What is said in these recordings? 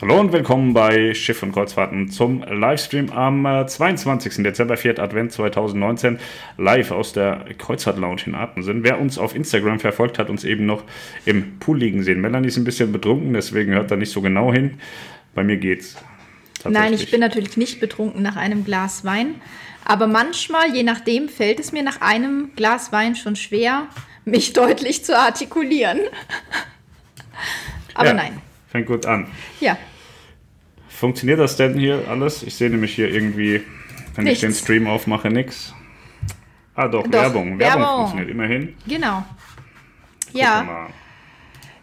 Hallo und willkommen bei Schiff und Kreuzfahrten zum Livestream am äh, 22. Dezember, 4. Advent 2019, live aus der Kreuzfahrt Lounge in Atmensen. Wer uns auf Instagram verfolgt, hat uns eben noch im Pool liegen sehen. Melanie ist ein bisschen betrunken, deswegen hört da nicht so genau hin. Bei mir geht's. Nein, ich bin natürlich nicht betrunken nach einem Glas Wein. Aber manchmal, je nachdem, fällt es mir nach einem Glas Wein schon schwer, mich deutlich zu artikulieren. Aber Ja, nein. Fängt gut an. Ja, Funktioniert das denn hier alles? Ich sehe nämlich hier irgendwie, wenn ich den Nichts. Stream aufmache, nix. Ah doch, Doch, Werbung. Werbung. Werbung. funktioniert immerhin. genau. Wir Ja, mal.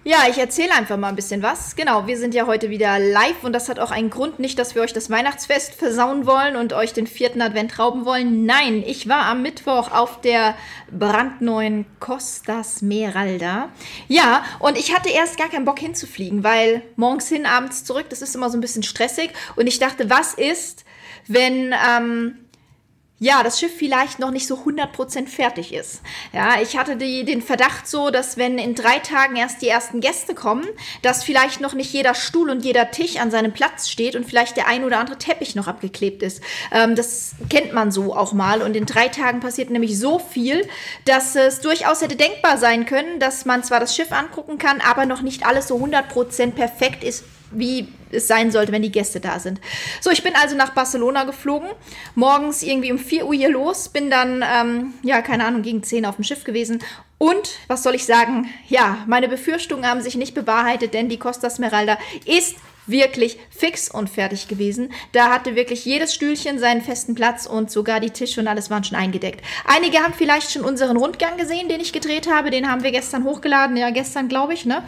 Ja, ich erzähle einfach mal ein bisschen was. Genau, wir sind ja heute wieder live und das hat auch einen Grund, nicht, dass wir euch das Weihnachtsfest versauen wollen und euch den vierten Advent rauben wollen. Nein, ich war am Mittwoch auf der brandneuen Costa Smeralda. Ja, und ich hatte erst gar keinen Bock hinzufliegen, weil morgens hin, abends zurück, das ist immer so ein bisschen stressig. Und ich dachte, was ist, wenn ähm, ja, das Schiff vielleicht noch nicht so 100% fertig ist. Ja, ich hatte die, den Verdacht so, dass wenn in drei Tagen erst die ersten Gäste kommen, dass vielleicht noch nicht jeder Stuhl und jeder Tisch an seinem Platz steht und vielleicht der ein oder andere Teppich noch abgeklebt ist. Ähm, das kennt man so auch mal und in drei Tagen passiert nämlich so viel, dass es durchaus hätte denkbar sein können, dass man zwar das Schiff angucken kann, aber noch nicht alles so 100% perfekt ist, wie es sein sollte, wenn die Gäste da sind. So, ich bin also nach Barcelona geflogen, morgens irgendwie um 4 Uhr hier los, bin dann, ähm, ja, keine Ahnung, gegen 10 auf dem Schiff gewesen. Und, was soll ich sagen, ja, meine Befürchtungen haben sich nicht bewahrheitet, denn die Costa Smeralda ist wirklich fix und fertig gewesen. Da hatte wirklich jedes Stühlchen seinen festen Platz und sogar die Tische und alles waren schon eingedeckt. Einige haben vielleicht schon unseren Rundgang gesehen, den ich gedreht habe. Den haben wir gestern hochgeladen. Ja, gestern, glaube ich, ne?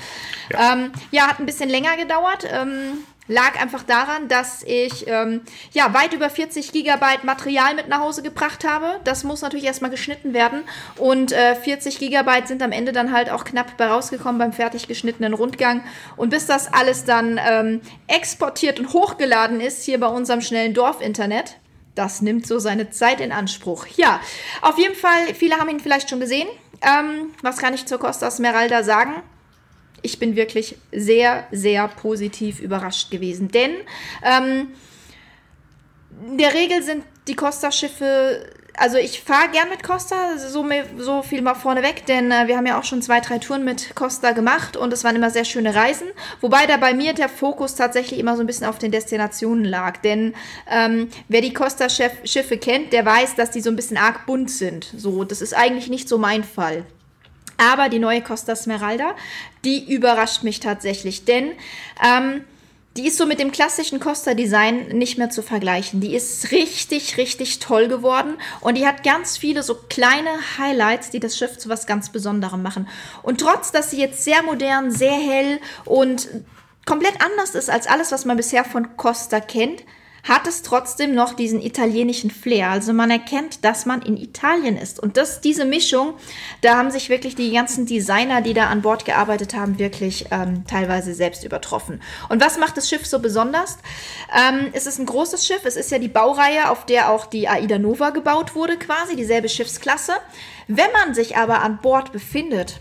Ja. Ähm, ja, hat ein bisschen länger gedauert. Ähm, lag einfach daran, dass ich ähm, ja weit über 40 Gigabyte Material mit nach Hause gebracht habe. Das muss natürlich erstmal geschnitten werden und äh, 40 Gigabyte sind am Ende dann halt auch knapp bei rausgekommen beim fertig geschnittenen Rundgang. Und bis das alles dann ähm, exportiert und hochgeladen ist hier bei unserem schnellen Dorfinternet, das nimmt so seine Zeit in Anspruch. Ja, auf jeden Fall, viele haben ihn vielleicht schon gesehen. Ähm, was kann ich zur Costa Smeralda sagen? Ich bin wirklich sehr, sehr positiv überrascht gewesen. Denn ähm, in der Regel sind die Costa-Schiffe, also ich fahre gern mit Costa, so, so viel mal vorneweg, denn äh, wir haben ja auch schon zwei, drei Touren mit Costa gemacht und es waren immer sehr schöne Reisen. Wobei da bei mir der Fokus tatsächlich immer so ein bisschen auf den Destinationen lag. Denn ähm, wer die Costa-Schiffe kennt, der weiß, dass die so ein bisschen arg bunt sind. So, das ist eigentlich nicht so mein Fall. Aber die neue Costa Smeralda, die überrascht mich tatsächlich, denn ähm, die ist so mit dem klassischen Costa-Design nicht mehr zu vergleichen. Die ist richtig, richtig toll geworden und die hat ganz viele so kleine Highlights, die das Schiff zu was ganz Besonderem machen. Und trotz, dass sie jetzt sehr modern, sehr hell und komplett anders ist als alles, was man bisher von Costa kennt, hat es trotzdem noch diesen italienischen Flair. Also man erkennt, dass man in Italien ist. Und das, diese Mischung, da haben sich wirklich die ganzen Designer, die da an Bord gearbeitet haben, wirklich ähm, teilweise selbst übertroffen. Und was macht das Schiff so besonders? Ähm, es ist ein großes Schiff. Es ist ja die Baureihe, auf der auch die Aida Nova gebaut wurde, quasi dieselbe Schiffsklasse. Wenn man sich aber an Bord befindet,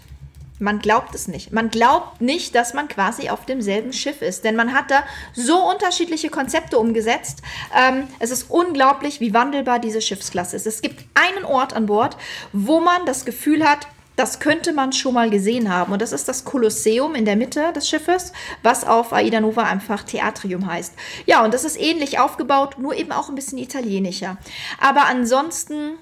man glaubt es nicht. Man glaubt nicht, dass man quasi auf demselben Schiff ist. Denn man hat da so unterschiedliche Konzepte umgesetzt. Ähm, es ist unglaublich, wie wandelbar diese Schiffsklasse ist. Es gibt einen Ort an Bord, wo man das Gefühl hat, das könnte man schon mal gesehen haben. Und das ist das Kolosseum in der Mitte des Schiffes, was auf Aida Nova einfach Theatrium heißt. Ja, und das ist ähnlich aufgebaut, nur eben auch ein bisschen italienischer. Aber ansonsten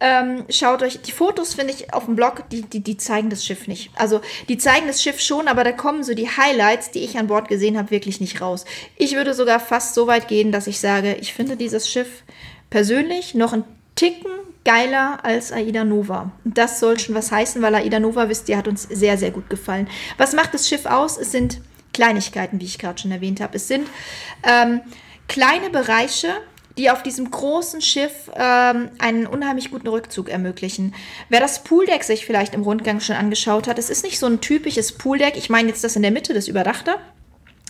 ähm, schaut euch, die Fotos finde ich auf dem Blog, die, die, die zeigen das Schiff nicht. Also die zeigen das Schiff schon, aber da kommen so die Highlights, die ich an Bord gesehen habe, wirklich nicht raus. Ich würde sogar fast so weit gehen, dass ich sage, ich finde dieses Schiff persönlich noch ein Ticken geiler als Aida Nova. Das soll schon was heißen, weil Aida Nova, wisst ihr, hat uns sehr, sehr gut gefallen. Was macht das Schiff aus? Es sind Kleinigkeiten, wie ich gerade schon erwähnt habe. Es sind ähm, kleine Bereiche, die auf diesem großen Schiff ähm, einen unheimlich guten Rückzug ermöglichen. Wer das Pooldeck sich vielleicht im Rundgang schon angeschaut hat, es ist nicht so ein typisches Pooldeck. Ich meine jetzt das in der Mitte, das Überdachte.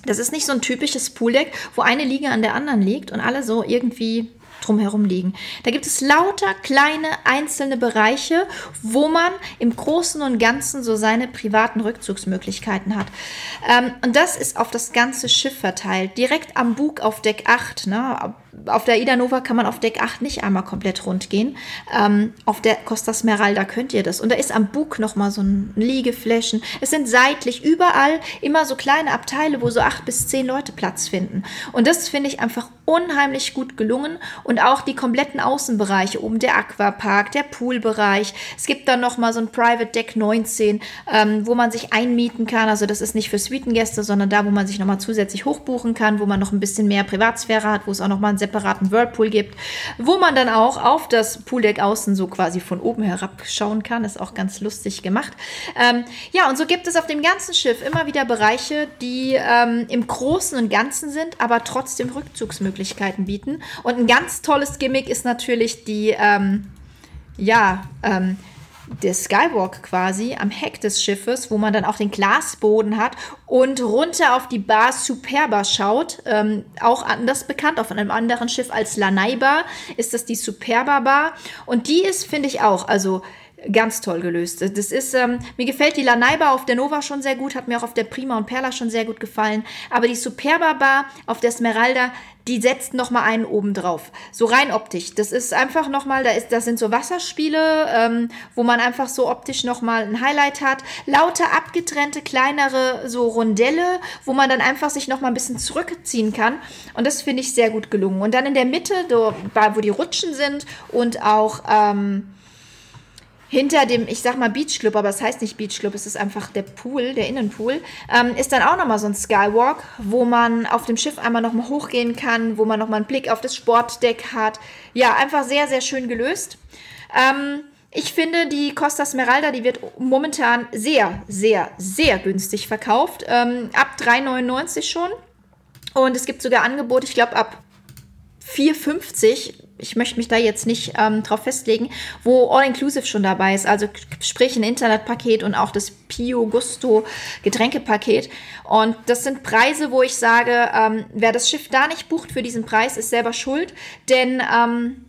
Das ist nicht so ein typisches Pooldeck, wo eine Liege an der anderen liegt und alle so irgendwie drumherum liegen. Da gibt es lauter kleine einzelne Bereiche, wo man im Großen und Ganzen so seine privaten Rückzugsmöglichkeiten hat. Ähm, und das ist auf das ganze Schiff verteilt. Direkt am Bug auf Deck 8. Ne? Auf der Ida Nova kann man auf Deck 8 nicht einmal komplett rund gehen. Ähm, auf der Costa Smeralda könnt ihr das. Und da ist am Bug nochmal so ein Liegeflächen. Es sind seitlich überall immer so kleine Abteile, wo so acht bis zehn Leute Platz finden. Und das finde ich einfach unheimlich gut gelungen. Und auch die kompletten Außenbereiche, oben der Aquapark, der Poolbereich. Es gibt dann nochmal so ein Private Deck 19, ähm, wo man sich einmieten kann. Also das ist nicht für Suitengäste, sondern da, wo man sich nochmal zusätzlich hochbuchen kann, wo man noch ein bisschen mehr Privatsphäre hat, wo es auch nochmal ein separaten Whirlpool gibt, wo man dann auch auf das Pooldeck außen so quasi von oben herab schauen kann. Ist auch ganz lustig gemacht. Ähm, ja, und so gibt es auf dem ganzen Schiff immer wieder Bereiche, die ähm, im Großen und Ganzen sind, aber trotzdem Rückzugsmöglichkeiten bieten. Und ein ganz tolles Gimmick ist natürlich die, ähm, ja, ähm, der Skywalk quasi am Heck des Schiffes, wo man dann auch den Glasboden hat und runter auf die Bar Superba schaut. Ähm, auch anders bekannt, auf einem anderen Schiff als Lanai Bar ist das die Superba Bar. Und die ist, finde ich auch, also ganz toll gelöst. Das ist, ähm, mir gefällt die Lanaiba auf der Nova schon sehr gut, hat mir auch auf der Prima und Perla schon sehr gut gefallen. Aber die Superba Bar auf der Smeralda, die setzt noch mal einen oben drauf. So rein optisch. Das ist einfach noch mal, da ist, das sind so Wasserspiele, ähm, wo man einfach so optisch noch mal ein Highlight hat. Lauter abgetrennte kleinere so Rondelle, wo man dann einfach sich noch mal ein bisschen zurückziehen kann. Und das finde ich sehr gut gelungen. Und dann in der Mitte, do, wo die Rutschen sind und auch ähm, hinter dem, ich sag mal Beachclub, aber es heißt nicht Beachclub, es ist einfach der Pool, der Innenpool, ähm, ist dann auch nochmal so ein Skywalk, wo man auf dem Schiff einmal nochmal hochgehen kann, wo man nochmal einen Blick auf das Sportdeck hat. Ja, einfach sehr, sehr schön gelöst. Ähm, ich finde, die Costa Smeralda, die wird momentan sehr, sehr, sehr günstig verkauft. Ähm, ab 3,99 schon. Und es gibt sogar Angebote, ich glaube ab 4,50 ich möchte mich da jetzt nicht ähm, drauf festlegen, wo All-Inclusive schon dabei ist, also sprich ein Internetpaket und auch das Pio Gusto Getränkepaket. Und das sind Preise, wo ich sage, ähm, wer das Schiff da nicht bucht für diesen Preis, ist selber schuld, denn ähm,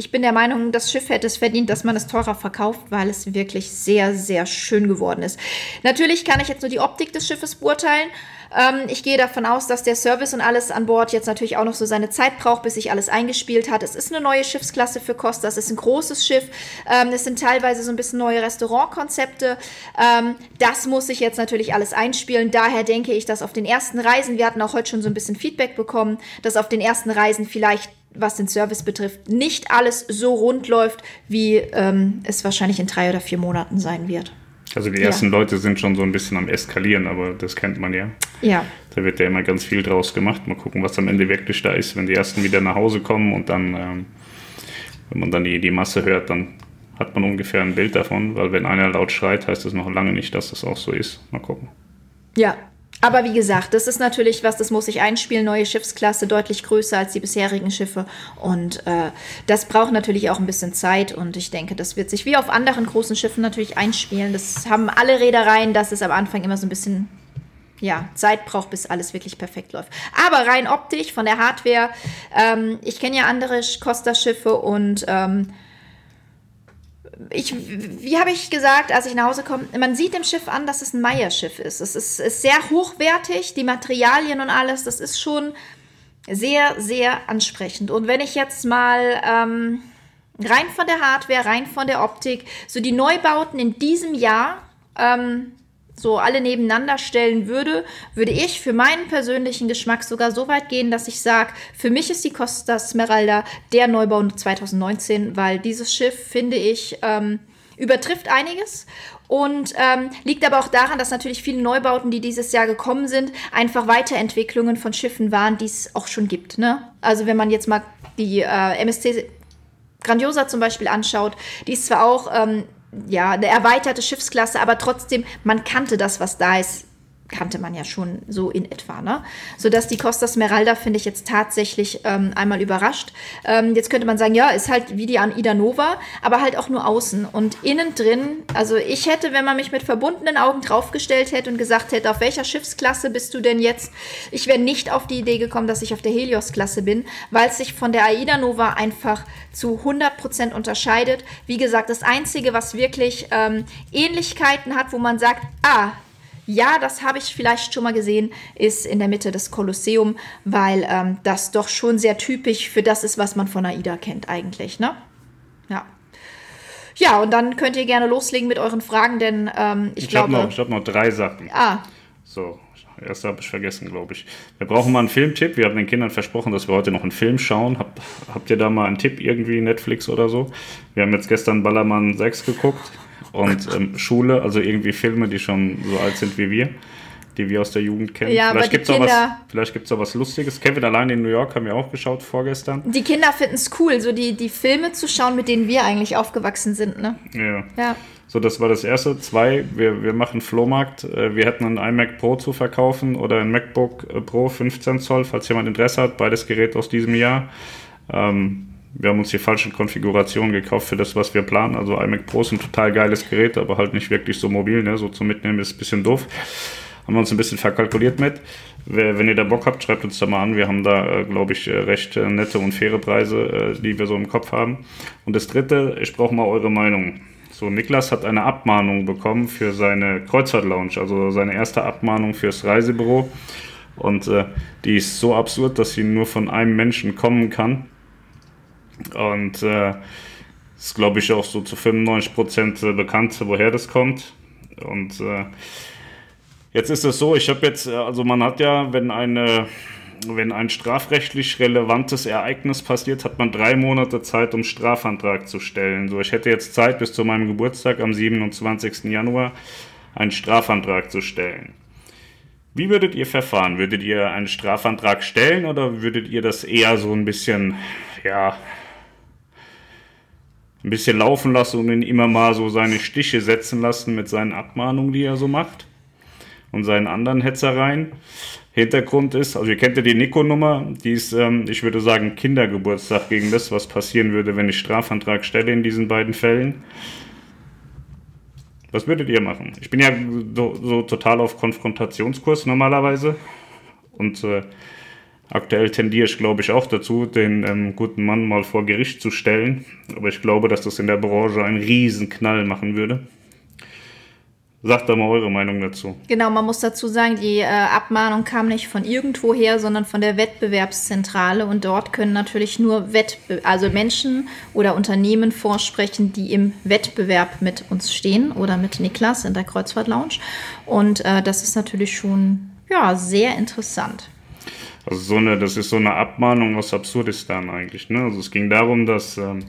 ich bin der Meinung, das Schiff hätte es verdient, dass man es teurer verkauft, weil es wirklich sehr, sehr schön geworden ist. Natürlich kann ich jetzt nur die Optik des Schiffes beurteilen. Ähm, ich gehe davon aus, dass der Service und alles an Bord jetzt natürlich auch noch so seine Zeit braucht, bis sich alles eingespielt hat. Es ist eine neue Schiffsklasse für Costa. Es ist ein großes Schiff. Ähm, es sind teilweise so ein bisschen neue Restaurantkonzepte. Ähm, das muss sich jetzt natürlich alles einspielen. Daher denke ich, dass auf den ersten Reisen, wir hatten auch heute schon so ein bisschen Feedback bekommen, dass auf den ersten Reisen vielleicht was den Service betrifft, nicht alles so rund läuft, wie ähm, es wahrscheinlich in drei oder vier Monaten sein wird. Also die ersten ja. Leute sind schon so ein bisschen am Eskalieren, aber das kennt man ja. Ja. Da wird ja immer ganz viel draus gemacht. Mal gucken, was am Ende wirklich da ist, wenn die ersten wieder nach Hause kommen und dann, ähm, wenn man dann die, die Masse hört, dann hat man ungefähr ein Bild davon, weil wenn einer laut schreit, heißt das noch lange nicht, dass das auch so ist. Mal gucken. Ja, aber wie gesagt, das ist natürlich was, das muss sich einspielen. Neue Schiffsklasse, deutlich größer als die bisherigen Schiffe. Und äh, das braucht natürlich auch ein bisschen Zeit. Und ich denke, das wird sich wie auf anderen großen Schiffen natürlich einspielen. Das haben alle Reedereien, dass es am Anfang immer so ein bisschen ja, Zeit braucht, bis alles wirklich perfekt läuft. Aber rein optisch, von der Hardware, ähm, ich kenne ja andere Costa-Schiffe und ähm, ich, wie habe ich gesagt, als ich nach Hause komme, man sieht dem Schiff an, dass es ein Meierschiff ist. Es ist, ist sehr hochwertig, die Materialien und alles, das ist schon sehr, sehr ansprechend. Und wenn ich jetzt mal ähm, rein von der Hardware, rein von der Optik, so die Neubauten in diesem Jahr ähm, so alle nebeneinander stellen würde, würde ich für meinen persönlichen Geschmack sogar so weit gehen, dass ich sage, für mich ist die Costa Smeralda der Neubau 2019, weil dieses Schiff, finde ich, ähm, übertrifft einiges und ähm, liegt aber auch daran, dass natürlich viele Neubauten, die dieses Jahr gekommen sind, einfach Weiterentwicklungen von Schiffen waren, die es auch schon gibt. Ne? Also wenn man jetzt mal die äh, MSC Grandiosa zum Beispiel anschaut, die ist zwar auch ähm, ja, eine erweiterte Schiffsklasse, aber trotzdem, man kannte das, was da ist, kannte man ja schon so in etwa, ne? Sodass die Costa Smeralda, finde ich, jetzt tatsächlich ähm, einmal überrascht. Ähm, jetzt könnte man sagen, ja, ist halt wie die an Ida Nova, aber halt auch nur außen. Und innen drin, also ich hätte, wenn man mich mit verbundenen Augen draufgestellt hätte und gesagt hätte, auf welcher Schiffsklasse bist du denn jetzt? Ich wäre nicht auf die Idee gekommen, dass ich auf der Helios-Klasse bin, weil es sich von der Aida Nova einfach zu 100% unterscheidet. Wie gesagt, das Einzige, was wirklich ähm, Ähnlichkeiten hat, wo man sagt, ah, ja, das habe ich vielleicht schon mal gesehen, ist in der Mitte des Kolosseum, weil ähm, das doch schon sehr typisch für das ist, was man von AIDA kennt eigentlich, ne? Ja. Ja, und dann könnt ihr gerne loslegen mit euren Fragen, denn ähm, ich, ich glaube... Hab noch, ich habe noch drei Sachen. Ah. So, erst habe ich vergessen, glaube ich. Wir brauchen mal einen Filmtipp. Wir haben den Kindern versprochen, dass wir heute noch einen Film schauen. Hab, habt ihr da mal einen Tipp irgendwie, Netflix oder so? Wir haben jetzt gestern Ballermann 6 geguckt und ähm, Schule, also irgendwie Filme, die schon so alt sind wie wir, die wir aus der Jugend kennen. Ja, vielleicht gibt es auch, was, vielleicht gibt's auch was Lustiges. Kevin allein in New York haben wir auch geschaut vorgestern. Die Kinder finden es cool, so die, die Filme zu schauen, mit denen wir eigentlich aufgewachsen sind. Ne? Ja. ja. So, das war das erste. Zwei, wir, wir machen Flohmarkt. Äh, wir hätten einen iMac Pro zu verkaufen oder ein MacBook äh, Pro 15 Zoll, falls jemand Interesse hat. Beides Gerät aus diesem Jahr. Ähm, wir haben uns die falschen Konfigurationen gekauft für das, was wir planen. Also iMac Pro ist ein total geiles Gerät, aber halt nicht wirklich so mobil. Ne? So zum Mitnehmen ist ein bisschen doof. Haben wir uns ein bisschen verkalkuliert mit. Wenn ihr da Bock habt, schreibt uns da mal an. Wir haben da, äh, glaube ich, äh, recht äh, nette und faire Preise, die wir so im Kopf haben. Und das Dritte, ich brauche mal eure Meinung. So, Niklas hat eine Abmahnung bekommen für seine Kreuzfahrt-Lounge, also seine erste Abmahnung fürs Reisebüro. Und äh, die ist so absurd, dass sie nur von einem Menschen kommen kann. Und äh, ist, glaube ich, auch so zu 95% äh, bekannt, woher das kommt. Und äh, jetzt ist es so, ich habe jetzt, äh, also man hat ja, wenn eine wenn ein strafrechtlich relevantes Ereignis passiert, hat man drei Monate Zeit, um Strafantrag zu stellen. So, ich hätte jetzt Zeit bis zu meinem Geburtstag am 27. Januar einen Strafantrag zu stellen. Wie würdet ihr verfahren? Würdet ihr einen Strafantrag stellen oder würdet ihr das eher so ein bisschen, ja, ein bisschen laufen lassen und ihn immer mal so seine Stiche setzen lassen mit seinen Abmahnungen, die er so macht und seinen anderen Hetzereien. Hintergrund ist, also ihr kennt ja die Nico-Nummer, die ist, ähm, ich würde sagen, Kindergeburtstag gegen das, was passieren würde, wenn ich Strafantrag stelle in diesen beiden Fällen. Was würdet ihr machen? Ich bin ja so, so total auf Konfrontationskurs normalerweise und äh, Aktuell tendiere ich, glaube ich, auch dazu, den ähm, guten Mann mal vor Gericht zu stellen. Aber ich glaube, dass das in der Branche einen riesen Knall machen würde. Sagt da mal eure Meinung dazu. Genau, man muss dazu sagen, die äh, Abmahnung kam nicht von irgendwoher, sondern von der Wettbewerbszentrale. Und dort können natürlich nur Wettbe also Menschen oder Unternehmen vorsprechen, die im Wettbewerb mit uns stehen oder mit Niklas in der Kreuzfahrt Lounge. Und äh, das ist natürlich schon ja, sehr interessant. Also so eine, das ist so eine Abmahnung aus Absurdistan eigentlich. Ne? Also es ging darum, dass ähm,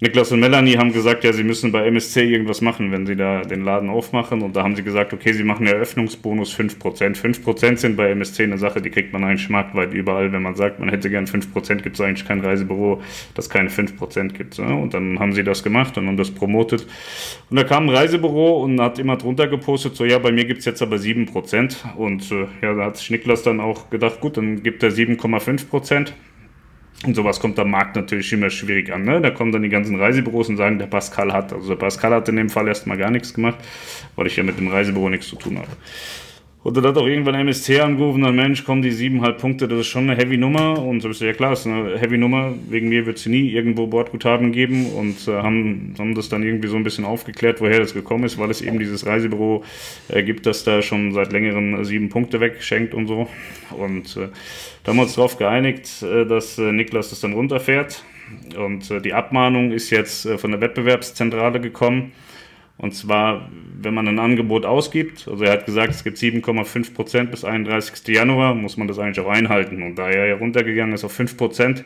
Niklas und Melanie haben gesagt, ja, sie müssen bei MSC irgendwas machen, wenn sie da den Laden aufmachen. Und da haben sie gesagt, okay, sie machen Eröffnungsbonus 5%. 5% sind bei MSC eine Sache, die kriegt man eigentlich marktweit überall. Wenn man sagt, man hätte gern 5%, gibt es eigentlich kein Reisebüro, das keine 5% gibt. Ne? Und dann haben sie das gemacht und haben das promotet. Und da kam ein Reisebüro und hat immer drunter gepostet, so, ja, bei mir gibt es jetzt aber 7%. Und äh, ja, da hat sich Niklas dann auch gedacht, gut, dann gibt er 7,5%. Und sowas kommt am Markt natürlich immer schwierig an. Ne? Da kommen dann die ganzen Reisebüros und sagen, der Pascal hat. Also der Pascal hat in dem Fall erstmal gar nichts gemacht, weil ich ja mit dem Reisebüro nichts zu tun habe. Und dann hat auch irgendwann MSC angerufen, dann Mensch, kommen die siebeneinhalb Punkte, das ist schon eine Heavy Nummer. Und so ist ja klar, das ist eine Heavy Nummer. Wegen mir wird es nie irgendwo Bordguthaben geben und äh, haben, haben das dann irgendwie so ein bisschen aufgeklärt, woher das gekommen ist, weil es eben dieses Reisebüro äh, gibt, das da schon seit längerem sieben Punkte wegschenkt und so. Und äh, da haben wir uns darauf geeinigt, äh, dass äh, Niklas das dann runterfährt. Und äh, die Abmahnung ist jetzt von der Wettbewerbszentrale gekommen. Und zwar, wenn man ein Angebot ausgibt, also er hat gesagt, es gibt 7,5 Prozent bis 31. Januar, muss man das eigentlich auch einhalten. Und da er ja runtergegangen ist auf 5 Prozent,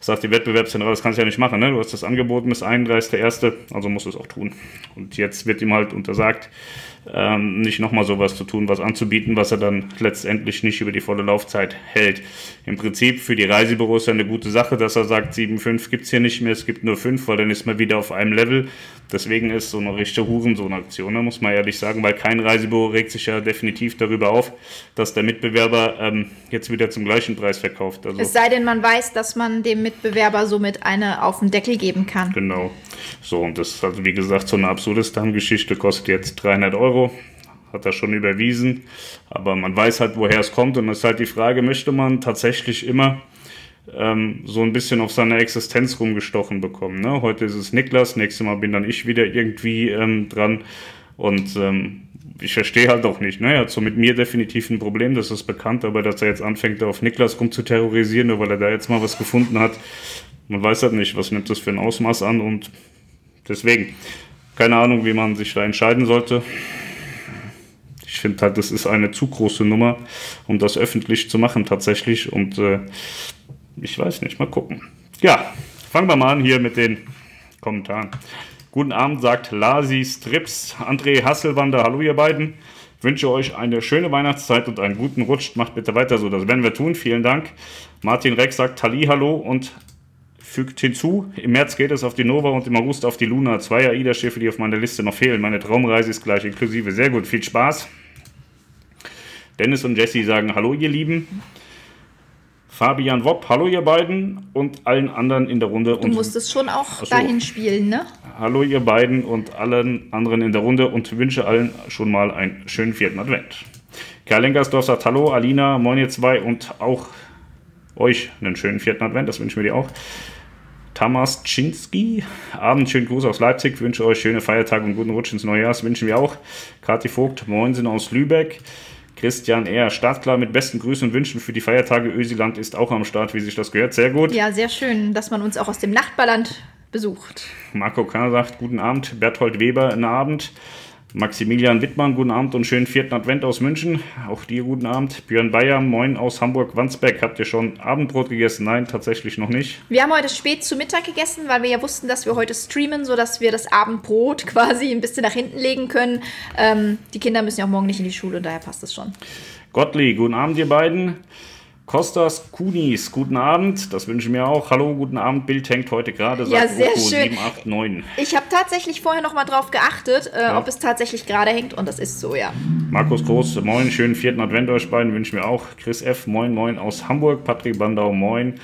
sagt die Wettbewerbszentrale, das kannst du ja nicht machen, ne? Du hast das angeboten bis 31.01., also musst du es auch tun. Und jetzt wird ihm halt untersagt, ähm, nicht nochmal sowas zu tun, was anzubieten, was er dann letztendlich nicht über die volle Laufzeit hält. Im Prinzip für die Reisebüros eine gute Sache, dass er sagt, 7,5 gibt es hier nicht mehr, es gibt nur 5, weil dann ist man wieder auf einem Level. Deswegen ist so eine richtige Hurensohn-Aktion, da muss man ehrlich sagen, weil kein Reisebüro regt sich ja definitiv darüber auf, dass der Mitbewerber ähm, jetzt wieder zum gleichen Preis verkauft. Also, es sei denn, man weiß, dass man dem Mitbewerber somit eine auf den Deckel geben kann. Genau. So, und das ist also wie gesagt so eine Absurdistan-Geschichte, kostet jetzt 300 Euro hat er schon überwiesen. Aber man weiß halt, woher es kommt. Und es ist halt die Frage, möchte man tatsächlich immer ähm, so ein bisschen auf seine Existenz rumgestochen bekommen. Ne? Heute ist es Niklas, nächstes Mal bin dann ich wieder irgendwie ähm, dran. Und ähm, ich verstehe halt auch nicht. Ne? Er hat so mit mir definitiv ein Problem, das ist bekannt, aber dass er jetzt anfängt, auf Niklas rum zu terrorisieren, nur weil er da jetzt mal was gefunden hat, man weiß halt nicht, was nimmt das für ein Ausmaß an und deswegen, keine Ahnung, wie man sich da entscheiden sollte. Ich finde halt, das ist eine zu große Nummer, um das öffentlich zu machen tatsächlich und äh, ich weiß nicht, mal gucken. Ja, fangen wir mal an hier mit den Kommentaren. Guten Abend, sagt Lasi Strips, André Hasselwander. Hallo, ihr beiden. Wünsche euch eine schöne Weihnachtszeit und einen guten Rutsch. Macht bitte weiter so. Das werden wir tun. Vielen Dank. Martin Rex sagt Tali Hallo und fügt hinzu, im März geht es auf die Nova und im August auf die Luna. Zwei AIDA-Schiffe, die auf meiner Liste noch fehlen. Meine Traumreise ist gleich inklusive. Sehr gut, viel Spaß. Dennis und Jesse sagen Hallo, ihr Lieben. Fabian Wopp, hallo ihr beiden und allen anderen in der Runde. Du musstest schon auch Achso. dahin spielen, ne? Hallo ihr beiden und allen anderen in der Runde und wünsche allen schon mal einen schönen vierten Advent. Karl Lenkersdorf sagt Hallo, Alina, moin ihr zwei und auch euch einen schönen vierten Advent, das wünschen wir dir auch. Tamas Czynski, Abend, schönen Gruß aus Leipzig, wünsche euch schöne Feiertage und guten Rutsch ins neue Jahr, das wünschen wir auch. Kathi Vogt, Moinsen aus Lübeck. Christian R. Startklar mit besten Grüßen und Wünschen für die Feiertage. Ösiland ist auch am Start, wie sich das gehört. Sehr gut. Ja, sehr schön, dass man uns auch aus dem Nachbarland besucht. Marco K. sagt Guten Abend. Berthold Weber, einen Abend. Maximilian Wittmann, guten Abend und schönen vierten Advent aus München. Auch dir guten Abend. Björn Bayer, moin aus Hamburg-Wandsbeck. Habt ihr schon Abendbrot gegessen? Nein, tatsächlich noch nicht. Wir haben heute spät zu Mittag gegessen, weil wir ja wussten, dass wir heute streamen, sodass wir das Abendbrot quasi ein bisschen nach hinten legen können. Ähm, die Kinder müssen ja auch morgen nicht in die Schule, daher passt es schon. Gottli, guten Abend, ihr beiden. Kostas Kunis, guten Abend. Das wünsche ich mir auch. Hallo, guten Abend. Bild hängt heute gerade. Ja, sehr Oko schön. 789. Ich habe tatsächlich vorher noch mal drauf geachtet, äh, ja. ob es tatsächlich gerade hängt. Und das ist so, ja. Markus Groß, moin. Schönen vierten Advent euch beiden. Wünsche ich mir auch. Chris F., moin, moin aus Hamburg. Patrick Bandau, moin.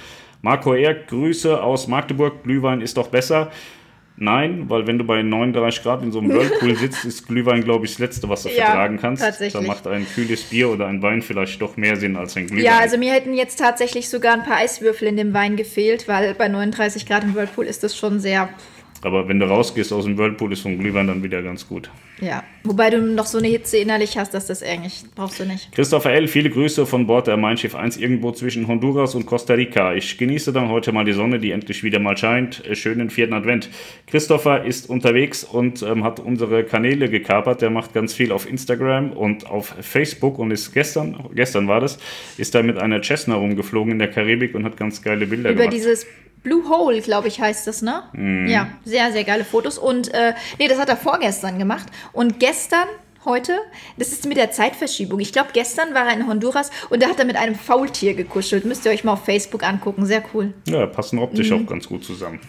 Marco Erk, Grüße aus Magdeburg. Glühwein ist doch besser. Nein, weil wenn du bei 39 Grad in so einem Whirlpool sitzt, ist Glühwein, glaube ich, das Letzte, was du ja, vertragen kannst. Tatsächlich. Da macht ein kühles Bier oder ein Wein vielleicht doch mehr Sinn als ein Glühwein. Ja, also mir hätten jetzt tatsächlich sogar ein paar Eiswürfel in dem Wein gefehlt, weil bei 39 Grad im Whirlpool ist das schon sehr aber wenn du rausgehst aus dem Whirlpool, ist so ein Glühwein dann wieder ganz gut. Ja, wobei du noch so eine Hitze innerlich hast, dass das eigentlich brauchst du nicht. Christopher L., viele Grüße von Bord der Mein Schiff 1 irgendwo zwischen Honduras und Costa Rica. Ich genieße dann heute mal die Sonne, die endlich wieder mal scheint. Äh, schönen vierten Advent. Christopher ist unterwegs und ähm, hat unsere Kanäle gekapert. Der macht ganz viel auf Instagram und auf Facebook und ist gestern, gestern war das, ist da mit einer Cessna rumgeflogen in der Karibik und hat ganz geile Bilder Über gemacht. Über dieses Blue Hole, glaube ich, heißt das, ne? Mm. Ja, sehr, sehr geile Fotos. Und äh, nee, das hat er vorgestern gemacht. Und gestern, heute, das ist mit der Zeitverschiebung. Ich glaube, gestern war er in Honduras und da hat er mit einem Faultier gekuschelt. Müsst ihr euch mal auf Facebook angucken. Sehr cool. Ja, passen optisch mm. auch ganz gut zusammen.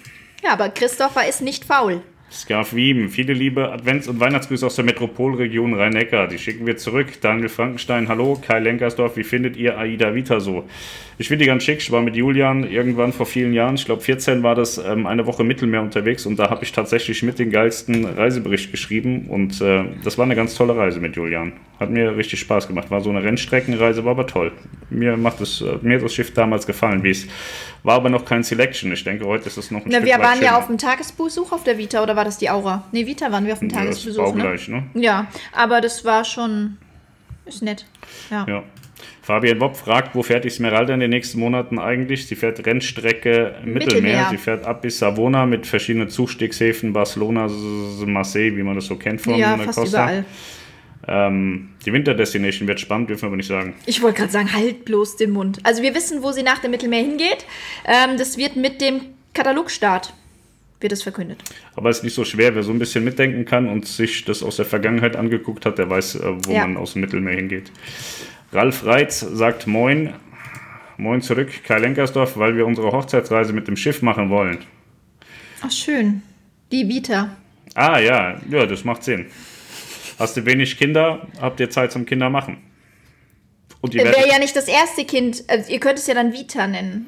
Ja, aber Christopher ist nicht faul. Scarf Wieben, viele liebe Advents- und Weihnachtsgrüße aus der Metropolregion Rhein-Neckar. Die schicken wir zurück. Daniel Frankenstein, hallo. Kai Lenkersdorf, wie findet ihr Aida Vita so? Ich finde die ganz schick. Ich war mit Julian irgendwann vor vielen Jahren, ich glaube 14 war das, ähm, eine Woche Mittelmeer unterwegs und da habe ich tatsächlich mit den geilsten Reisebericht geschrieben und äh, das war eine ganz tolle Reise mit Julian. Hat mir richtig Spaß gemacht. War so eine Rennstreckenreise, war aber toll. Mir macht es, äh, mir hat das Schiff damals gefallen, wie es war aber noch kein Selection. Ich denke, heute ist es noch ein Na, Stück Wir waren schöner. ja auf dem Tagesbesuch auf der Vita oder war das die Aura? Ne, Vita waren wir auf dem ja, Tagesbesuch. Das ne? Gleich, ne? Ja, aber das war schon ist nett. Ja. ja. Fabian Bob fragt, wo fährt Esmeralda in den nächsten Monaten eigentlich? Sie fährt Rennstrecke Mittelmeer. Mittelmeer. Sie fährt ab bis Savona mit verschiedenen Zustiegshäfen, Barcelona, Marseille, wie man das so kennt von ja, fast Costa. Überall. Ähm, die Winterdestination wird spannend, dürfen wir aber nicht sagen. Ich wollte gerade sagen, halt bloß den Mund. Also wir wissen, wo sie nach dem Mittelmeer hingeht. Ähm, das wird mit dem Katalogstart wird es verkündet. Aber es ist nicht so schwer, wer so ein bisschen mitdenken kann und sich das aus der Vergangenheit angeguckt hat, der weiß, äh, wo Ja. man aus dem Mittelmeer hingeht. Ralf Reitz sagt Moin. Moin zurück, Kai Lenkersdorf, weil wir unsere Hochzeitsreise mit dem Schiff machen wollen. Ach, schön. Die Vita. Ah ja, ja, das macht Sinn. Hast du wenig Kinder, habt ihr Zeit zum Kinder machen. Und die Wäre werden, ja nicht das erste Kind, also ihr könnt es ja dann Vita nennen.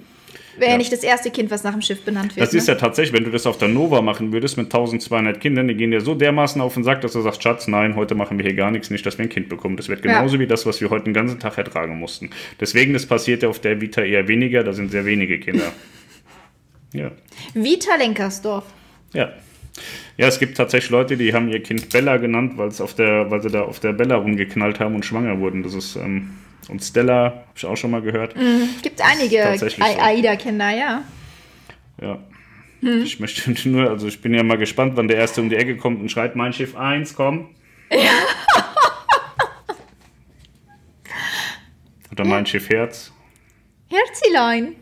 Wäre ja. Ja. nicht das erste Kind, was nach dem Schiff benannt wird. das ist ne? ja tatsächlich, wenn du das auf der Nova machen würdest mit 1200 Kindern, die gehen dir so dermaßen auf den Sack, dass du sagst, Schatz, nein, heute machen wir hier gar nichts, nicht, dass wir ein Kind bekommen. Das wird Ja. genauso wie das, was wir heute den ganzen Tag ertragen mussten. Deswegen, das passiert ja auf der Vita eher weniger, da sind sehr wenige Kinder. Ja. Vita Lenkersdorf. Ja. Ja, es gibt tatsächlich Leute, die haben ihr Kind Bella genannt, weil, es auf der, weil sie da auf der Bella rumgeknallt haben und schwanger wurden. Das ist, ähm, und Stella, habe ich auch schon mal gehört. Gibt einige so. AIDA-Kinder, ja. Ja. Hm. Ich möchte nur, also ich bin ja mal gespannt, wann der Erste um die Ecke kommt und schreit, mein Schiff 1, komm. Oder mein Schiff Herz. Herzilein.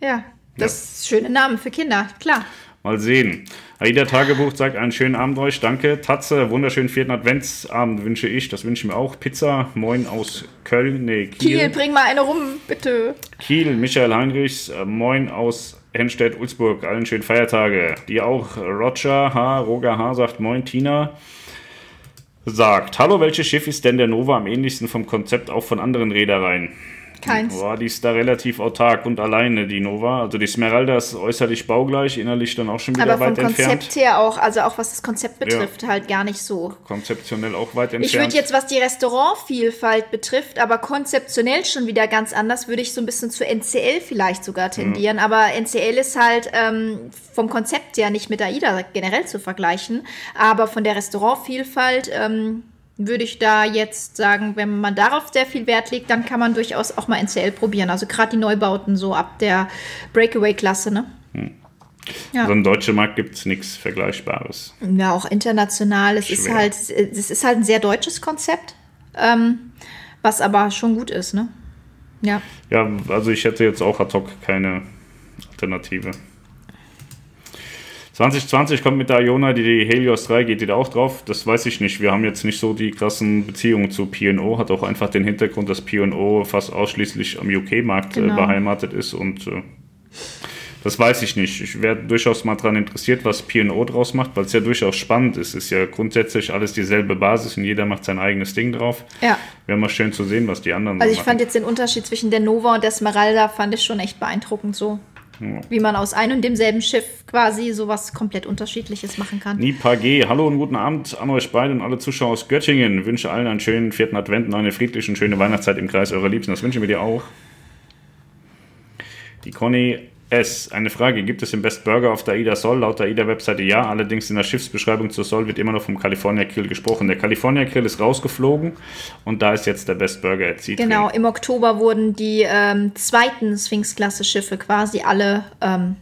Ja, das ist schöne Namen für Kinder, klar. Mal sehen. Aida Tagebuch sagt einen schönen Abend euch. Danke. Tatze, wunderschönen vierten Adventsabend wünsche ich. Das wünsche ich mir auch. Pizza, moin aus Köln. Nee, Kiel. Kiel, bring mal eine rum, bitte. Kiel, Michael Heinrichs, äh, moin aus Hennstedt-Ulzburg, allen schönen Feiertage. Dir auch, Roger H., Roger H. sagt moin, Tina. Sagt, hallo, welches Schiff ist denn der Nova am ähnlichsten vom Konzept auch von anderen Reedereien? Keins. Boah, die ist da relativ autark und alleine, die Nova. Also die Smeralda ist äußerlich baugleich, innerlich dann auch schon wieder Aber vom weit entfernt. Konzept her auch, also auch was das Konzept betrifft, halt gar nicht so. Konzeptionell auch weit entfernt. Ich würde jetzt, was die Restaurantvielfalt betrifft, aber konzeptionell schon wieder ganz anders, würde ich so ein bisschen zu NCL vielleicht sogar tendieren. Aber NCL ist halt ähm, vom Konzept her nicht mit AIDA generell zu vergleichen. Aber von der Restaurantvielfalt ähm, würde ich da jetzt sagen, wenn man darauf sehr viel Wert legt, dann kann man durchaus auch mal NCL probieren. Also gerade die Neubauten so ab der Breakaway-Klasse, ne? Ja. Also im deutschen Markt gibt es nichts Vergleichbares. Ja, auch international. Es ist halt, es ist halt ein sehr deutsches Konzept, ähm, was aber schon gut ist, ne? Ja. Ja, also ich hätte jetzt auch ad hoc keine Alternative. 2020 kommt mit der Iona die Helios 3, geht die da auch drauf? Das weiß ich nicht. Wir haben jetzt nicht so die krassen Beziehungen zu P&O. Hat auch einfach den Hintergrund, dass P&O fast ausschließlich am UK-Markt Genau. äh, beheimatet ist und äh, das weiß ich nicht. Ich wäre durchaus mal daran interessiert, was P&O draus macht, weil es ja durchaus spannend ist. Es ist ja grundsätzlich alles dieselbe Basis und jeder macht sein eigenes Ding drauf. Ja. Wäre mal schön zu sehen, was die anderen Also so ich machen. fand jetzt den Unterschied zwischen der Nova und der Smeralda fand ich schon echt beeindruckend so. Wie man aus einem und demselben Schiff quasi sowas komplett unterschiedliches machen kann. Nipa G. Hallo und guten Abend an euch beide und alle Zuschauer aus Göttingen. Wünsche allen einen schönen vierten Advent und eine friedliche und schöne Weihnachtszeit im Kreis eurer Liebsten. Das wünschen wir dir auch. Die Conny S. Eine Frage. Gibt es den Best Burger auf der AIDA Sol? Laut der AIDA-Webseite ja. Allerdings in der Schiffsbeschreibung zur Sol wird immer noch vom California Grill gesprochen. Der California Grill ist rausgeflogen und da ist jetzt der Best Burger erzielt. Genau, im Oktober wurden die ähm, zweiten Sphinx-Klasse-Schiffe quasi alle ähm,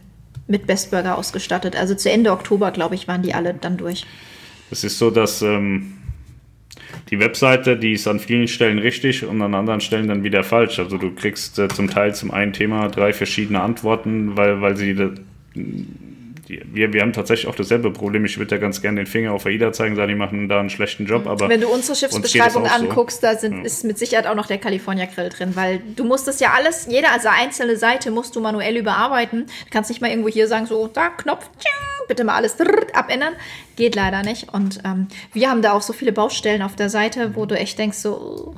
mit Best Burger ausgestattet. Also zu Ende Oktober, glaube ich, waren die alle dann durch. Es ist so, dass ähm, die Webseite, die ist an vielen Stellen richtig und an anderen Stellen dann wieder falsch. Also du kriegst äh, zum Teil zum einen Thema drei verschiedene Antworten, weil, weil sie die, wir, wir haben tatsächlich auch dasselbe Problem. Ich würde ja ganz gerne den Finger auf AIDA zeigen, sagen, die machen da einen schlechten Job, aber Wenn du unsere Schiffsbeschreibung auch so. anguckst, da sind, ist mit Sicherheit auch noch der California Grill drin, weil du musst das ja alles, jede also einzelne Seite musst du manuell überarbeiten. Du kannst nicht mal irgendwo hier sagen, so, da, Knopf, tsching, bitte mal alles abändern. Geht leider nicht. Und ähm, wir haben da auch so viele Baustellen auf der Seite, wo du echt denkst, so,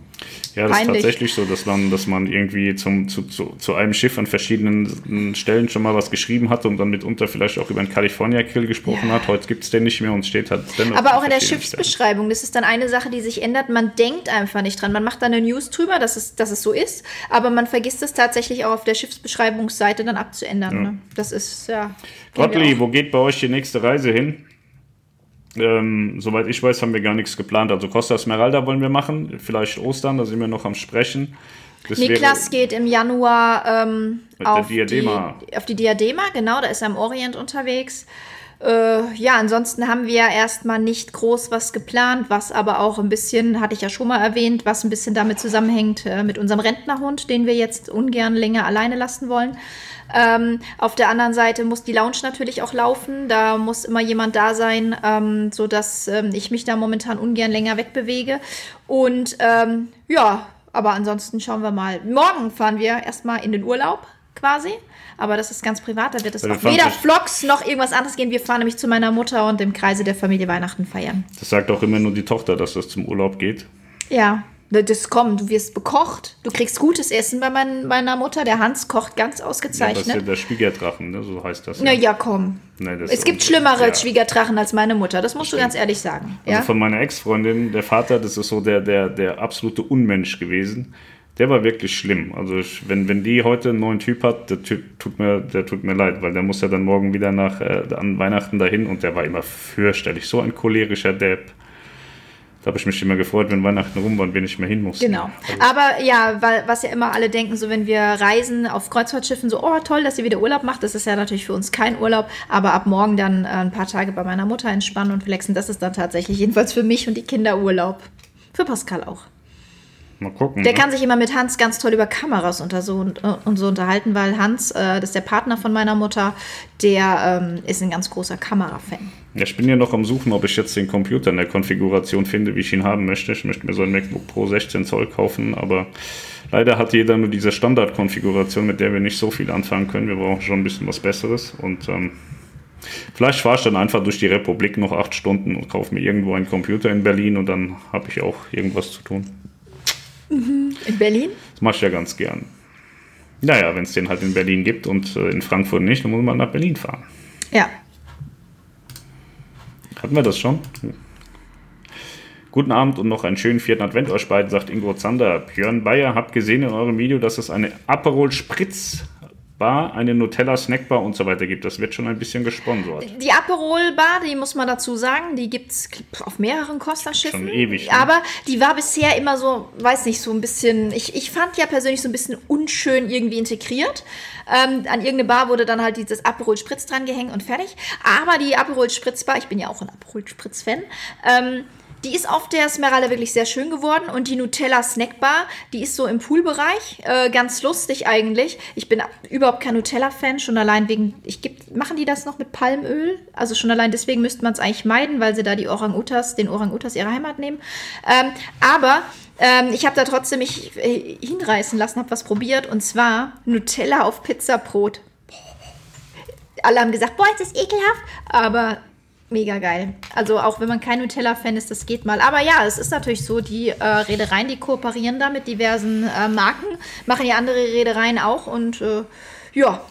Ja, das ist Peinlich. tatsächlich so, dass man, dass man irgendwie zum, zu, zu, zu einem Schiff an verschiedenen Stellen schon mal was geschrieben hat und dann mitunter vielleicht auch über den California Grill gesprochen Ja. hat. Heute gibt es den nicht mehr und steht halt dennoch Aber auch in der. Schiffsbeschreibung, das ist dann eine Sache, die sich ändert. Man denkt einfach nicht dran. Man macht dann eine News drüber, dass es, dass es so ist, aber man vergisst es tatsächlich auch auf der Schiffsbeschreibungsseite dann abzuändern. Ne? Das ist, ja. kennen wir Gottli, auch. wo geht bei euch die nächste Reise hin? Ähm, soweit ich weiß, haben wir gar nichts geplant. Also Costa Smeralda wollen wir machen, vielleicht Ostern, da sind wir noch am Sprechen. Das Niklas geht im Januar ähm, auf, Diadema. Die, auf die Diadema, genau, da ist er im Orient unterwegs. Äh, ja, ansonsten haben wir erstmal nicht groß was geplant, was aber auch ein bisschen, hatte ich ja schon mal erwähnt, was ein bisschen damit zusammenhängt äh, mit unserem Rentnerhund, den wir jetzt ungern länger alleine lassen wollen. Ähm, auf der anderen Seite muss die Lounge natürlich auch laufen. Da muss immer jemand da sein, ähm, sodass ähm, ich mich da momentan ungern länger wegbewege. Und ähm, ja, aber ansonsten schauen wir mal. Morgen fahren wir erstmal in den Urlaub quasi. Aber das ist ganz privat, da wird es auch weder Vlogs noch irgendwas anderes gehen. Wir fahren nämlich zu meiner Mutter und im Kreise der Familie Weihnachten feiern. Das sagt auch immer nur die Tochter, dass das zum Urlaub geht. Ja, das kommt, du wirst bekocht, du kriegst gutes Essen bei mein, meiner Mutter. Der Hans kocht ganz ausgezeichnet. Ja, das ist ja der Schwiegerdrachen, ne? so heißt das. Ja. Na ja, komm. Nee, es gibt schlimmere ja. Schwiegerdrachen als meine Mutter, das musst das du ganz ehrlich sagen. Also von meiner Ex-Freundin, der Vater, das ist so der, der, der absolute Unmensch gewesen der war wirklich schlimm. Also ich, wenn, wenn die heute einen neuen Typ hat, der Typ tut mir, der tut mir leid, weil der muss ja dann morgen wieder nach äh, an Weihnachten dahin und der war immer fürchterlich. So ein cholerischer Depp. Da habe ich mich immer gefreut, wenn Weihnachten rum war und wir nicht mehr hin mussten. Genau. Also Aber ja, weil, was ja immer alle denken, so wenn wir reisen auf Kreuzfahrtschiffen, so, oh toll, dass ihr wieder Urlaub macht. Das ist ja natürlich für uns kein Urlaub. Aber ab morgen dann äh, ein paar Tage bei meiner Mutter entspannen und flexen, das ist dann tatsächlich jedenfalls für mich und die Kinder Urlaub. Für Pascal auch. Mal gucken. Der ne? kann sich immer mit Hans ganz toll über Kameras und so, und, äh, und so unterhalten, weil Hans, äh, das ist der Partner von meiner Mutter, der ähm, ist ein ganz großer Kamerafan. Ja, ich bin ja noch am Suchen, ob ich jetzt den Computer in der Konfiguration finde, wie ich ihn haben möchte. Ich möchte mir so ein MacBook Pro 16 Zoll kaufen, aber leider hat jeder nur diese Standardkonfiguration, mit der wir nicht so viel anfangen können. Wir brauchen schon ein bisschen was Besseres und ähm, Vielleicht fahre ich dann einfach durch die Republik noch acht Stunden und kaufe mir irgendwo einen Computer in Berlin und dann habe ich auch irgendwas zu tun. Mhm. In Berlin? Das mache ich ja ganz gern. Naja, wenn es den halt in Berlin gibt und äh, in Frankfurt nicht, dann muss man nach Berlin fahren. Ja. Hatten wir das schon? Guten Abend und noch einen schönen vierten Advent euch beiden, sagt Ingo Zander. Björn Bayer, habt gesehen in eurem Video, dass es eine Aperol Spritz Bar, eine Nutella Snackbar und so weiter gibt. Das wird schon ein bisschen gesponsert. Die Aperol Bar, die muss man dazu sagen, die gibt es auf mehreren Costa-Schiffen. Schon ewig. Ne? Aber die war bisher immer so, weiß nicht, so ein bisschen, ich, ich fand ja persönlich so ein bisschen unschön irgendwie integriert. Ähm, an irgendeine Bar wurde dann halt dieses Aperol Spritz dran gehängt und fertig. Aber die Aperol Spritz Bar, ich bin ja auch ein Aperol Spritz Fan, ähm, die ist auf der Smeralda wirklich sehr schön geworden und die Nutella Snackbar, die ist so im Poolbereich, äh, ganz lustig eigentlich. Ich bin überhaupt kein Nutella-Fan, schon allein wegen, ich geb, machen die das noch mit Palmöl? Also schon allein deswegen müsste man es eigentlich meiden, weil sie da die Orang-Utas, den Orang-Utas ihre Heimat nehmen. Ähm, aber ähm, ich habe da trotzdem mich äh, hinreißen lassen, habe was probiert und zwar Nutella auf Pizzabrot. Alle haben gesagt, boah, ist das ekelhaft, aber mega geil. Also auch wenn man kein Nutella-Fan ist, das geht mal. Aber ja, es ist natürlich so, die äh, Reedereien, die kooperieren da mit diversen äh, Marken, machen ja andere Reedereien auch und äh, ja,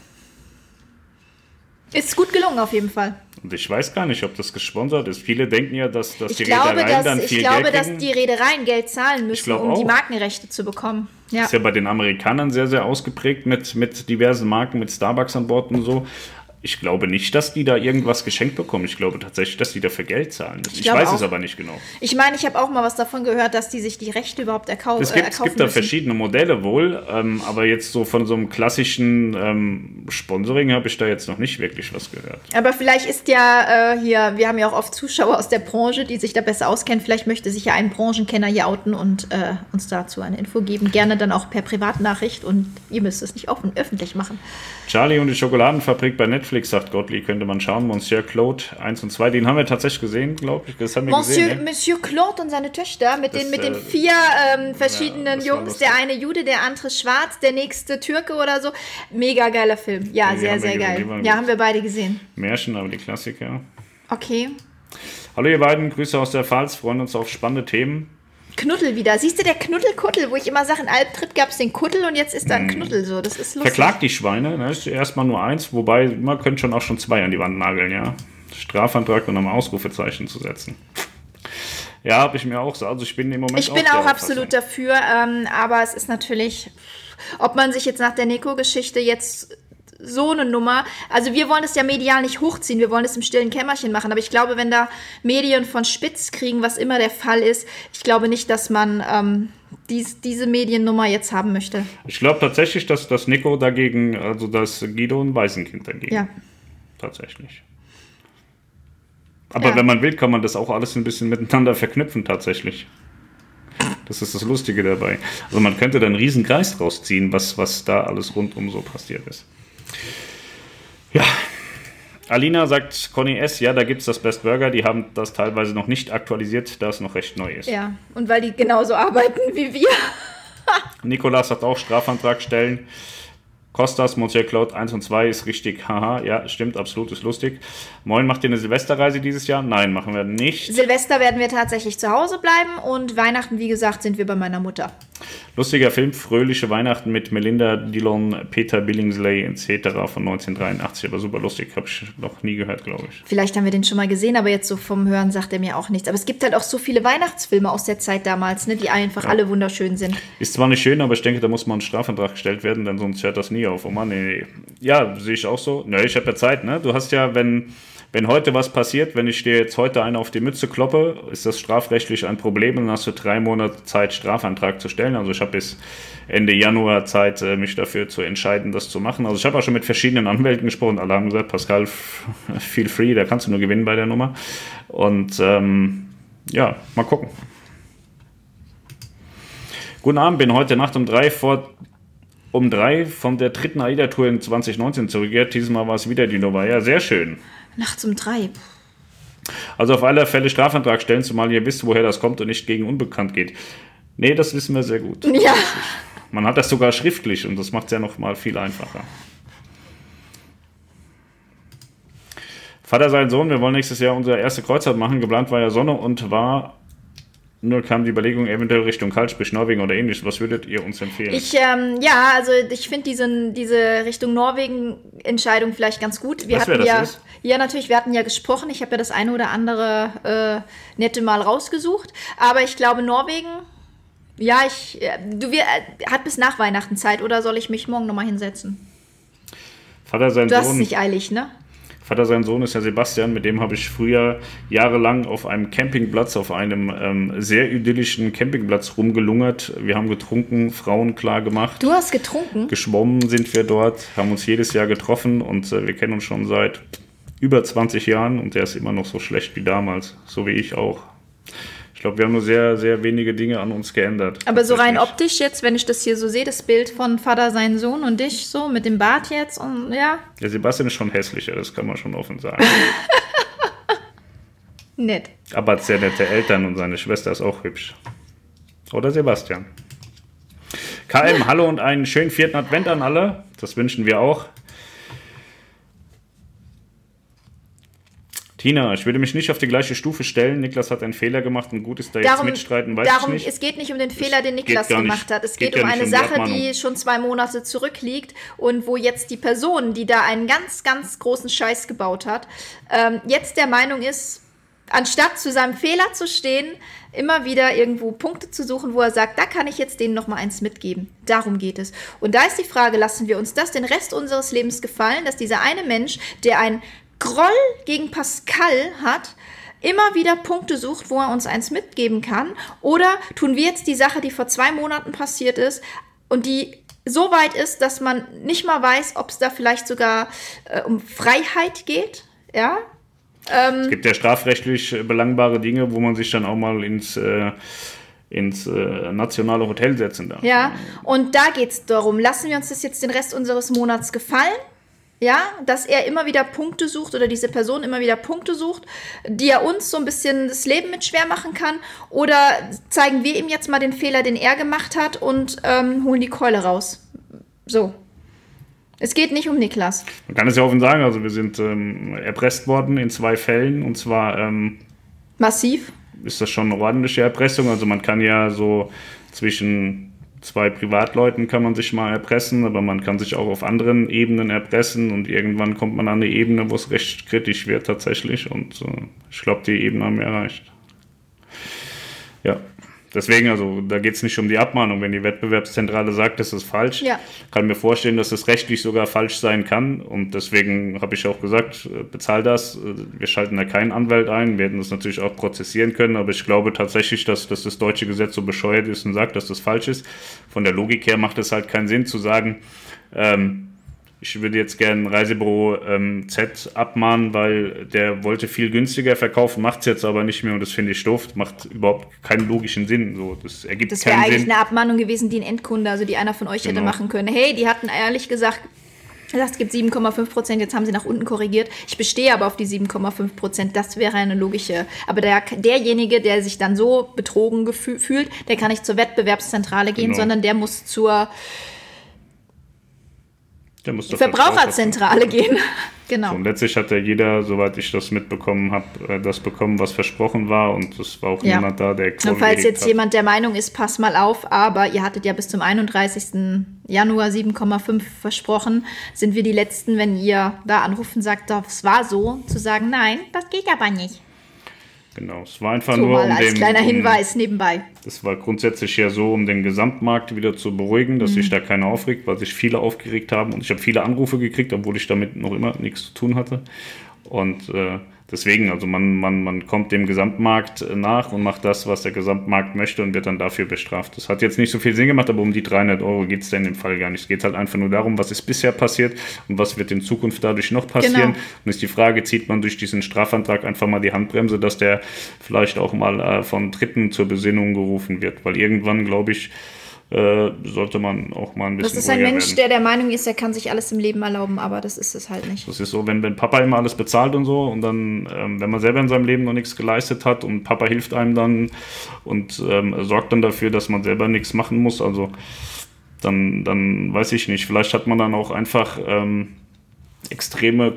ist gut gelungen auf jeden Fall. Und ich weiß gar nicht, ob das gesponsert ist. Viele denken ja, dass, dass ich die glaube, Reedereien dass, dann viel Ich glaube, Geld dass die Reedereien Geld zahlen müssen, um auch. die Markenrechte zu bekommen. Ja. Ist ja bei den Amerikanern sehr, sehr ausgeprägt mit, mit diversen Marken, mit Starbucks an Bord und so ich glaube nicht, dass die da irgendwas geschenkt bekommen. Ich glaube tatsächlich, dass die dafür Geld zahlen. Ich, ich weiß auch. es aber nicht genau. Ich meine, ich habe auch mal was davon gehört, dass die sich die Rechte überhaupt erkau es gibt, äh, erkaufen. Es gibt da müssen. verschiedene Modelle wohl, ähm, aber jetzt so von so einem klassischen ähm, Sponsoring habe ich da jetzt noch nicht wirklich was gehört. Aber vielleicht ist ja äh, hier, wir haben ja auch oft Zuschauer aus der Branche, die sich da besser auskennen. Vielleicht möchte sich ja ein Branchenkenner hier outen und äh, uns dazu eine Info geben. Gerne dann auch per Privatnachricht und ihr müsst es nicht offen, öffentlich machen. Charlie und die Schokoladenfabrik bei Netflix, sagt Gottlieb, könnte man schauen. Monsieur Claude 1 und 2, den haben wir tatsächlich gesehen, glaube ich. Das haben wir Monsieur, gesehen, ne? Monsieur Claude und seine Töchter mit, das, den, mit den äh, vier ähm, verschiedenen ja, Jungs. Der eine Jude, der andere schwarz, der nächste Türke oder so. Mega geiler Film. Ja, ja sehr, sehr geil. Ja, haben wir beide gesehen. Märchen, aber die Klassiker. Okay. Hallo ihr beiden, Grüße aus der Pfalz, freuen uns auf spannende Themen. Knuddel wieder. Siehst du, der Knuddelkuttel, wo ich immer sage, in Albtritt gab es den Kuttel und jetzt ist da ein hm. Knuddel so. Das ist lustig. Verklagt die Schweine, ne? ist erstmal nur eins, wobei man könnte schon auch schon zwei an die Wand nageln, ja. Strafantrag und ein Ausrufezeichen zu setzen. Ja, habe ich mir auch so. Also ich bin im Moment Ich bin auch, auch absolut dafür, ähm, aber es ist natürlich, ob man sich jetzt nach der Neko-Geschichte jetzt so eine Nummer. Also wir wollen es ja medial nicht hochziehen, wir wollen es im stillen Kämmerchen machen. Aber ich glaube, wenn da Medien von Spitz kriegen, was immer der Fall ist, ich glaube nicht, dass man ähm, dies, diese Mediennummer jetzt haben möchte. Ich glaube tatsächlich, dass das Nico dagegen, also dass Guido ein Waisenkind dagegen. Ja. Tatsächlich. Aber Ja. wenn man will, kann man das auch alles ein bisschen miteinander verknüpfen tatsächlich. Das ist das Lustige dabei. Also man könnte da einen riesen Kreis draus ziehen, was, was da alles rundum so passiert ist. Ja. Alina sagt Conny S., ja, da gibt es das Best Burger, die haben das teilweise noch nicht aktualisiert, da es noch recht neu ist. Ja, und weil die genauso arbeiten wie wir. Nikolas sagt auch Strafantrag stellen. Kostas, Monsieur Claude 1 und 2 ist richtig, haha, ja, stimmt, absolut, ist lustig. Moin, macht ihr eine Silvesterreise dieses Jahr? Nein, machen wir nicht. Silvester werden wir tatsächlich zu Hause bleiben und Weihnachten, wie gesagt, sind wir bei meiner Mutter. Lustiger Film, Fröhliche Weihnachten mit Melinda Dillon, Peter Billingsley etc. von 1983, aber super lustig, habe ich noch nie gehört, glaube ich. Vielleicht haben wir den schon mal gesehen, aber jetzt so vom Hören sagt er mir auch nichts. Aber es gibt halt auch so viele Weihnachtsfilme aus der Zeit damals, ne, die einfach alle wunderschön sind. Ist zwar nicht schön, aber ich denke, da muss mal ein Strafantrag gestellt werden, denn sonst hört das nie auf. Oh Mann, nee, nee. Ja, sehe ich auch so. Ne, ich habe ja Zeit, ne? Du hast ja, wenn, wenn heute was passiert, wenn ich dir jetzt heute eine auf die Mütze kloppe, ist das strafrechtlich ein Problem und hast du drei Monate Zeit, Strafantrag zu stellen. Also ich habe bis Ende Januar Zeit, äh, mich dafür zu entscheiden, das zu machen. Also ich habe auch schon mit verschiedenen Anwälten gesprochen. Alle haben gesagt, Pascal, feel free, da kannst du nur gewinnen bei der Nummer. Und ähm, ja, mal gucken. Guten Abend, bin heute Nacht um drei vor um drei von der dritten AIDA-Tour in 2019 zurückgekehrt. Dieses Mal war es wieder die Novaya. Sehr schön. Nachts um drei. Also auf alle Fälle Strafantrag stellen, zumal ihr wisst, woher das kommt und nicht gegen Unbekannt geht. Nee, das wissen wir sehr gut. Ja. Man hat das sogar schriftlich und das macht es ja noch mal viel einfacher. Vater, sein Sohn, wir wollen nächstes Jahr unsere erste Kreuzfahrt machen. Geplant war ja Sonne und war, nur kam die Überlegung eventuell Richtung Kaltspiel, Norwegen oder ähnliches. Was würdet ihr uns empfehlen? Ich, ähm, ja, also ich finde diese, Richtung Norwegen-Entscheidung vielleicht ganz gut. Wir wär hatten das ja, ist? ja, natürlich, wir hatten ja gesprochen. Ich habe ja das eine oder andere äh, nette Mal rausgesucht. Aber ich glaube, Norwegen, ja, ich, äh, du, wir, äh, hat bis nach Weihnachten Zeit oder soll ich mich morgen nochmal hinsetzen? Vater, sein Du hast es Sohn. nicht eilig, ne? Vater, sein Sohn ist ja Sebastian, mit dem habe ich früher jahrelang auf einem Campingplatz, auf einem ähm, sehr idyllischen Campingplatz rumgelungert. Wir haben getrunken, Frauen klar gemacht. Du hast getrunken? Geschwommen sind wir dort, haben uns jedes Jahr getroffen und äh, wir kennen uns schon seit über 20 Jahren und der ist immer noch so schlecht wie damals, so wie ich auch. Ich glaube, wir haben nur sehr, sehr wenige Dinge an uns geändert. Aber so rein optisch jetzt, wenn ich das hier so sehe, das Bild von Vater, seinen Sohn und dich so mit dem Bart jetzt und ja, Der Sebastian ist schon hässlicher, das kann man schon offen sagen. nett. Aber hat sehr nette Eltern und seine Schwester ist auch hübsch. Oder Sebastian. KM, hallo und einen schönen vierten Advent an alle. Das wünschen wir auch. Tina, ich würde mich nicht auf die gleiche Stufe stellen. Niklas hat einen Fehler gemacht und gut ist da jetzt Darum, mitstreiten, weiß darum ich nicht. es geht nicht um den Fehler, den Niklas nicht- gemacht hat. Es geht geht, um eine um die Sache, Abmahnung. die schon zwei Monate zurückliegt und wo jetzt die Person, die da einen ganz, ganz großen Scheiß gebaut hat, ähm, jetzt der Meinung ist, anstatt zu seinem Fehler zu stehen, immer wieder irgendwo Punkte zu suchen, wo er sagt, da kann ich jetzt denen noch mal eins mitgeben. Darum geht es. Und da ist die Frage, lassen wir uns das den Rest unseres Lebens gefallen, dass dieser eine Mensch, der ein Groll gegen Pascal hat, immer wieder Punkte sucht, wo er uns eins mitgeben kann? Oder tun wir jetzt die Sache, die vor zwei Monaten passiert ist und die so weit ist, dass man nicht mal weiß, ob es da vielleicht sogar äh, um Freiheit geht? Ja, Es gibt ja strafrechtlich belangbare Dinge, wo man sich dann auch mal ins, äh, ins äh, nationale Hotel setzen darf. Ja, und da geht es darum, lassen wir uns das jetzt den Rest unseres Monats gefallen? Ja, dass er immer wieder Punkte sucht oder diese Person immer wieder Punkte sucht, die er uns so ein bisschen das Leben mit schwer machen kann? Oder zeigen wir ihm jetzt mal den Fehler, den er gemacht hat und ähm, holen die Keule raus? So. Es geht nicht um Niklas. Man kann es ja offen sagen, also wir sind ähm, erpresst worden in zwei Fällen und zwar ähm, Massiv. ist das schon eine ordentliche Erpressung. Also man kann ja so zwischen zwei Privatleuten kann man sich mal erpressen, aber man kann sich auch auf anderen Ebenen erpressen und irgendwann kommt man an eine Ebene, wo es recht kritisch wird tatsächlich und äh, ich glaube, die Ebene haben wir erreicht. Ja. Deswegen, also da geht es nicht um die Abmahnung. Wenn die Wettbewerbszentrale sagt, das ist falsch, Ja. kann mir vorstellen, dass es rechtlich sogar falsch sein kann. Und deswegen habe ich auch gesagt, äh, bezahl das. Äh, Wir schalten da keinen Anwalt ein. Wir hätten das natürlich auch prozessieren können. Aber ich glaube tatsächlich, dass, dass das deutsche Gesetz so bescheuert ist und sagt, dass das falsch ist. Von der Logik her macht es halt keinen Sinn zu sagen, ähm, ich würde jetzt gerne Reisebüro ähm, Z abmahnen, weil der wollte viel günstiger verkaufen, macht es jetzt aber nicht mehr und das finde ich doof, macht überhaupt keinen logischen Sinn. So, das ergibt Das wäre eigentlich Sinn. eine Abmahnung gewesen, die ein Endkunde, also die einer von euch hätte Genau. machen können. Hey, die hatten ehrlich gesagt gesagt, es gibt 7,5 Prozent, jetzt haben sie nach unten korrigiert. Ich bestehe aber auf die 7,5 Prozent. Das wäre eine logische. Aber der, derjenige, der sich dann so betrogen fühlt, der kann nicht zur Wettbewerbszentrale gehen, Genau. sondern der muss zur Der muss Verbraucherzentrale gehen. So, genau. und letztlich hat ja jeder, soweit ich das mitbekommen habe, äh, das bekommen, was versprochen war. Und es war auch Ja. niemand da, der Und Kurve falls jetzt hat. jemand der Meinung ist, pass mal auf, aber ihr hattet ja bis zum 31. Januar 7,5 versprochen, sind wir die Letzten, wenn ihr da anruft und sagt, das war so, zu sagen, nein, das geht aber nicht. Genau, es war einfach So nur mal um als den, kleiner um, Hinweis nebenbei. Das war grundsätzlich ja so, um den Gesamtmarkt wieder zu beruhigen, dass Mhm. sich da keiner aufregt, weil sich viele aufgeregt haben. Und ich habe viele Anrufe gekriegt, obwohl ich damit noch immer nichts zu tun hatte. Und äh, deswegen, also man, man, man kommt dem Gesamtmarkt äh, nach und macht das, was der Gesamtmarkt möchte und wird dann dafür bestraft. Das hat jetzt nicht so viel Sinn gemacht, aber um die 300 Euro geht es denn im Fall gar nicht. Es geht halt einfach nur darum, was ist bisher passiert und was wird in Zukunft dadurch noch passieren. Genau. Und ist die Frage, zieht man durch diesen Strafantrag einfach mal die Handbremse, dass der vielleicht auch mal äh, von Dritten zur Besinnung gerufen wird. Weil irgendwann, glaube ich, äh, sollte man auch mal ein bisschen Das ist ein Mensch, werden. der der Meinung ist, er kann sich alles im Leben erlauben, aber das ist es halt nicht. Das ist so, wenn, wenn Papa immer alles bezahlt und so und dann, ähm, wenn man selber in seinem Leben noch nichts geleistet hat und Papa hilft einem dann und ähm, sorgt dann dafür, dass man selber nichts machen muss, also dann, dann weiß ich nicht, vielleicht hat man dann auch einfach ähm, extreme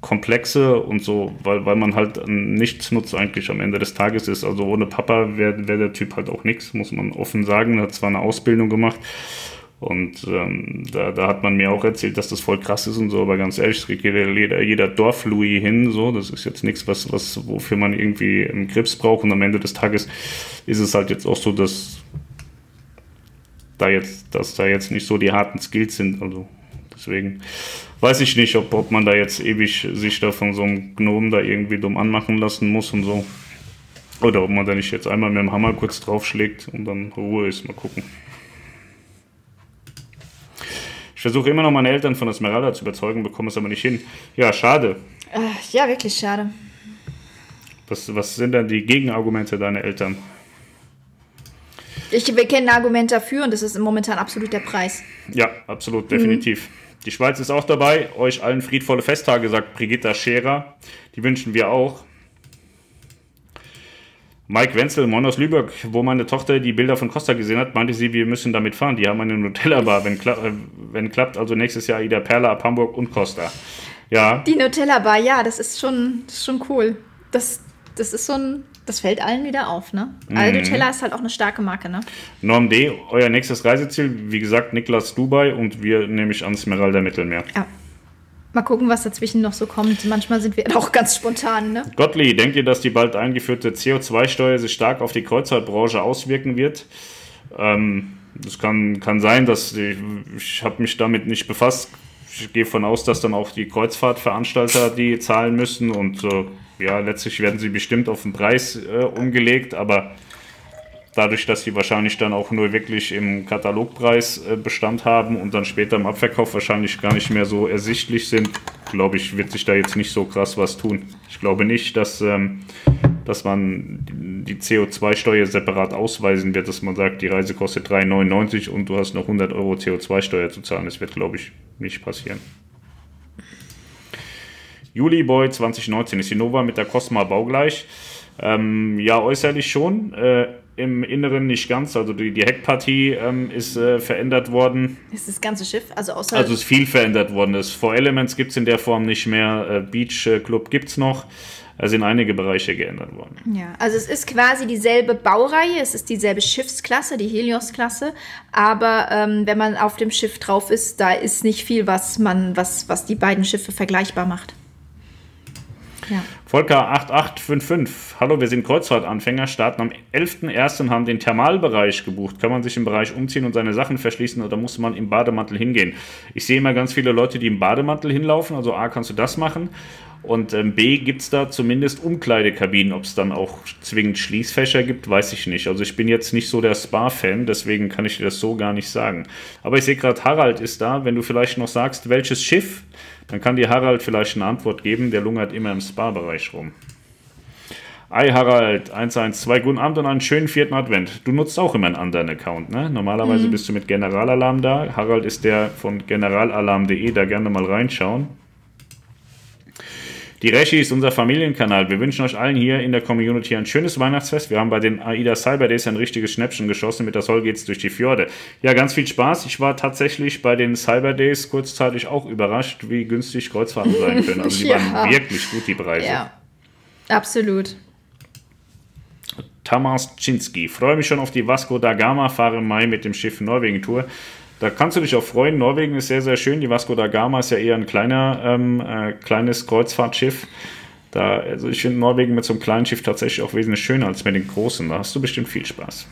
Komplexe und so, weil, weil man halt ein Nichtsnutz eigentlich am Ende des Tages ist. Also ohne Papa wäre wär der Typ halt auch nichts, muss man offen sagen. Er hat zwar eine Ausbildung gemacht und ähm, da, da hat man mir auch erzählt, dass das voll krass ist und so, aber ganz ehrlich, kriegt jeder, jeder, Dorf-Louis hin, so, das ist jetzt nichts, was, was, wofür man irgendwie einen Grips braucht und am Ende des Tages ist es halt jetzt auch so, dass da jetzt, dass da jetzt nicht so die harten Skills sind, also deswegen weiß ich nicht, ob, ob man da jetzt ewig sich da von so einem Gnom da irgendwie dumm anmachen lassen muss und so. Oder ob man da nicht jetzt einmal mit dem Hammer kurz draufschlägt und dann Ruhe ist. Mal gucken. Ich versuche immer noch meine Eltern von Esmeralda zu überzeugen, bekomme es aber nicht hin. Ja, schade. Äh, ja, wirklich schade. Was, was sind denn die Gegenargumente deiner Eltern? Ich wir kennen ein Argument dafür und das ist momentan absolut der Preis. Ja, absolut, definitiv. Die Schweiz ist auch dabei. Euch allen friedvolle Festtage, sagt Brigitta Scherer. Die wünschen wir auch. Mike Wenzel, Moin aus Lübeck, wo meine Tochter die Bilder von Costa gesehen hat, meinte sie, wir müssen damit fahren. Die haben eine Nutella-Bar, wenn, kla äh, wenn klappt, also nächstes Jahr Ida Perla ab Hamburg und Costa. Ja, Die Nutella Bar, ja, das ist schon, das ist schon cool. Das, das ist so ein, das fällt allen wieder auf, ne? Weil Nutella ist halt auch eine starke Marke, ne? Norm D, euer nächstes Reiseziel, wie gesagt, Niklas Dubai und wir nämlich an Smeralda Mittelmeer. Ja. Mal gucken, was dazwischen noch so kommt. Manchmal sind wir auch ganz spontan, ne? Gottlieb, denkt ihr, dass die bald eingeführte CO2-Steuer sich stark auf die Kreuzfahrtbranche auswirken wird? Ähm, das kann, kann sein, dass ich, ich habe mich damit nicht befasst. Ich gehe von aus, dass dann auch die Kreuzfahrtveranstalter die zahlen müssen und äh, ja, letztlich werden sie bestimmt auf den Preis äh, umgelegt, aber dadurch, dass sie wahrscheinlich dann auch nur wirklich im Katalogpreis äh, Bestand haben und dann später im Abverkauf wahrscheinlich gar nicht mehr so ersichtlich sind, glaube ich, wird sich da jetzt nicht so krass was tun. Ich glaube nicht, dass, ähm, dass man die CO2-Steuer separat ausweisen wird, dass man sagt, die Reise kostet 3,99 und du hast noch 100 Euro CO2-Steuer zu zahlen. Das wird, glaube ich, nicht passieren. Juli Boy 2019 ist die Nova mit der Cosma baugleich. Ähm, ja, äußerlich schon. Äh, Im Inneren nicht ganz. Also die, die Heckpartie ähm, ist äh, verändert worden. Ist das ganze Schiff, also außer Also ist viel verändert worden. Das Four Elements gibt es in der Form nicht mehr. Äh, Beach äh, Club gibt es noch. Also sind einige Bereiche geändert worden. Ja, also es ist quasi dieselbe Baureihe, es ist dieselbe Schiffsklasse, die Helios-Klasse, aber ähm, wenn man auf dem Schiff drauf ist, da ist nicht viel, was man, was, was die beiden Schiffe vergleichbar macht. Ja. Volker 8855. Hallo, wir sind Kreuzfahrtanfänger, starten am 11.01. haben den Thermalbereich gebucht. Kann man sich im Bereich umziehen und seine Sachen verschließen oder muss man im Bademantel hingehen? Ich sehe immer ganz viele Leute, die im Bademantel hinlaufen. Also A, kannst du das machen. Und ähm, B, gibt es da zumindest Umkleidekabinen. Ob es dann auch zwingend Schließfächer gibt, weiß ich nicht. Also ich bin jetzt nicht so der Spa-Fan, deswegen kann ich dir das so gar nicht sagen. Aber ich sehe gerade, Harald ist da. Wenn du vielleicht noch sagst, welches Schiff, dann kann dir Harald vielleicht eine Antwort geben. Der lungert immer im Spa-Bereich rum. Ei Harald, 112, guten Abend und einen schönen vierten Advent. Du nutzt auch immer einen anderen Account, ne? Normalerweise mhm. bist du mit Generalalarm da. Harald ist der von generalalarm.de, da gerne mal reinschauen. Die Rechi ist unser Familienkanal. Wir wünschen euch allen hier in der Community ein schönes Weihnachtsfest. Wir haben bei den AIDA Cyber Days ein richtiges Schnäppchen geschossen. Mit der Soll geht's durch die Fjorde. Ja, ganz viel Spaß. Ich war tatsächlich bei den Cyber Days kurzzeitig auch überrascht, wie günstig Kreuzfahrten sein können. Also die ja. waren wirklich gut, die Preise. Ja, absolut. Tamas Czynski. Freue mich schon auf die Vasco da Gama, fahre im Mai mit dem Schiff Norwegen Tour. Da kannst du dich auch freuen. Norwegen ist sehr, sehr schön. Die Vasco da Gama ist ja eher ein kleiner, ähm, äh, kleines Kreuzfahrtschiff. Da, also ich finde Norwegen mit so einem kleinen Schiff tatsächlich auch wesentlich schöner als mit den großen. Da hast du bestimmt viel Spaß.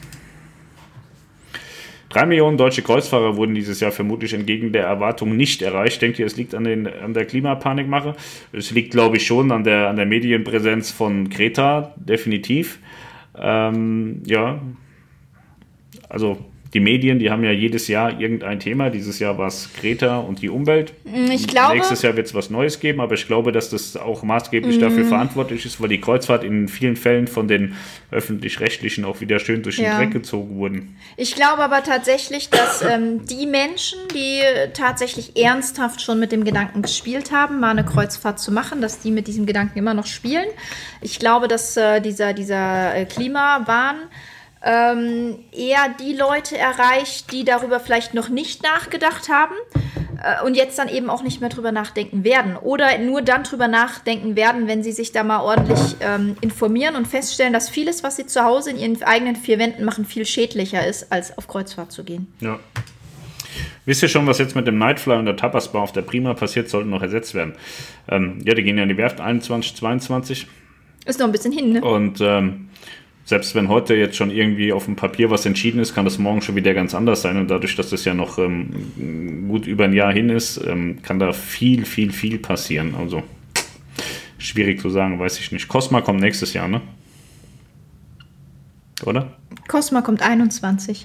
Drei Millionen deutsche Kreuzfahrer wurden dieses Jahr vermutlich entgegen der Erwartung nicht erreicht. Denkt ihr, es liegt an, den, an der Klimapanikmache? Es liegt, glaube ich, schon an der, an der Medienpräsenz von Kreta, definitiv. Ähm, ja, also die Medien, die haben ja jedes Jahr irgendein Thema. Dieses Jahr war es Greta und die Umwelt. Mm, ich glaube, Nächstes Jahr wird es was Neues geben, aber ich glaube, dass das auch maßgeblich mm. dafür verantwortlich ist, weil die Kreuzfahrt in vielen Fällen von den öffentlich-rechtlichen auch wieder schön durch den ja. Dreck gezogen wurden. Ich glaube aber tatsächlich, dass ähm, die Menschen, die tatsächlich ernsthaft schon mit dem Gedanken gespielt haben, mal eine Kreuzfahrt zu machen, dass die mit diesem Gedanken immer noch spielen. Ich glaube, dass äh, dieser, dieser äh, Klimawahn ähm, eher die Leute erreicht, die darüber vielleicht noch nicht nachgedacht haben äh, und jetzt dann eben auch nicht mehr drüber nachdenken werden. Oder nur dann drüber nachdenken werden, wenn sie sich da mal ordentlich ähm, informieren und feststellen, dass vieles, was sie zu Hause in ihren eigenen vier Wänden machen, viel schädlicher ist, als auf Kreuzfahrt zu gehen. Ja. Wisst ihr schon, was jetzt mit dem Nightfly und der Tapas Bar auf der Prima passiert, sollten noch ersetzt werden. Ähm, ja, die gehen ja in die Werft 21, 22. Ist noch ein bisschen hin, ne? Und ähm, selbst wenn heute jetzt schon irgendwie auf dem Papier was entschieden ist, kann das morgen schon wieder ganz anders sein. Und dadurch, dass das ja noch ähm, gut über ein Jahr hin ist, ähm, kann da viel, viel, viel passieren. Also schwierig zu sagen, weiß ich nicht. Cosma kommt nächstes Jahr, ne? Oder? Cosma kommt 21.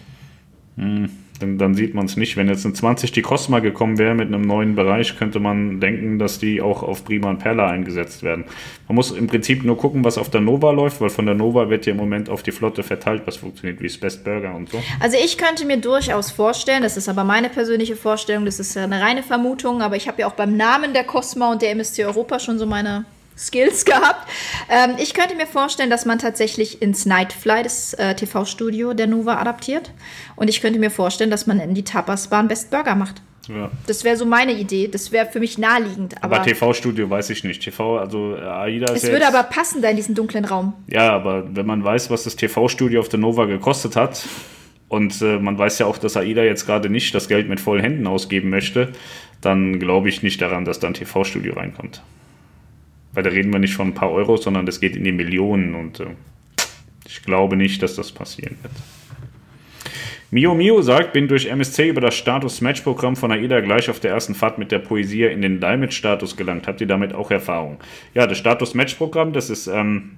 Hm. Denn dann sieht man es nicht. Wenn jetzt in 20 die Cosma gekommen wäre mit einem neuen Bereich, könnte man denken, dass die auch auf Prima und Perla eingesetzt werden. Man muss im Prinzip nur gucken, was auf der Nova läuft, weil von der Nova wird ja im Moment auf die Flotte verteilt, was funktioniert, wie das Best Burger und so. Also ich könnte mir durchaus vorstellen, das ist aber meine persönliche Vorstellung, das ist eine reine Vermutung, aber ich habe ja auch beim Namen der Cosma und der MSC Europa schon so meine Skills gehabt. Ähm, ich könnte mir vorstellen, dass man tatsächlich ins Nightfly, das äh, TV-Studio der Nova, adaptiert. Und ich könnte mir vorstellen, dass man in die Tapas-Bahn Best Burger macht. Ja. Das wäre so meine Idee. Das wäre für mich naheliegend. Aber, aber TV-Studio weiß ich nicht. TV, also äh, AIDA ist. Es würde aber passen da in diesen dunklen Raum. Ja, aber wenn man weiß, was das TV-Studio auf der Nova gekostet hat, und äh, man weiß ja auch, dass AIDA jetzt gerade nicht das Geld mit vollen Händen ausgeben möchte, dann glaube ich nicht daran, dass da ein TV-Studio reinkommt. Weil da reden wir nicht von ein paar Euro, sondern das geht in die Millionen und äh, ich glaube nicht, dass das passieren wird. Mio Mio sagt, bin durch MSC über das Status-Match-Programm von AIDA gleich auf der ersten Fahrt mit der Poesie in den Diamond-Status gelangt. Habt ihr damit auch Erfahrung? Ja, das Status-Match-Programm, das ist ähm,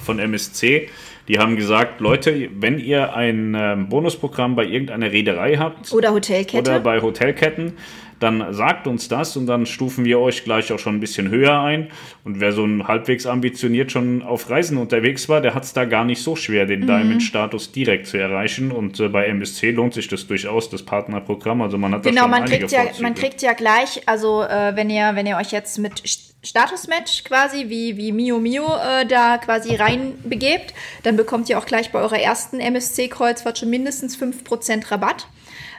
von MSC. Die haben gesagt, Leute, wenn ihr ein ähm, Bonusprogramm bei irgendeiner Reederei habt oder Hotelkette oder bei Hotelketten, dann sagt uns das und dann stufen wir euch gleich auch schon ein bisschen höher ein. Und wer so ein halbwegs ambitioniert schon auf Reisen unterwegs war, der hat es da gar nicht so schwer, den mhm. Diamond-Status direkt zu erreichen. Und äh, bei MSC lohnt sich das durchaus, das Partnerprogramm. Also man hat genau, da schon man kriegt ja, man kriegt ja gleich, also äh, wenn ihr, wenn ihr euch jetzt mit Status-Match quasi, wie, wie Mio Mio äh, da quasi reinbegebt, dann bekommt ihr auch gleich bei eurer ersten MSC-Kreuzfahrt schon mindestens 5% Rabatt.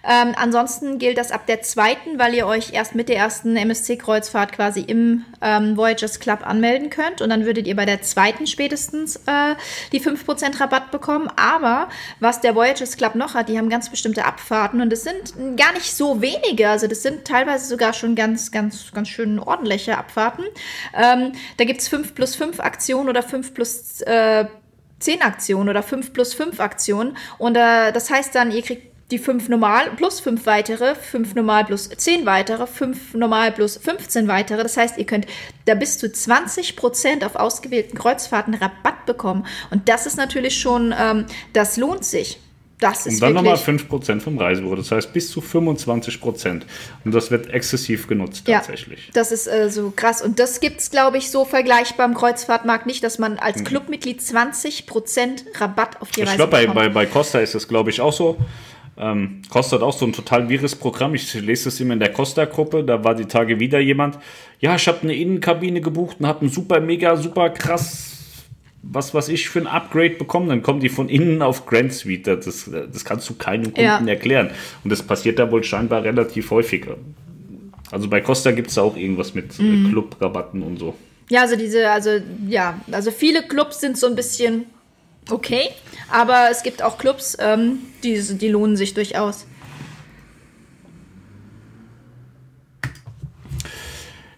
Ähm, ansonsten gilt das ab der zweiten, weil ihr euch erst mit der ersten MSC-Kreuzfahrt quasi im ähm, Voyagers Club anmelden könnt. Und dann würdet ihr bei der zweiten spätestens äh, die 5% Rabatt bekommen. Aber was der Voyagers Club noch hat, die haben ganz bestimmte Abfahrten und es sind gar nicht so wenige. Also das sind teilweise sogar schon ganz, ganz, ganz schön ordentliche Abfahrten. Ähm, da gibt es 5 plus 5 Aktionen oder 5 plus äh, 10 Aktionen oder 5 plus 5 Aktionen. Und äh, das heißt dann, ihr kriegt die 5 normal plus 5 weitere, 5 normal plus 10 weitere, 5 normal plus 15 weitere. Das heißt, ihr könnt da bis zu 20% auf ausgewählten Kreuzfahrten Rabatt bekommen. Und das ist natürlich schon, ähm, das lohnt sich. Das ist Und dann nochmal 5% vom Reisebüro, das heißt bis zu 25%. Und das wird exzessiv genutzt tatsächlich. Ja, das ist äh, so krass. Und das gibt es, glaube ich, so vergleichbar im Kreuzfahrtmarkt nicht, dass man als mhm. Clubmitglied 20% Rabatt auf die ich Reise glaub, bekommt. Ich glaube, bei, bei, bei Costa ist das, glaube ich, auch so. Ähm, Costa hat auch so ein total wirres Programm. Ich lese das immer in der Costa-Gruppe. Da war die Tage wieder jemand. Ja, ich habe eine Innenkabine gebucht und habe ein super, mega, super krass was, was ich für ein Upgrade bekomme, dann kommen die von innen auf Grand Suite. Das, das kannst du keinem Kunden ja. erklären. Und das passiert da wohl scheinbar relativ häufig. Also bei Costa gibt es auch irgendwas mit äh, mhm. Clubrabatten und so. Ja, also diese, also ja, also viele Clubs sind so ein bisschen okay, aber es gibt auch Clubs, ähm, die, die lohnen sich durchaus.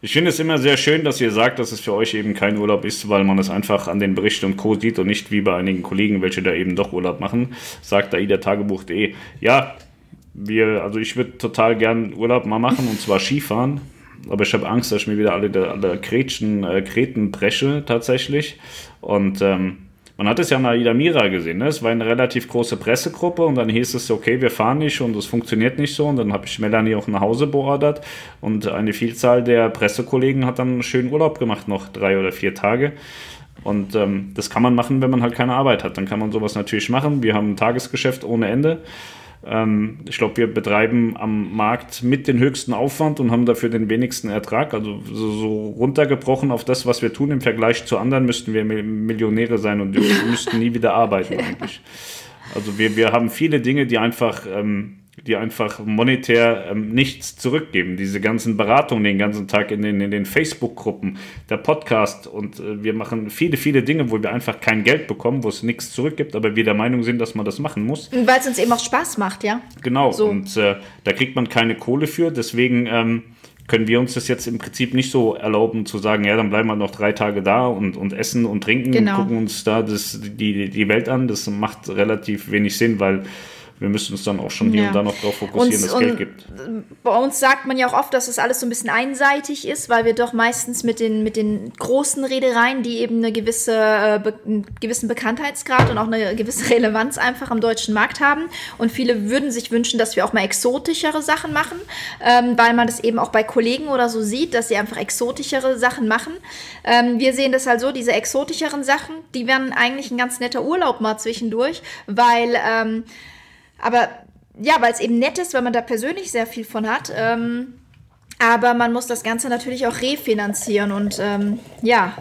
Ich finde es immer sehr schön, dass ihr sagt, dass es für euch eben kein Urlaub ist, weil man es einfach an den Berichten und Co. sieht und nicht wie bei einigen Kollegen, welche da eben doch Urlaub machen, sagt AIDA-Tagebuch.de. Ja, wir, also ich würde total gern Urlaub mal machen und zwar Skifahren, aber ich habe Angst, dass ich mir wieder alle, alle Gretchen, äh, Kreten presche tatsächlich und ähm, man hat es ja mal Ida Mira gesehen, ne? es war eine relativ große Pressegruppe und dann hieß es, okay, wir fahren nicht und es funktioniert nicht so und dann habe ich Melanie auch nach Hause beordert und eine Vielzahl der Pressekollegen hat dann einen schönen Urlaub gemacht, noch drei oder vier Tage. Und ähm, das kann man machen, wenn man halt keine Arbeit hat. Dann kann man sowas natürlich machen. Wir haben ein Tagesgeschäft ohne Ende. Ähm, ich glaube, wir betreiben am Markt mit den höchsten Aufwand und haben dafür den wenigsten Ertrag. Also so, so runtergebrochen auf das, was wir tun im Vergleich zu anderen, müssten wir Millionäre sein und müssten nie wieder arbeiten eigentlich. Also wir, wir haben viele Dinge, die einfach ähm, die einfach monetär ähm, nichts zurückgeben. Diese ganzen Beratungen den ganzen Tag in den, in den Facebook-Gruppen, der Podcast und äh, wir machen viele, viele Dinge, wo wir einfach kein Geld bekommen, wo es nichts zurückgibt, aber wir der Meinung sind, dass man das machen muss. Weil es uns eben auch Spaß macht, ja. Genau, so. und äh, da kriegt man keine Kohle für, deswegen ähm, können wir uns das jetzt im Prinzip nicht so erlauben zu sagen, ja, dann bleiben wir noch drei Tage da und, und essen und trinken genau. und gucken uns da das, die, die Welt an. Das macht relativ wenig Sinn, weil wir müssen uns dann auch schon hier ja. und da noch darauf fokussieren, dass es Geld gibt. Bei uns sagt man ja auch oft, dass es das alles so ein bisschen einseitig ist, weil wir doch meistens mit den, mit den großen Reedereien, die eben eine gewisse, äh, einen gewissen Bekanntheitsgrad und auch eine gewisse Relevanz einfach am deutschen Markt haben. Und viele würden sich wünschen, dass wir auch mal exotischere Sachen machen, ähm, weil man das eben auch bei Kollegen oder so sieht, dass sie einfach exotischere Sachen machen. Ähm, wir sehen das halt so, diese exotischeren Sachen, die wären eigentlich ein ganz netter Urlaub mal zwischendurch, weil ähm, aber ja, weil es eben nett ist, weil man da persönlich sehr viel von hat. Ähm, aber man muss das Ganze natürlich auch refinanzieren und ähm, ja,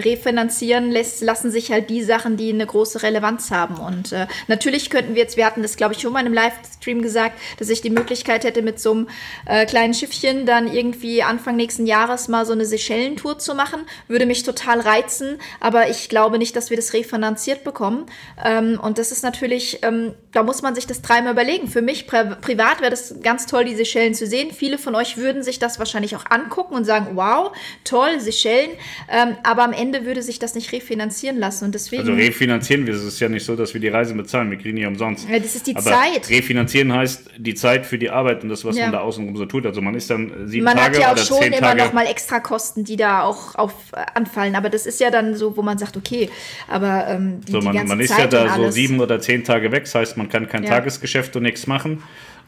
refinanzieren lässt, lassen sich halt die Sachen, die eine große Relevanz haben. Und äh, natürlich könnten wir jetzt, wir hatten das, glaube ich, schon mal einem Livestream gesagt, dass ich die Möglichkeit hätte, mit so einem äh, kleinen Schiffchen dann irgendwie Anfang nächsten Jahres mal so eine Seychellen-Tour zu machen. Würde mich total reizen, aber ich glaube nicht, dass wir das refinanziert bekommen. Ähm, und das ist natürlich, ähm, da muss man sich das dreimal überlegen. Für mich pri privat wäre das ganz toll, die Seychellen zu sehen. Viele von euch würden sich das wahrscheinlich auch angucken und sagen, wow, toll, Seychellen. Ähm, aber am Ende würde sich das nicht refinanzieren lassen. Und deswegen, also refinanzieren wir. Es ist ja nicht so, dass wir die Reise bezahlen. Wir kriegen die umsonst. Ja, das ist die Aber Zeit. Refinanzieren heißt die Zeit für die Arbeit und das, was ja. man da außenrum so tut. Also man ist dann sieben man Tage oder zehn Tage. Man hat ja auch schon immer noch mal extra Kosten, die da auch auf, äh, anfallen. Aber das ist ja dann so, wo man sagt, okay, aber ähm, die, so, man, die man ist Zeit ja da so sieben oder zehn Tage weg. Das heißt, man kann kein ja. Tagesgeschäft und nichts machen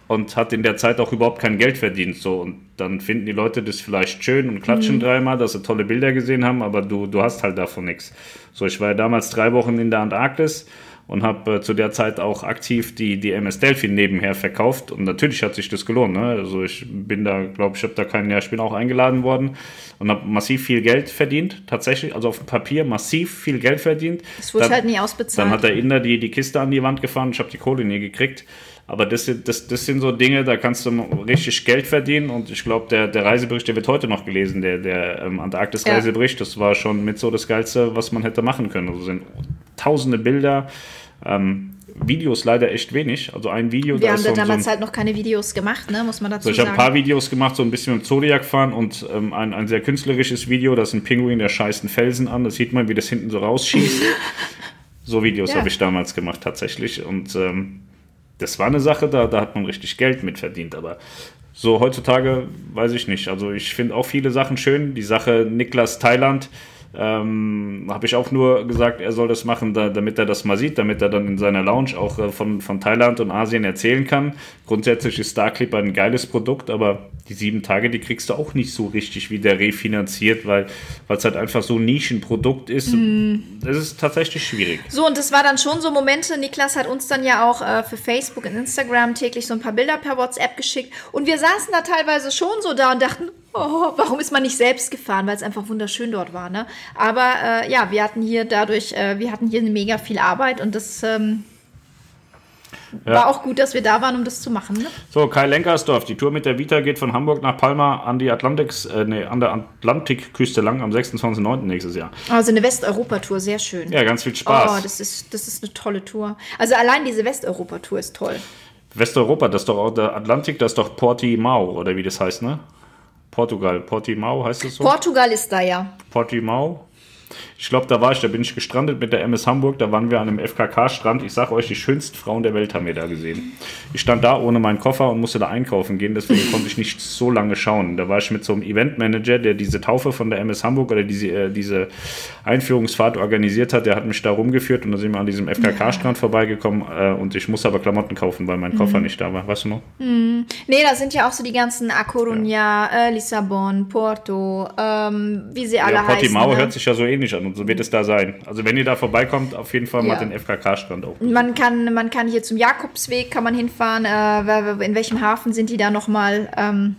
und hat in der Zeit auch überhaupt kein Geld verdient. So. Und dann finden die Leute das vielleicht schön und klatschen mhm. dreimal, dass sie tolle Bilder gesehen haben, aber du, du hast halt davon nichts. So, ich war ja damals drei Wochen in der Antarktis und habe äh, zu der Zeit auch aktiv die, die MS Delphin nebenher verkauft und natürlich hat sich das gelohnt. Ne? Also ich bin da, glaube ich, habe da kein, ja, ich bin auch eingeladen worden und habe massiv viel Geld verdient, tatsächlich, also auf dem Papier massiv viel Geld verdient. Das wurde dann, halt nie ausbezahlt. Dann hat der Inder die, die Kiste an die Wand gefahren, ich habe die Kohle nie gekriegt. Aber das, das, das sind so Dinge, da kannst du richtig Geld verdienen. Und ich glaube, der, der Reisebericht, der wird heute noch gelesen, der, der ähm, Antarktis-Reisebericht, ja. das war schon mit so das Geilste, was man hätte machen können. Also sind tausende Bilder. Ähm, Videos leider echt wenig. Also ein Video. Wir da haben da damals so ein, halt noch keine Videos gemacht, ne? muss man dazu so, ich sagen. Ich habe ein paar Videos gemacht, so ein bisschen mit Zodiac fahren und ähm, ein, ein sehr künstlerisches Video, das ist ein Pinguin, der scheißt einen Felsen an. Das sieht man, wie das hinten so rausschießt. so Videos ja. habe ich damals gemacht tatsächlich. Und ähm, das war eine Sache, da, da hat man richtig Geld mit verdient. Aber so heutzutage weiß ich nicht. Also ich finde auch viele Sachen schön. Die Sache Niklas Thailand ähm, habe ich auch nur gesagt, er soll das machen, da, damit er das mal sieht, damit er dann in seiner Lounge auch äh, von, von Thailand und Asien erzählen kann. Grundsätzlich ist Star Clipper ein geiles Produkt, aber die sieben Tage, die kriegst du auch nicht so richtig wieder refinanziert, weil es halt einfach so ein Nischenprodukt ist. Mm. Das ist tatsächlich schwierig. So, und das war dann schon so Momente. Niklas hat uns dann ja auch äh, für Facebook und Instagram täglich so ein paar Bilder per WhatsApp geschickt. Und wir saßen da teilweise schon so da und dachten, oh, warum ist man nicht selbst gefahren, weil es einfach wunderschön dort war. Ne? Aber äh, ja, wir hatten hier dadurch, äh, wir hatten hier mega viel Arbeit und das ähm, ja. war auch gut, dass wir da waren, um das zu machen. Ne? So, Kai Lenkersdorf, die Tour mit der Vita geht von Hamburg nach Palma an die Atlantiks, äh, nee, an der Atlantikküste lang am 26.09. nächstes Jahr. Also eine Westeuropa-Tour, sehr schön. Ja, ganz viel Spaß. Oh, das ist, das ist eine tolle Tour. Also allein diese Westeuropa-Tour ist toll. Westeuropa, das ist doch auch der Atlantik, das ist doch Portimao, oder wie das heißt, ne? Portugal. Portimao heißt es so? Portugal ist da ja. Portimao. Ich glaube, da war ich, da bin ich gestrandet mit der MS Hamburg, da waren wir an einem FKK-Strand. Ich sage euch, die schönsten Frauen der Welt haben wir da gesehen. Ich stand da ohne meinen Koffer und musste da einkaufen gehen, deswegen konnte ich nicht so lange schauen. Da war ich mit so einem Eventmanager, der diese Taufe von der MS Hamburg oder diese, äh, diese Einführungsfahrt organisiert hat, der hat mich da rumgeführt und da sind wir an diesem FKK-Strand vorbeigekommen äh, und ich musste aber Klamotten kaufen, weil mein Koffer mhm. nicht da war. Weißt du noch? Mhm. Nee, da sind ja auch so die ganzen A Coruña, ja. äh, Lissabon, Porto, ähm, wie sie alle ja, heißen. Portimao ne? hört sich ja so ähnlich an und so wird es da sein. Also wenn ihr da vorbeikommt, auf jeden Fall ja. mal den FKK-Strand auch. Man kann, man kann hier zum Jakobsweg kann man hinfahren. Äh, in welchem Hafen sind die da nochmal? Ähm,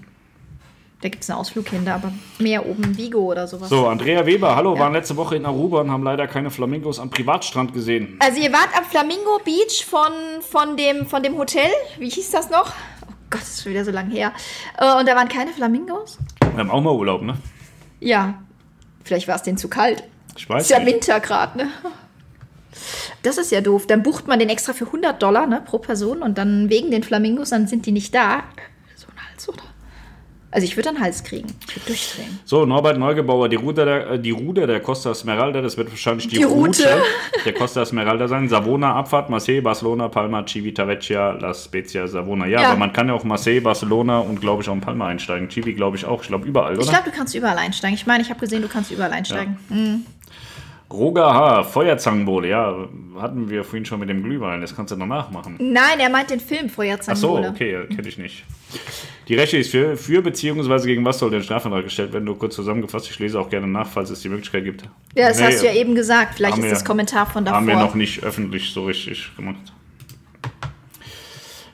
da gibt es einen Ausflug hin, da aber mehr oben Vigo oder sowas. So, Andrea Weber, hallo, ja. waren letzte Woche in Aruba und haben leider keine Flamingos am Privatstrand gesehen. Also ihr wart am Flamingo Beach von, von, dem, von dem Hotel, wie hieß das noch? Oh Gott, das ist schon wieder so lange her. Äh, und da waren keine Flamingos? Wir haben auch mal Urlaub, ne? Ja, vielleicht war es denen zu kalt. Ich weiß Ist ja Winter gerade, ne? Das ist ja doof. Dann bucht man den extra für 100 Dollar ne, pro Person und dann wegen den Flamingos, dann sind die nicht da. So ein Hals, oder? Also ich würde einen Hals kriegen. Ich würde durchdrehen. So, Norbert Neugebauer, die Ruder der, äh, die Ruder der Costa Esmeralda, das wird wahrscheinlich die, die Route. Route der Costa Esmeralda sein. Savona, Abfahrt, Marseille, Barcelona, Palma, Civitavecchia, La Spezia, Savona. Ja, ja, aber man kann ja auch Marseille, Barcelona und glaube ich auch in Palma einsteigen. Chivi glaube ich auch. Ich glaube überall, oder? Ich glaube, du kannst überall einsteigen. Ich meine, ich habe gesehen, du kannst überall einsteigen. Ja. Mhm. Roger H., Feuerzangenbowle, ja, hatten wir vorhin schon mit dem Glühwein, das kannst du noch nachmachen. Nein, er meint den Film Feuerzangenbowle. Ach so, okay, kenne ich nicht. Die Rechte ist für, für bzw. gegen was soll der Strafantrag gestellt werden? Nur kurz zusammengefasst, ich lese auch gerne nach, falls es die Möglichkeit gibt. Ja, das nee, hast du ja eben gesagt, vielleicht ist wir, das Kommentar von davor. Haben wir noch nicht öffentlich so richtig gemacht.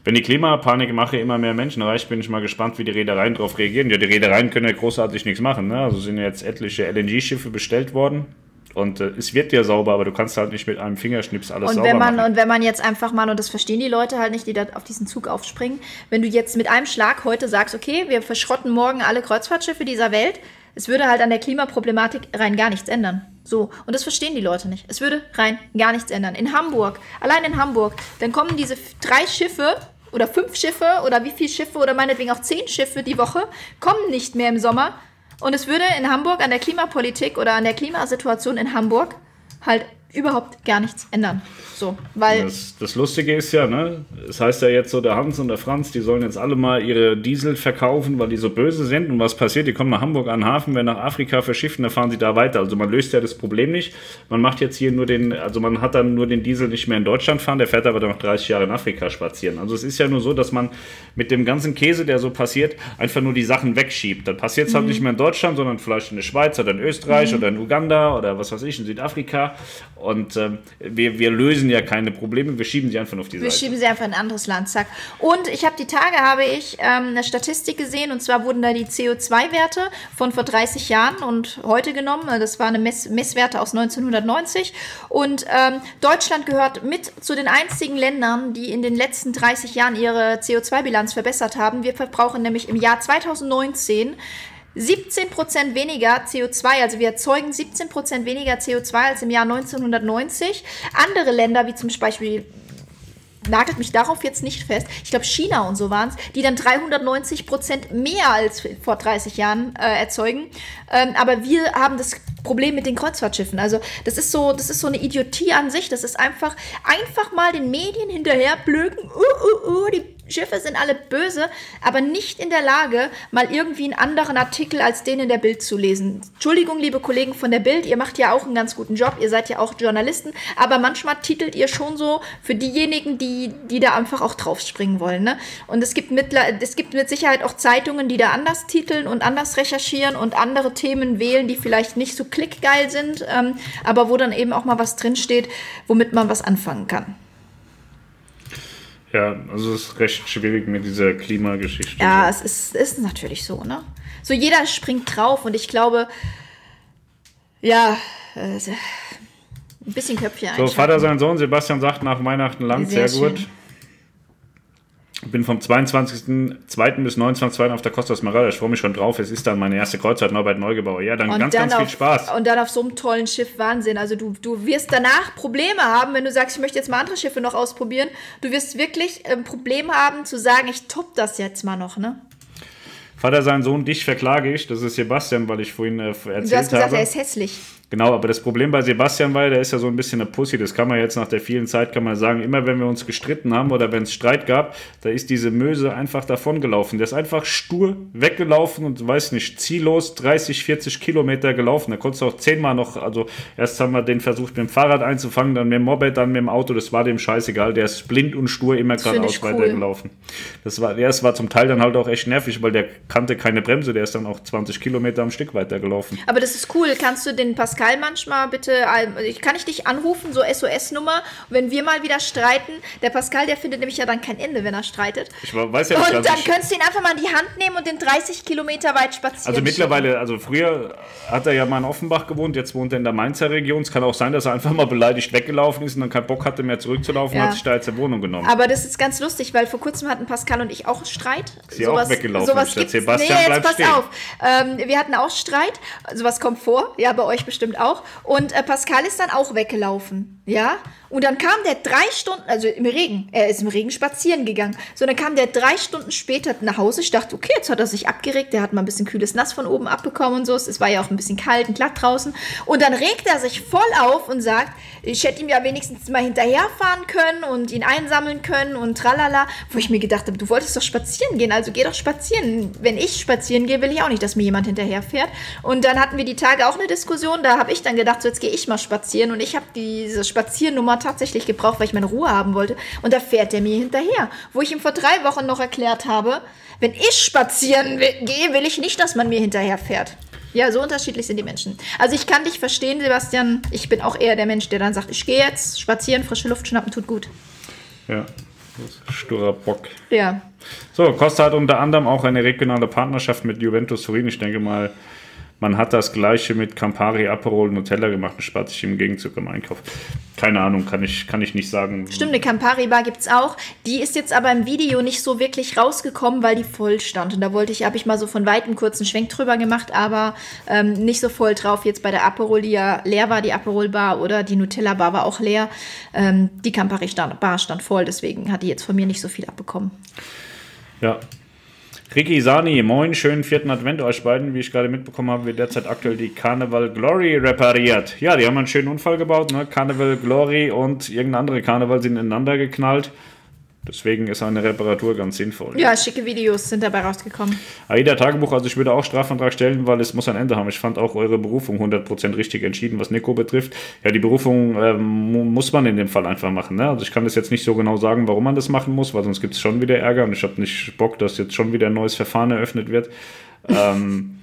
Wenn die Klimapanik mache immer mehr Menschen erreicht, bin ich mal gespannt, wie die Reedereien darauf reagieren. Ja, die Reedereien können ja großartig nichts machen. Ne? Also sind jetzt etliche LNG-Schiffe bestellt worden. Und äh, es wird ja sauber, aber du kannst halt nicht mit einem Fingerschnips alles und sauber wenn man, machen. Und wenn man jetzt einfach mal, und das verstehen die Leute halt nicht, die da auf diesen Zug aufspringen, wenn du jetzt mit einem Schlag heute sagst, okay, wir verschrotten morgen alle Kreuzfahrtschiffe dieser Welt, es würde halt an der Klimaproblematik rein gar nichts ändern. So, und das verstehen die Leute nicht. Es würde rein gar nichts ändern. In Hamburg, allein in Hamburg, dann kommen diese drei Schiffe oder fünf Schiffe oder wie viele Schiffe oder meinetwegen auch zehn Schiffe die Woche, kommen nicht mehr im Sommer und es würde in Hamburg an der Klimapolitik oder an der Klimasituation in Hamburg halt überhaupt gar nichts ändern. So, weil das, das, Lustige ist ja, ne, es heißt ja jetzt so, der Hans und der Franz, die sollen jetzt alle mal ihre Diesel verkaufen, weil die so böse sind. Und was passiert? Die kommen nach Hamburg an den Hafen, werden nach Afrika verschiffen, dann fahren sie da weiter. Also man löst ja das Problem nicht. Man macht jetzt hier nur den, also man hat dann nur den Diesel nicht mehr in Deutschland fahren, der fährt aber dann noch 30 Jahre in Afrika spazieren. Also es ist ja nur so, dass man mit dem ganzen Käse, der so passiert, einfach nur die Sachen wegschiebt. Dann passiert es halt mhm. halt nicht mehr in Deutschland, sondern vielleicht in der Schweiz oder in Österreich mhm. oder in Uganda oder was weiß ich, in Südafrika. Und ähm, wir, wir lösen ja keine Probleme, wir schieben sie einfach auf die wir Seite. Wir schieben sie einfach in ein anderes Land, zack. Und ich habe die Tage, habe ich ähm, eine Statistik gesehen und zwar wurden da die CO2-Werte von vor 30 Jahren und heute genommen. Das war eine Mess Messwerte aus 1990 und ähm, Deutschland gehört mit zu den einzigen Ländern, die in den letzten 30 Jahren ihre CO2-Bilanz verbessert haben. Wir verbrauchen nämlich im Jahr 2019 17% weniger CO2, also wir erzeugen 17% weniger CO2 als im Jahr 1990. Andere Länder, wie zum Beispiel nagelt mich darauf jetzt nicht fest. Ich glaube, China und so waren es, die dann 390 Prozent mehr als vor 30 Jahren äh, erzeugen. Ähm, aber wir haben das Problem mit den Kreuzfahrtschiffen. Also das ist so, das ist so eine Idiotie an sich. Das ist einfach, einfach mal den Medien hinterher blöken. Uh, uh, uh, die Schiffe sind alle böse, aber nicht in der Lage, mal irgendwie einen anderen Artikel als den in der Bild zu lesen. Entschuldigung, liebe Kollegen von der Bild, ihr macht ja auch einen ganz guten Job, ihr seid ja auch Journalisten, aber manchmal titelt ihr schon so für diejenigen, die, die da einfach auch draufspringen wollen. Ne? Und es gibt, mit, es gibt mit Sicherheit auch Zeitungen, die da anders titeln und anders recherchieren und andere Themen wählen, die vielleicht nicht so klickgeil sind, ähm, aber wo dann eben auch mal was drinsteht, womit man was anfangen kann. Ja, also es ist recht schwierig mit dieser Klimageschichte. Ja, es ist, ist natürlich so, ne? So jeder springt drauf und ich glaube, ja, äh, ein bisschen Köpfchen So, Vater, sein Sohn, Sebastian sagt nach Weihnachten Land, sehr, sehr gut. Ich bin vom 22.02. bis 29.02. auf der Costa Smeralda. Ich freue mich schon drauf. Es ist dann meine erste Kreuzfahrt Norbert Neugebauer. Ja, dann und ganz, dann ganz viel Spaß. Und dann auf so einem tollen Schiff Wahnsinn. Also du, du wirst danach Probleme haben, wenn du sagst, ich möchte jetzt mal andere Schiffe noch ausprobieren. Du wirst wirklich ein ähm, Problem haben zu sagen, ich top das jetzt mal noch, ne? Vater, sein Sohn, dich verklage ich. Das ist Sebastian, weil ich vorhin äh, erzählt habe. Du hast gesagt, habe. er ist hässlich. Genau, aber das Problem bei Sebastian war, der ist ja so ein bisschen eine Pussy. Das kann man jetzt nach der vielen Zeit kann man sagen. Immer wenn wir uns gestritten haben oder wenn es Streit gab, da ist diese Möse einfach davongelaufen. Der ist einfach stur weggelaufen und weiß nicht, ziellos 30, 40 Kilometer gelaufen. Da konntest du auch zehnmal noch, also erst haben wir den versucht mit dem Fahrrad einzufangen, dann mit dem Moped, dann mit dem Auto. Das war dem scheißegal. Der ist blind und stur immer geradeaus cool. weitergelaufen. Das war, ja, das war zum Teil dann halt auch echt nervig, weil der kannte keine Bremse. Der ist dann auch 20 Kilometer am Stück weitergelaufen. Aber das ist cool. Kannst du den Pascal Pascal manchmal bitte, äh, ich kann ich dich anrufen, so SOS-Nummer, wenn wir mal wieder streiten. Der Pascal, der findet nämlich ja dann kein Ende, wenn er streitet. Ich weiß ja nicht, Und dann könntest du ihn einfach mal in die Hand nehmen und den 30 Kilometer weit spazieren. Also mittlerweile, also früher hat er ja mal in Offenbach gewohnt, jetzt wohnt er in der Mainzer Region. Es kann auch sein, dass er einfach mal beleidigt weggelaufen ist und dann keinen Bock hatte mehr zurückzulaufen ja. und hat sich da jetzt eine Wohnung genommen. Aber das ist ganz lustig, weil vor kurzem hatten Pascal und ich auch Streit. Sie sowas, auch weggelaufen. Sowas gibt's, Sebastian nee, jetzt pass stehen. auf. Ähm, wir hatten auch Streit. Sowas kommt vor. Ja, bei euch bestimmt auch. Und äh, Pascal ist dann auch weggelaufen. Ja? Und dann kam der drei Stunden, also im Regen, er ist im Regen spazieren gegangen. So, dann kam der drei Stunden später nach Hause. Ich dachte, okay, jetzt hat er sich abgeregt. Der hat mal ein bisschen kühles Nass von oben abbekommen und so. Es war ja auch ein bisschen kalt und glatt draußen. Und dann regt er sich voll auf und sagt, ich hätte ihm ja wenigstens mal hinterherfahren können und ihn einsammeln können und tralala. Wo ich mir gedacht habe, du wolltest doch spazieren gehen, also geh doch spazieren. Wenn ich spazieren gehe, will ich auch nicht, dass mir jemand hinterherfährt. Und dann hatten wir die Tage auch eine Diskussion. Da habe ich dann gedacht, so jetzt gehe ich mal spazieren. Und ich habe diese Spaziernummer tatsächlich gebraucht, weil ich meine Ruhe haben wollte. Und da fährt er mir hinterher. Wo ich ihm vor drei Wochen noch erklärt habe, wenn ich spazieren gehe, will ich nicht, dass man mir hinterher fährt. Ja, so unterschiedlich sind die Menschen. Also ich kann dich verstehen, Sebastian. Ich bin auch eher der Mensch, der dann sagt, ich gehe jetzt spazieren, frische Luft schnappen, tut gut. Ja, sturer Bock. Ja. So, Costa hat unter anderem auch eine regionale Partnerschaft mit Juventus Turin. Ich denke mal, man hat das gleiche mit Campari, Aperol, Nutella gemacht und spart sich im Gegenzug im Einkauf. Keine Ahnung, kann ich, kann ich nicht sagen. Stimmt, eine Campari-Bar gibt es auch. Die ist jetzt aber im Video nicht so wirklich rausgekommen, weil die voll stand. Und da wollte ich, habe ich mal so von weitem kurzen Schwenk drüber gemacht, aber ähm, nicht so voll drauf. Jetzt bei der Aperol, die ja leer war, die Aperol-Bar oder die Nutella-Bar war auch leer. Ähm, die Campari-Bar stand voll, deswegen hat die jetzt von mir nicht so viel abbekommen. Ja, Ricky Sani, moin, schönen vierten Advent euch beiden. Wie ich gerade mitbekommen habe, wird derzeit aktuell die Carnival Glory repariert. Ja, die haben einen schönen Unfall gebaut, ne? Carnival Glory und irgendeine andere Carnival sind ineinander geknallt. Deswegen ist eine Reparatur ganz sinnvoll. Ja, schicke Videos sind dabei rausgekommen. AIDA Tagebuch, also ich würde auch Strafantrag stellen, weil es muss ein Ende haben. Ich fand auch eure Berufung 100% richtig entschieden, was Nico betrifft. Ja, die Berufung ähm, muss man in dem Fall einfach machen. Ne? Also ich kann das jetzt nicht so genau sagen, warum man das machen muss, weil sonst gibt es schon wieder Ärger und ich habe nicht Bock, dass jetzt schon wieder ein neues Verfahren eröffnet wird. ähm,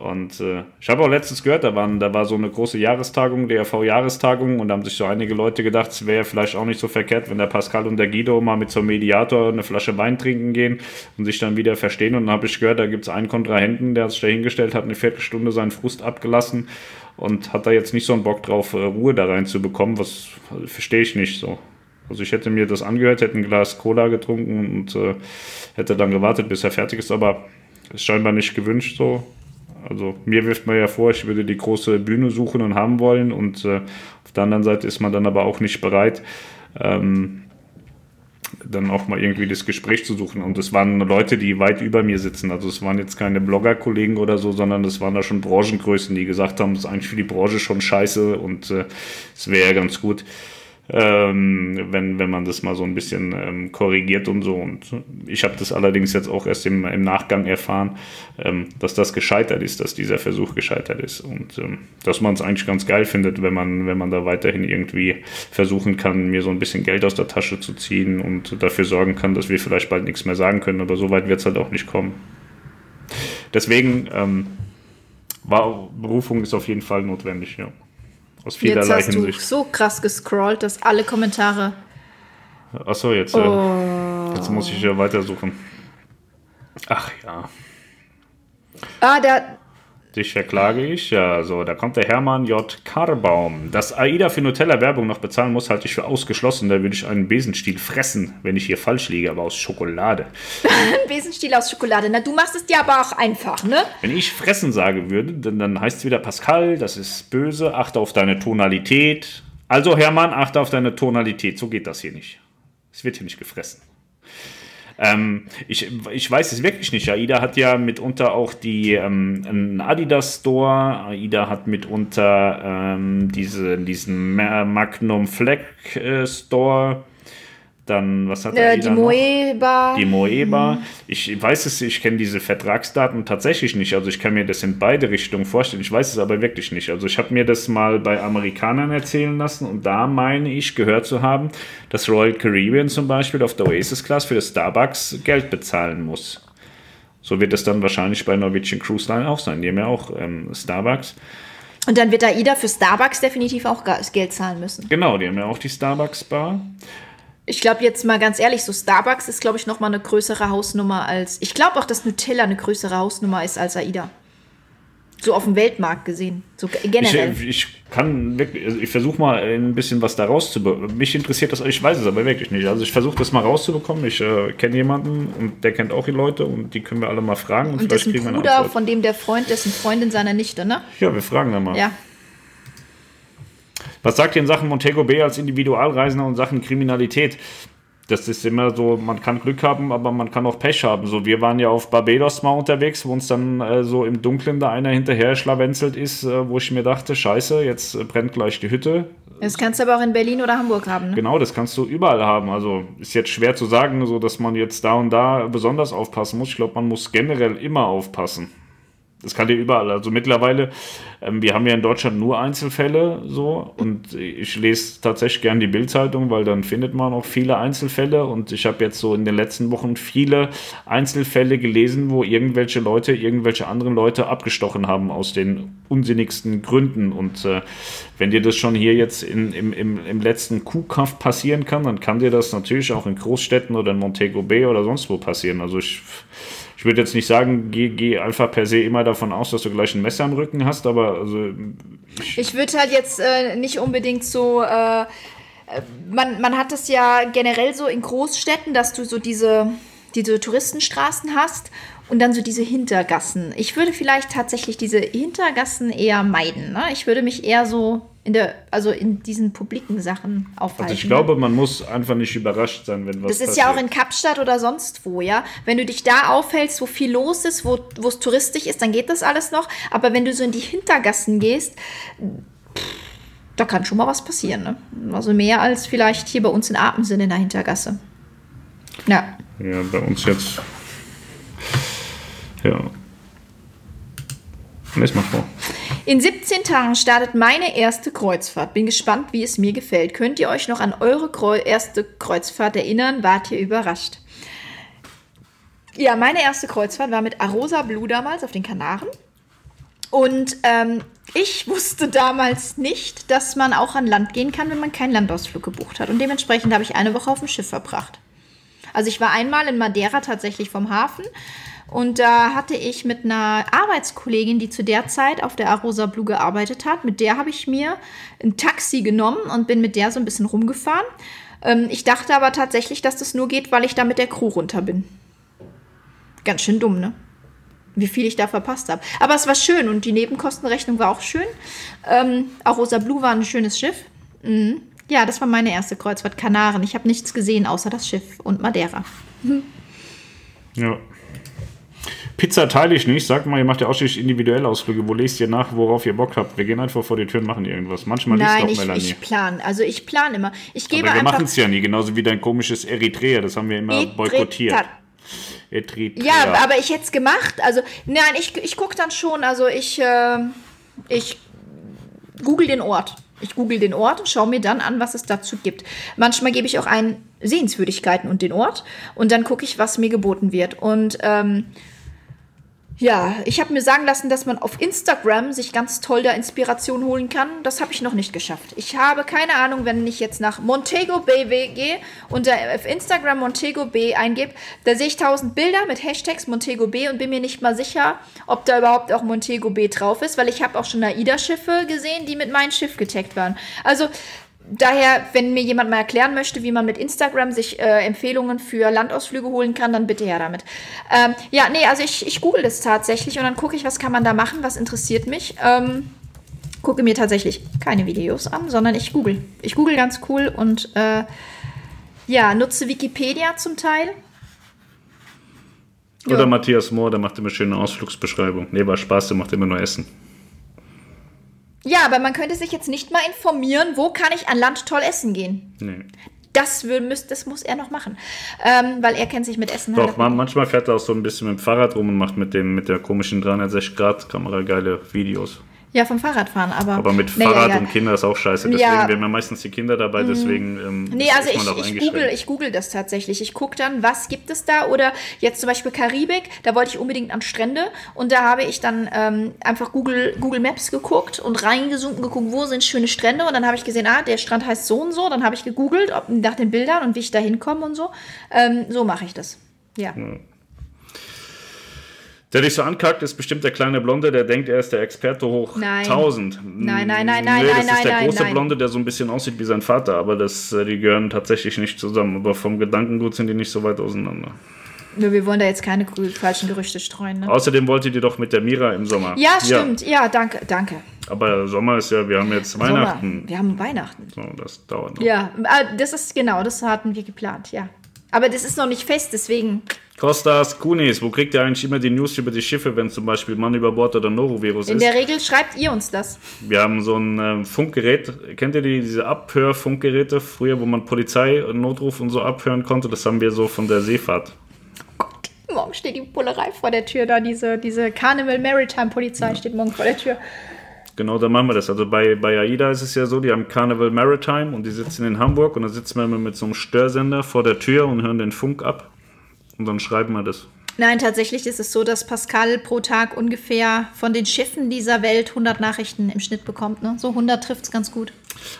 und äh, ich habe auch letztens gehört, da, waren, da war so eine große Jahrestagung, DRV-Jahrestagung, und da haben sich so einige Leute gedacht, es wäre vielleicht auch nicht so verkehrt, wenn der Pascal und der Guido mal mit einem Mediator eine Flasche Wein trinken gehen und sich dann wieder verstehen. Und dann habe ich gehört, da gibt es einen Kontrahenten, der sich da hingestellt hat, eine Viertelstunde seinen Frust abgelassen und hat da jetzt nicht so einen Bock drauf, äh, Ruhe da reinzubekommen. Was also, verstehe ich nicht so. Also ich hätte mir das angehört, hätte ein Glas Cola getrunken und äh, hätte dann gewartet, bis er fertig ist, aber ist scheinbar nicht gewünscht so. Also mir wirft man ja vor, ich würde die große Bühne suchen und haben wollen und äh, auf der anderen Seite ist man dann aber auch nicht bereit. Ähm, dann auch mal irgendwie das Gespräch zu suchen. Und es waren Leute, die weit über mir sitzen. Also es waren jetzt keine Blogger-Kollegen oder so, sondern es waren da schon Branchengrößen, die gesagt haben, es ist eigentlich für die Branche schon scheiße und äh, es wäre ja ganz gut ähm, wenn, wenn man das mal so ein bisschen ähm, korrigiert und so. Und ich habe das allerdings jetzt auch erst im, im Nachgang erfahren, ähm, dass das gescheitert ist, dass dieser Versuch gescheitert ist. Und ähm, dass man es eigentlich ganz geil findet, wenn man, wenn man da weiterhin irgendwie versuchen kann, mir so ein bisschen Geld aus der Tasche zu ziehen und dafür sorgen kann, dass wir vielleicht bald nichts mehr sagen können. Aber so weit wird es halt auch nicht kommen. Deswegen ähm, war Berufung ist auf jeden Fall notwendig, ja. Aus vielerlei jetzt hast Hinsicht. Du so krass gescrollt, dass alle Kommentare. Achso, jetzt, äh, oh. jetzt muss ich ja weitersuchen. Ach ja. Ah, der, Dich verklage ich. Ja, so, da kommt der Hermann J. Karbaum. Dass AIDA für Nutella Werbung noch bezahlen muss, halte ich für ausgeschlossen. Da würde ich einen Besenstiel fressen, wenn ich hier falsch liege, aber aus Schokolade. Ein Besenstiel aus Schokolade. Na, du machst es dir aber auch einfach, ne? Wenn ich fressen sage würde, dann, dann heißt es wieder Pascal, das ist böse, achte auf deine Tonalität. Also Hermann, achte auf deine Tonalität. So geht das hier nicht. Es wird hier nicht gefressen. Ähm, ich, ich weiß es wirklich nicht. AIDA hat ja mitunter auch die ähm, einen Adidas Store. AIDA hat mitunter ähm, diese, diesen Magnum Fleck äh, Store. Dann, was hat äh, Die Moeba. Die Moeba. Mhm. Ich weiß es, ich kenne diese Vertragsdaten tatsächlich nicht. Also ich kann mir das in beide Richtungen vorstellen. Ich weiß es aber wirklich nicht. Also ich habe mir das mal bei Amerikanern erzählen lassen und da meine ich gehört zu haben, dass Royal Caribbean zum Beispiel auf der Oasis Class für das Starbucks Geld bezahlen muss. So wird es dann wahrscheinlich bei Norwegian Cruise Line auch sein. Die haben ja auch ähm, Starbucks. Und dann wird AIDA für Starbucks definitiv auch Geld zahlen müssen. Genau, die haben ja auch die Starbucks Bar. Ich glaube jetzt mal ganz ehrlich, so Starbucks ist, glaube ich, noch mal eine größere Hausnummer als. Ich glaube auch, dass Nutella eine größere Hausnummer ist als AIDA. So auf dem Weltmarkt gesehen. So generell. Ich, ich kann wirklich, also ich versuche mal ein bisschen was da rauszubekommen. Mich interessiert das, ich weiß es aber wirklich nicht. Also ich versuche das mal rauszubekommen. Ich äh, kenne jemanden und der kennt auch die Leute und die können wir alle mal fragen. Und, und vielleicht kriegen wir Bruder, eine von dem der Freund, dessen Freundin seiner Nichte, ne? Ja, wir fragen dann mal. Ja. Was sagt ihr in Sachen Montego Bay als Individualreisender und Sachen Kriminalität? Das ist immer so, man kann Glück haben, aber man kann auch Pech haben. So, wir waren ja auf Barbados mal unterwegs, wo uns dann äh, so im Dunkeln da einer hinterher schlawenzelt ist, äh, wo ich mir dachte, scheiße, jetzt äh, brennt gleich die Hütte. Das kannst du aber auch in Berlin oder Hamburg haben. Ne? Genau, das kannst du überall haben. Also ist jetzt schwer zu sagen, so dass man jetzt da und da besonders aufpassen muss. Ich glaube, man muss generell immer aufpassen. Das kann dir überall. Also mittlerweile, ähm, wir haben ja in Deutschland nur Einzelfälle so und ich lese tatsächlich gern die Bildzeitung, weil dann findet man auch viele Einzelfälle und ich habe jetzt so in den letzten Wochen viele Einzelfälle gelesen, wo irgendwelche Leute irgendwelche anderen Leute abgestochen haben aus den unsinnigsten Gründen und äh, wenn dir das schon hier jetzt in, im, im, im letzten Kuhkampf passieren kann, dann kann dir das natürlich auch in Großstädten oder in Montego Bay oder sonst wo passieren. Also ich ich würde jetzt nicht sagen, geh, geh einfach per se immer davon aus, dass du gleich ein Messer am Rücken hast, aber also. Ich, ich würde halt jetzt äh, nicht unbedingt so. Äh, man, man hat das ja generell so in Großstädten, dass du so diese, diese Touristenstraßen hast und dann so diese Hintergassen. Ich würde vielleicht tatsächlich diese Hintergassen eher meiden. Ne? Ich würde mich eher so in der, also in diesen publiken Sachen aufhalten. Also ich glaube, man muss einfach nicht überrascht sein, wenn was Das ist passiert. ja auch in Kapstadt oder sonst wo, ja. Wenn du dich da aufhältst, wo viel los ist, wo es touristisch ist, dann geht das alles noch. Aber wenn du so in die Hintergassen gehst, da kann schon mal was passieren. Ne? Also mehr als vielleicht hier bei uns in Apensin in der Hintergasse. Ja. Ja, bei uns jetzt ja. Lies mal vor. In 17 Tagen startet meine erste Kreuzfahrt. Bin gespannt, wie es mir gefällt. Könnt ihr euch noch an eure Kreu erste Kreuzfahrt erinnern? Wart ihr überrascht? Ja, meine erste Kreuzfahrt war mit Arosa Blue damals auf den Kanaren. Und ähm, ich wusste damals nicht, dass man auch an Land gehen kann, wenn man keinen Landausflug gebucht hat. Und dementsprechend habe ich eine Woche auf dem Schiff verbracht. Also ich war einmal in Madeira tatsächlich vom Hafen und da hatte ich mit einer Arbeitskollegin, die zu der Zeit auf der Arosa Blue gearbeitet hat, mit der habe ich mir ein Taxi genommen und bin mit der so ein bisschen rumgefahren. Ähm, ich dachte aber tatsächlich, dass das nur geht, weil ich da mit der Crew runter bin. Ganz schön dumm, ne? Wie viel ich da verpasst habe. Aber es war schön und die Nebenkostenrechnung war auch schön. Ähm, Arosa Blue war ein schönes Schiff. Mhm. Ja, das war meine erste Kreuzfahrt, Kanaren. Ich habe nichts gesehen außer das Schiff und Madeira. Ja. Pizza teile ich nicht. Sag mal, ihr macht ja ausschließlich individuelle Ausflüge. Wo lest ihr nach, worauf ihr Bock habt? Wir gehen einfach vor die Tür und machen irgendwas. Manchmal Nein, liest ich, auch Melanie. ich plan. Also ich plan immer. Ich gebe Aber wir machen es ja nie, genauso wie dein komisches Eritrea. Das haben wir immer boykottiert. Eritrea. Eritrea. Ja, aber ich hätte es gemacht. Also, nein, ich, ich gucke dann schon. Also, ich, äh, ich google den Ort. Ich google den Ort und schaue mir dann an, was es dazu gibt. Manchmal gebe ich auch ein Sehenswürdigkeiten und den Ort und dann gucke ich, was mir geboten wird. Und ähm, ja, ich habe mir sagen lassen, dass man auf Instagram sich ganz toll da Inspiration holen kann. Das habe ich noch nicht geschafft. Ich habe keine Ahnung, wenn ich jetzt nach Montego Bay gehe und auf Instagram Montego Bay eingebe, da sehe ich tausend Bilder mit Hashtags Montego Bay und bin mir nicht mal sicher, ob da überhaupt auch Montego Bay drauf ist, weil ich habe auch schon AIDA-Schiffe gesehen, die mit meinem Schiff getaggt waren. Also Daher, wenn mir jemand mal erklären möchte, wie man mit Instagram sich äh, Empfehlungen für Landausflüge holen kann, dann bitte her damit. Ähm, ja, nee, also ich, ich google das tatsächlich und dann gucke ich, was kann man da machen, was interessiert mich. Ähm, gucke mir tatsächlich keine Videos an, sondern ich google. Ich google ganz cool und äh, ja, nutze Wikipedia zum Teil. Oder Ja. Matthias Mohr, der macht immer schöne Ausflugsbeschreibung. Nee, war Spaß, der macht immer nur Essen. Ja, aber man könnte sich jetzt nicht mal informieren, wo kann ich an Land toll essen gehen. Nee. Das, will, müß, das muss er noch machen, ähm, weil er kennt sich mit Essen Doch, halt man, manchmal fährt er auch so ein bisschen mit dem Fahrrad rum und macht mit, dem, mit der komischen 360-Grad-Kamera geile Videos. Ja, vom Fahrradfahren, aber. Aber mit Fahrrad ja. und Kinder ist auch scheiße. Deswegen, Ja. Mhm. wir ja meistens die Kinder dabei, deswegen ähm, Nee, ist- also ich, ich, google, ich google das tatsächlich. Ich gucke dann, was gibt es da? Oder jetzt zum Beispiel Karibik, da wollte ich unbedingt an Strände und da habe ich dann ähm, einfach Google, Google Maps geguckt und reingezoomt und geguckt, wo sind schöne Strände und dann habe ich gesehen, ah, der Strand heißt so und so. Dann habe ich gegoogelt ob, nach den Bildern und wie ich da hinkomme und so. Ähm, so mache ich das. Ja. Der dich so ankackt, ist bestimmt der kleine Blonde, der denkt, er ist der Experte hoch Nein. 1000. Nein, nein, nein, nein, nee, das nein, ist der nein, große nein. Blonde, der so ein bisschen aussieht wie sein Vater, aber das, äh, die gehören tatsächlich nicht zusammen. Aber vom Gedankengut sind die nicht so weit auseinander. Nur wir wollen da jetzt keine falschen Gerüchte streuen. Ne? Außerdem wolltet ihr doch mit der Mira im Sommer. Ja, stimmt. Ja, danke, danke. aber Sommer ist ja, wir haben jetzt Weihnachten. Sommer. Wir haben Weihnachten. So, das dauert noch. Ja, äh, das ist genau, das hatten wir geplant, ja. Aber das ist noch nicht fest, deswegen. Kostas Kunis, wo kriegt ihr eigentlich immer die News über die Schiffe, wenn zum Beispiel Mann über Bord oder Norovirus In ist? der Regel schreibt ihr uns das. Wir haben so ein ähm, Funkgerät. Kennt ihr die, diese Abhörfunkgeräte früher, wo man Polizei, Notruf und so abhören konnte? Das haben wir so von der Seefahrt. Gott, morgen steht die Bullerei vor der Tür da. Diese, diese Carnival Maritime Polizei steht morgen vor der Tür. Genau, da machen wir das. Also bei, bei AIDA ist es ja so, die haben Carnival Maritime und die sitzen in Hamburg und da sitzen wir immer mit so einem Störsender vor der Tür und hören den Funk ab. Und dann schreiben wir das. Nein, tatsächlich ist es so, dass Pascal pro Tag ungefähr von den Schiffen dieser Welt 100 Nachrichten im Schnitt bekommt. Ne? So 100 trifft es ganz gut.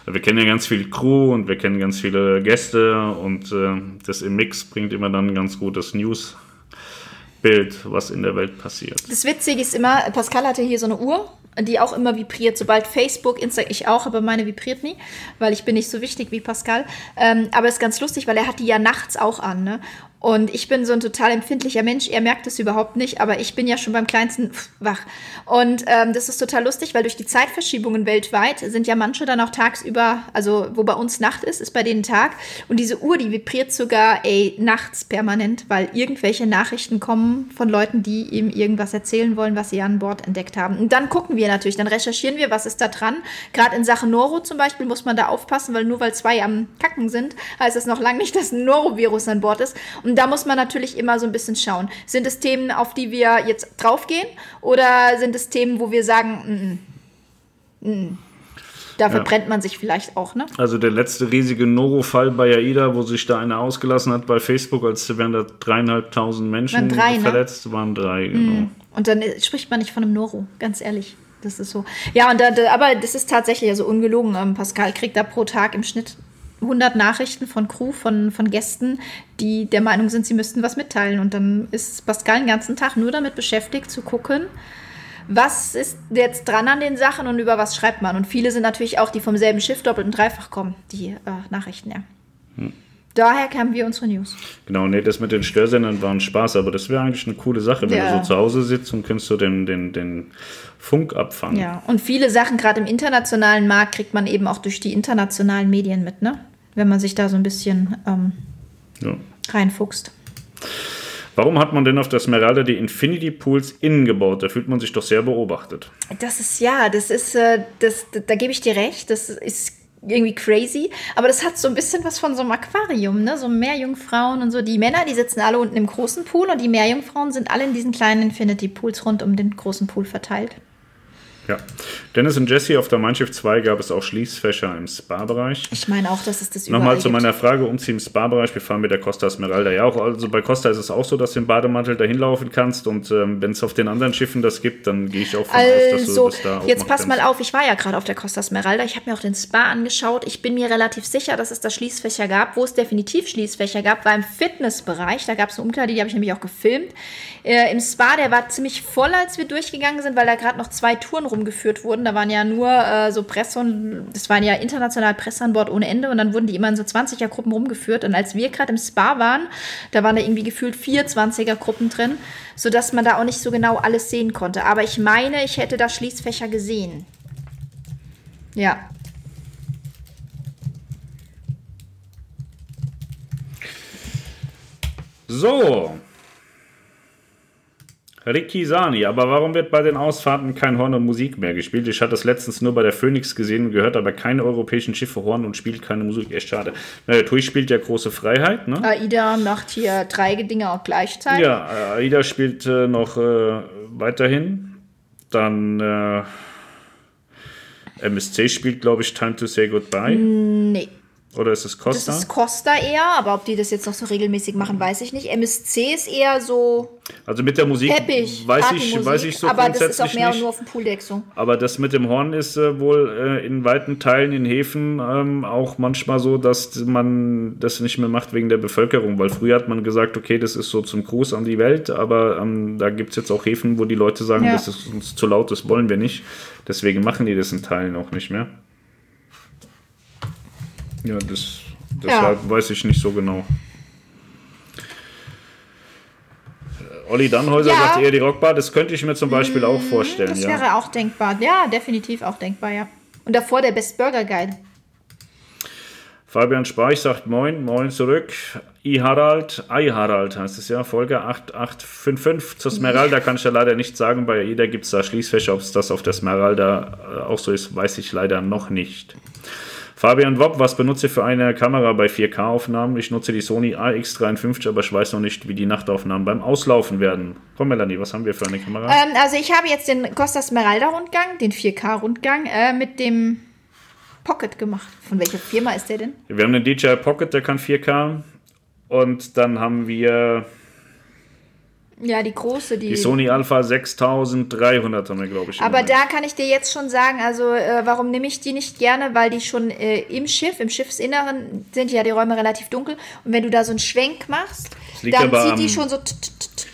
Wir kennen ja ganz viel Crew und wir kennen ganz viele Gäste und äh, das im Mix bringt immer dann ein ganz gutes News-Bild, was in der Welt passiert. Das Witzige ist immer, Pascal hatte hier so eine Uhr, die auch immer vibriert. Sobald Facebook, Instagram, ich auch, aber meine vibriert nie, weil ich bin nicht so wichtig wie Pascal. Ähm, aber es ist ganz lustig, weil er hat die ja nachts auch an. Ne? Und ich bin so ein total empfindlicher Mensch. Er merkt es überhaupt nicht, aber ich bin ja schon beim kleinsten wach. Und ähm, das ist total lustig, weil durch die Zeitverschiebungen weltweit sind ja manche dann auch tagsüber, also wo bei uns Nacht ist, ist bei denen Tag. Und diese Uhr, die vibriert sogar, ey, nachts permanent, weil irgendwelche Nachrichten kommen von Leuten, die ihm irgendwas erzählen wollen, was sie an Bord entdeckt haben. Und dann gucken wir natürlich, dann recherchieren wir, was ist da dran. Gerade in Sachen Noro zum Beispiel muss man da aufpassen, weil nur weil zwei am Kacken sind, heißt das noch lange nicht, dass ein Norovirus an Bord ist. Und da muss man natürlich immer so ein bisschen schauen. Sind es Themen, auf die wir jetzt draufgehen? Oder sind es Themen, wo wir sagen, mm, mm, mm. da verbrennt man sich vielleicht auch, ne? Also der letzte riesige Noro-Fall bei AIDA, wo sich da einer ausgelassen hat bei Facebook, als wären da dreieinhalbtausend Menschen Waren drei, ne? verletzt, waren drei, genau. Und dann spricht man nicht von einem Noro, ganz ehrlich. Das ist so. Ja, und da, da, aber das ist tatsächlich also ungelogen. Ähm, Pascal kriegt da pro Tag im Schnitt 100 Nachrichten von Crew, von, von Gästen, die der Meinung sind, sie müssten was mitteilen. Und dann ist Pascal den ganzen Tag nur damit beschäftigt, zu gucken, was ist jetzt dran an den Sachen und über was schreibt man. Und viele sind natürlich auch, die vom selben Schiff doppelt und dreifach kommen, die äh, Nachrichten, ja. Daher kamen wir unsere News. Genau, nee, das mit den Störsendern war ein Spaß, aber das wäre eigentlich eine coole Sache, wenn Ja. du so zu Hause sitzt und kannst du den, den, den Funk abfangen. Ja, und viele Sachen, gerade im internationalen Markt, kriegt man eben auch durch die internationalen Medien mit, ne? Wenn man sich da so ein bisschen ähm, Ja. reinfuchst. Warum hat man denn auf der Smeralda die Infinity Pools innen gebaut? Da fühlt man sich doch sehr beobachtet. Das ist ja, das ist, äh, das, da, da gebe ich dir recht, das ist irgendwie crazy, aber das hat so ein bisschen was von so einem Aquarium, ne? So Meerjungfrauen und so. Die Männer, die sitzen alle unten im großen Pool und die Meerjungfrauen sind alle in diesen kleinen Infinity Pools rund um den großen Pool verteilt. Ja. Dennis und Jesse auf der Mein Schiff 2 gab es auch Schließfächer im Spa-Bereich. Ich meine auch, dass es das überall Nochmal zu meiner Frage, Umziehen im Spa-Bereich. Wir fahren mit der Costa Smeralda ja auch. Also bei Costa ist es auch so, dass du im Bademantel dahin laufen kannst. Und ähm, wenn es auf den anderen Schiffen das gibt, dann gehe ich auch von aus, dass du Also, das da auch jetzt pass mal auf, ich war ja gerade auf der Costa Smeralda. Ich habe mir auch den Spa angeschaut. Ich bin mir relativ sicher, dass es da Schließfächer gab. Wo es definitiv Schließfächer gab, war im Fitnessbereich. Da gab es eine Umkleide, die habe ich nämlich auch gefilmt. Äh, Im Spa, der war ziemlich voll, als wir durchgegangen sind, weil da gerade noch zwei Touren rumgeführt wurden. Da waren ja nur äh, so Presse und das waren ja international Presse an Bord ohne Ende. Und dann wurden die immer in so 20er-Gruppen rumgeführt. Und als wir gerade im Spa waren, da waren da irgendwie gefühlt vier 20er-Gruppen drin, sodass man da auch nicht so genau alles sehen konnte. Aber ich meine, ich hätte da Schließfächer gesehen. Ja. So. Ricky Sani, aber warum wird bei den Ausfahrten kein Horn und Musik mehr gespielt? Ich hatte das letztens nur bei der Phoenix gesehen und gehört, aber keine europäischen Schiffe Horn und spielt keine Musik. Echt schade. Na, der TUI spielt ja große Freiheit, ne? AIDA macht hier drei Dinge auch gleichzeitig. Ja, AIDA spielt äh, noch äh, weiterhin. Dann äh, MSC spielt, glaube ich, Time to Say Goodbye. Nee. Oder ist es Das Costa? ist Costa eher, aber ob die das jetzt noch so regelmäßig machen, weiß ich nicht. MSC ist eher so also mit der Musik peppig. weiß, ich, weiß ich so aber das grundsätzlich ist auch mehr nicht. nur auf dem Pooldeck so. Aber das mit dem Horn ist äh, wohl äh, in weiten Teilen in Häfen ähm, auch manchmal so, dass man das nicht mehr macht wegen der Bevölkerung. Weil früher hat man gesagt, okay, das ist so zum Gruß an die Welt, aber ähm, da gibt es jetzt auch Häfen, wo die Leute sagen, Ja. das ist uns zu laut, das wollen wir nicht. Deswegen machen die das in Teilen auch nicht mehr. Ja, das, deshalb weiß ich nicht so genau. Äh, Olli Dannhäuser Ja. sagt eher die Rockbar, das könnte ich mir zum Beispiel auch vorstellen. Das ja. wäre auch denkbar. Ja, definitiv auch denkbar, ja. Und davor der Best Burger Guide. Fabian Speich sagt Moin, Moin zurück. I Harald, I Harald heißt es ja, Folge 8855 zur Smeralda kann ich ja leider nicht sagen. Bei jeder gibt es da Schließfächer. Ob es das auf der Smeralda äh, auch so ist, weiß ich leider noch nicht. Fabian Wopp, was benutze ich für eine Kamera bei 4K-Aufnahmen? Ich nutze die Sony AX53, aber ich weiß noch nicht, wie die Nachtaufnahmen beim Auslaufen werden. Komm, Melanie, was haben wir für eine Kamera? Ähm, also ich habe jetzt den Costa Smeralda Rundgang, den 4K-Rundgang, äh, mit dem Pocket gemacht. Von welcher Firma ist der denn? Wir haben den DJI Pocket, der kann 4K. Und dann haben wir Ja, die große, die. Die Sony Alpha 6300 haben wir, glaube ich. Aber da kann ich dir jetzt schon sagen, also äh, warum nehme ich die nicht gerne? Weil die schon äh, im Schiff, im Schiffsinneren sind ja die Räume relativ dunkel. Und wenn du da so einen Schwenk machst, dann sieht die schon so. t- t- t-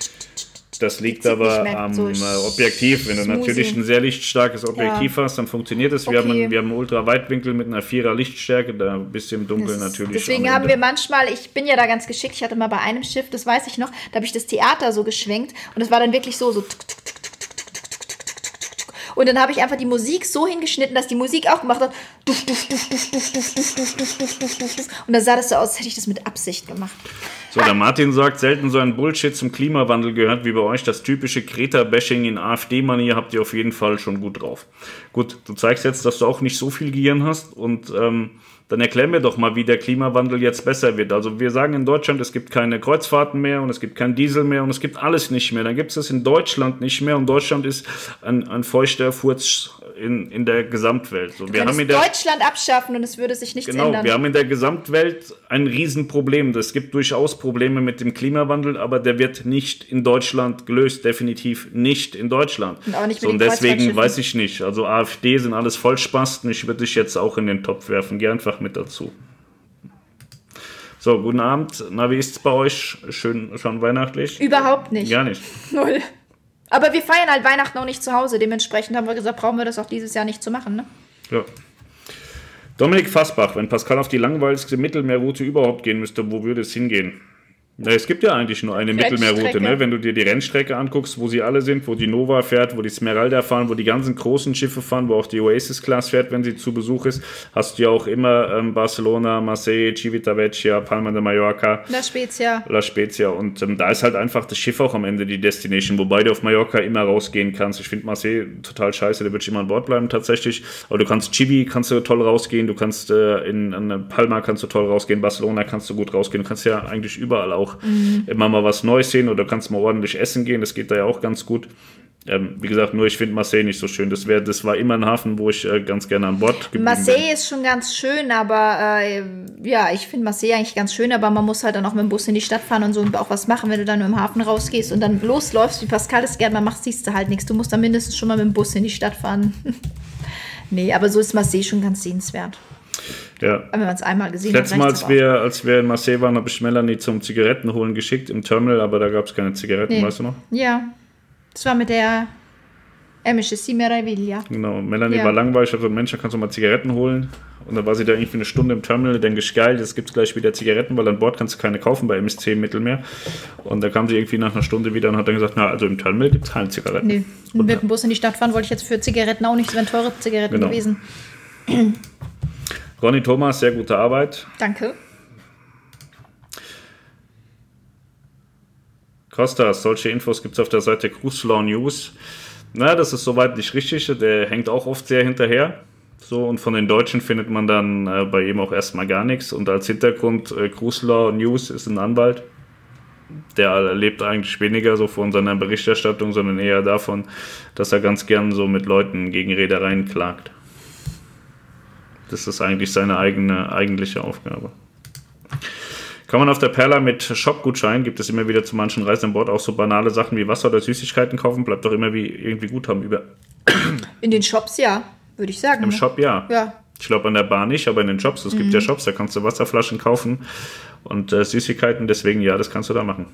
das liegt aber am so äh, Objektiv. Wenn du natürlich ein sehr lichtstarkes Objektiv ja. hast, dann funktioniert es. Wir, okay. haben, wir haben einen Ultraweitwinkel mit einer Vierer Lichtstärke, da ein bisschen dunkel das natürlich. Deswegen haben wir manchmal, ich bin ja da ganz geschickt, ich hatte mal bei einem Schiff, das weiß ich noch, da habe ich das Theater so geschwenkt und es war dann wirklich so, so tuk, tuk, tuk, und dann habe ich einfach die Musik so hingeschnitten, dass die Musik auch gemacht hat. Und dann sah das so aus, als hätte ich das mit Absicht gemacht. So, der Martin sagt, selten so ein Bullshit zum Klimawandel gehört wie bei euch. Das typische Kreta-Bashing in AfD-Manier habt ihr auf jeden Fall schon gut drauf. Gut, du zeigst jetzt, dass du auch nicht so viel Gehirn hast und ähm, dann erklär mir doch mal, wie der Klimawandel jetzt besser wird. Also wir sagen in Deutschland, es gibt keine Kreuzfahrten mehr und es gibt kein Diesel mehr und es gibt alles nicht mehr. Dann gibt es das in Deutschland nicht mehr und Deutschland ist ein, ein feuchter Furz in, in der Gesamtwelt. So, wir haben in der Deutschland abschaffen und es würde sich nichts Genau, ändern. wir haben in der Gesamtwelt ein Riesenproblem. Es gibt durchaus Probleme mit dem Klimawandel, aber der wird nicht in Deutschland gelöst, definitiv nicht in Deutschland. Und auch nicht mit so, und deswegen weiß ich nicht. Also AfD sind alles Vollspasten. Ich würde dich jetzt auch in den Topf werfen. Geh einfach mit dazu. So, guten Abend. Na, wie ist's bei euch? Schön, schon weihnachtlich? Überhaupt nicht. Gar nicht. Null. Aber wir feiern halt Weihnachten auch nicht zu Hause. Dementsprechend haben wir gesagt, brauchen wir das auch dieses Jahr nicht zu machen. Ne? Ja. Dominik Fassbach, wenn Pascal auf die langweiligste Mittelmeerroute überhaupt gehen müsste, wo würde es hingehen? Na, es gibt ja eigentlich nur eine Mittelmeerroute, ne? wenn du dir die Rennstrecke anguckst, wo sie alle sind, wo die Nova fährt, wo die Smeralda fahren, wo die ganzen großen Schiffe fahren, wo auch die Oasis-Class fährt, wenn sie zu Besuch ist, hast du ja auch immer ähm, Barcelona, Marseille, Civitavecchia, Palma de Mallorca. La Spezia. La Spezia und ähm, da ist halt einfach das Schiff auch am Ende die Destination, wobei du auf Mallorca immer rausgehen kannst. Ich finde Marseille total scheiße, da würde ich immer an Bord bleiben tatsächlich, aber du kannst Chibi, kannst du toll rausgehen, du kannst äh, in, in Palma kannst du toll rausgehen, Barcelona kannst du gut rausgehen, du kannst ja eigentlich überall auch auch mhm. immer mal was Neues sehen oder kannst mal ordentlich essen gehen. Das geht da ja auch ganz gut. Ähm, wie gesagt, nur ich finde Marseille nicht so schön. Das, wär, das war immer ein Hafen, wo ich äh, ganz gerne an Bord geblieben Marseille bin. ist schon ganz schön, aber äh, ja, ich finde Marseille eigentlich ganz schön, aber man muss halt dann auch mit dem Bus in die Stadt fahren und so und auch was machen, wenn du dann nur im Hafen rausgehst und dann losläufst, wie Pascal es gerne mal macht, siehst du halt nichts. Du musst dann mindestens schon mal mit dem Bus in die Stadt fahren. nee, aber so ist Marseille schon ganz sehenswert. Ja. Wenn man es einmal gesehen Letztes hat. Letztes Mal, als wir, als wir in Marseille waren, habe ich Melanie zum Zigaretten holen geschickt im Terminal, aber da gab es keine Zigaretten, nee. weißt du noch? Ja. Das war mit der MSC Meraviglia. Genau, Melanie ja. war langweilig, also Mensch, da kannst du mal Zigaretten holen. Und dann war sie da irgendwie eine Stunde im Terminal, denke ich, geil, jetzt gibt es gleich wieder Zigaretten, weil an Bord kannst du keine kaufen bei MSC im Mittelmeer. Und da kam sie irgendwie nach einer Stunde wieder und hat dann gesagt, na, also im Terminal gibt es keine Zigaretten. Nee, und mit dem Bus in die Stadt fahren wollte ich jetzt für Zigaretten auch nicht, es wären teure Zigaretten genau. gewesen. Ronny Thomas, sehr gute Arbeit. Danke. Kostas, solche Infos gibt es auf der Seite Cruiselaw News. Na, das ist soweit nicht richtig. Der hängt auch oft sehr hinterher. So, und von den Deutschen findet man dann äh, bei ihm auch erstmal gar nichts. Und als Hintergrund, äh, Cruiselaw News ist ein Anwalt. Der lebt eigentlich weniger so von seiner Berichterstattung, sondern eher davon, dass er ganz gern so mit Leuten gegen Reedereien klagt. Das ist eigentlich seine eigene eigentliche Aufgabe. Kann man auf der Perla mit Shop-Gutschein, gibt es immer wieder zu manchen Reisen an Bord auch so banale Sachen wie Wasser oder Süßigkeiten kaufen, bleibt doch immer wie irgendwie Guthaben über. In den Shops ja, würde ich sagen. Im ne? Shop ja. Ja. Ich glaube an der Bar nicht, aber in den Shops. Es mhm. gibt ja Shops, da kannst du Wasserflaschen kaufen und äh, Süßigkeiten, deswegen ja, das kannst du da machen.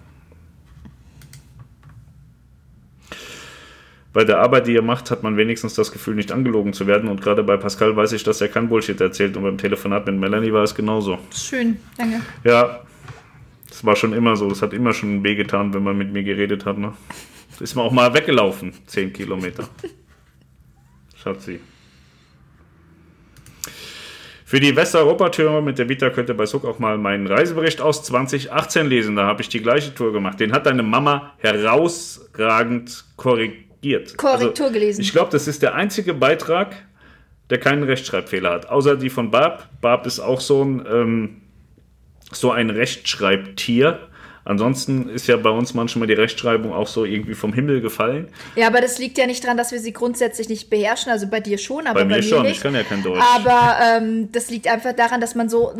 Bei der Arbeit, die er macht, hat man wenigstens das Gefühl, nicht angelogen zu werden. Und gerade bei Pascal weiß ich, dass er kein Bullshit erzählt. Und beim Telefonat mit Melanie war es genauso. Schön, danke. Ja, das war schon immer so. Das hat immer schon wehgetan, wenn man mit mir geredet hat. Ne? Ist man auch mal weggelaufen, 10 Kilometer. Schatzi. Für die Westeuropa-Tour mit der Vita könnt ihr bei Suck auch mal meinen Reisebericht aus 2018 lesen. Da habe ich die gleiche Tour gemacht. Den hat deine Mama herausragend korrigiert korrigiert. Korrektur also, gelesen. Ich glaube, das ist der einzige Beitrag, der keinen Rechtschreibfehler hat. Außer die von Barb. Barb ist auch so ein, ähm, so ein Rechtschreibtier. Ansonsten ist ja bei uns manchmal die Rechtschreibung auch so irgendwie vom Himmel gefallen. Ja, aber das liegt ja nicht daran, dass wir sie grundsätzlich nicht beherrschen. Also bei dir schon, aber bei, bei mir, schon. Nicht. Ich kann ja kein Deutsch. Aber ähm, das liegt einfach daran, dass man so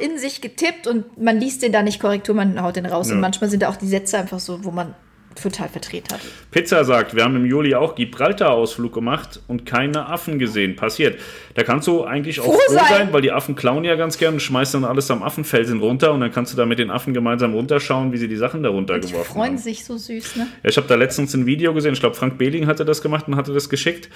in sich getippt und man liest den da nicht Korrektur, man haut den raus. Ja. Und manchmal sind da auch die Sätze einfach so, wo man total verdreht hat. Pizza sagt, wir haben im Juli auch Gibraltar-Ausflug gemacht und keine Affen gesehen. Passiert. Da kannst du eigentlich auch froh, froh sein. sein. weil die Affen klauen ja ganz gern und schmeißen dann alles am Affenfelsen runter und dann kannst du da mit den Affen gemeinsam runterschauen, wie sie die Sachen da runtergeworfen haben. Die freuen sich so süß, ne? Ja, ich habe da letztens ein Video gesehen, ich glaube Frank Behling hatte das gemacht und hatte das geschickt.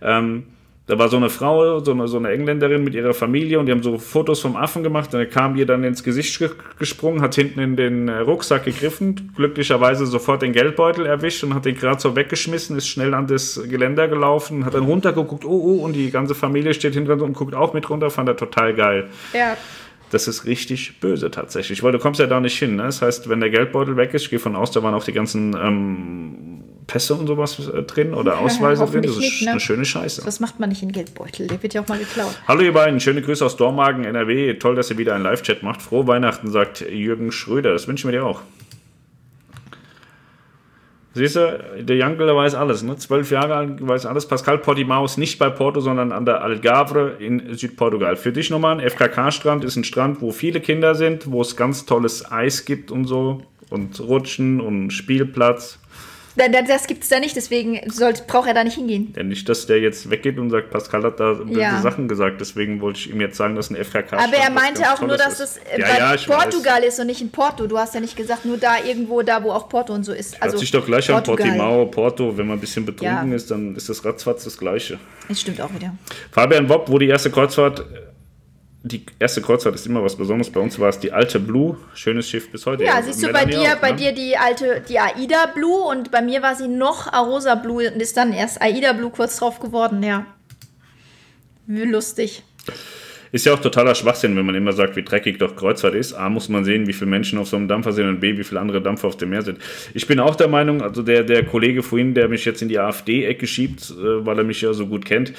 Ähm, da war so eine Frau, so eine, so eine Engländerin mit ihrer Familie und die haben so Fotos vom Affen gemacht. Er kam ihr dann ins Gesicht gesprungen, hat hinten in den äh, Rucksack gegriffen, glücklicherweise sofort den Geldbeutel erwischt und hat den gerade so weggeschmissen, ist schnell an das Geländer gelaufen, hat dann runtergeguckt, oh, oh, und die ganze Familie steht hinter und guckt auch mit runter, fand er total geil. Ja. Das ist richtig böse tatsächlich, weil du kommst ja da nicht hin. Ne? Das heißt, wenn der Geldbeutel weg ist, ich gehe von aus, da waren auch die ganzen ähm, Pässe und sowas äh, drin oder Ausweise drin. Das ist nicht, ne? eine schöne Scheiße. Das macht man nicht in Geldbeutel. Der wird ja auch mal geklaut. Hallo ihr beiden, schöne Grüße aus Dormagen, NRW. Toll, dass ihr wieder einen Live-Chat macht. Frohe Weihnachten, sagt Jürgen Schröder. Das wünschen wir dir auch. Siehst du, der Jankel, weiß alles, ne? Zwölf Jahre alt, weiß alles. Pascal Portimao ist nicht bei Porto, sondern an der Algarve in Südportugal. Für dich nochmal, ein FKK-Strand ist ein Strand, wo viele Kinder sind, wo es ganz tolles Eis gibt und so und Rutschen und Spielplatz. Das gibt es da nicht, deswegen braucht er da nicht hingehen. Ja, nicht, dass der jetzt weggeht und sagt, Pascal hat da böse ja. Sachen gesagt, deswegen wollte ich ihm jetzt sagen, dass ein FKK Aber er meinte auch nur, dass es ja, bei ja, Portugal weiß. ist und nicht in Porto. Du hast ja nicht gesagt, nur da irgendwo, da wo auch Porto und so ist. Also Hört sich doch gleich Portugal. an Portimao, Porto. Wenn man ein bisschen betrunken ist, dann ist das ratzfatz das Gleiche. Das stimmt auch wieder. Fabian Wopp, wo die erste Kreuzfahrt die erste Kreuzfahrt ist immer was Besonderes. Bei uns war es die alte Blue, schönes Schiff bis heute. Ja, siehst du bei dir, auch, bei ne? dir die alte, die Aida Blue und bei mir war sie noch Arosa Blue und ist dann erst Aida Blue kurz drauf geworden, ja. Wie lustig. Ist ja auch totaler Schwachsinn, wenn man immer sagt, wie dreckig doch Kreuzfahrt ist. A, muss man sehen, wie viele Menschen auf so einem Dampfer sind und B, wie viele andere Dampfer auf dem Meer sind. Ich bin auch der Meinung, also der, der Kollege vorhin, der mich jetzt in die AfD-Ecke schiebt, äh, weil er mich ja so gut kennt,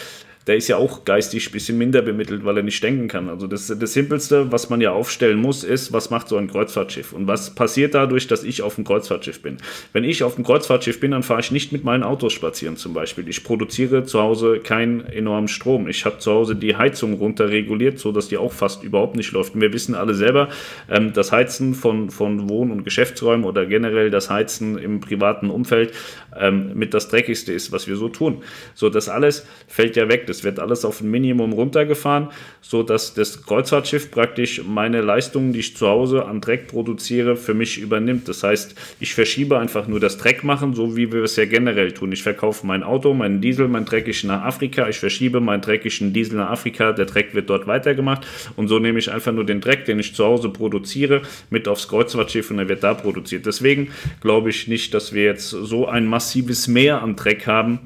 der ist ja auch geistig ein bisschen minder bemittelt, weil er nicht denken kann. Also das, das Simpelste, was man ja aufstellen muss, ist, was macht so ein Kreuzfahrtschiff? Und was passiert dadurch, dass ich auf dem Kreuzfahrtschiff bin? Wenn ich auf dem Kreuzfahrtschiff bin, dann fahre ich nicht mit meinen Autos spazieren zum Beispiel. Ich produziere zu Hause keinen enormen Strom. Ich habe zu Hause die Heizung runter reguliert, sodass die auch fast überhaupt nicht läuft. Und wir wissen alle selber, ähm, das Heizen von, von Wohn- und Geschäftsräumen oder generell das Heizen im privaten Umfeld ähm, mit das Dreckigste ist, was wir so tun. So, das alles fällt ja weg. Das es wird alles auf ein Minimum runtergefahren, sodass das Kreuzfahrtschiff praktisch meine Leistungen, die ich zu Hause an Dreck produziere, für mich übernimmt. Das heißt, ich verschiebe einfach nur das Dreck machen, so wie wir es ja generell tun. Ich verkaufe mein Auto, meinen Diesel, mein dreckigen nach Afrika. Ich verschiebe meinen dreckigen Diesel nach Afrika. Der Dreck wird dort weitergemacht. Und so nehme ich einfach nur den Dreck, den ich zu Hause produziere, mit aufs Kreuzfahrtschiff und er wird da produziert. Deswegen glaube ich nicht, dass wir jetzt so ein massives Mehr an Dreck haben,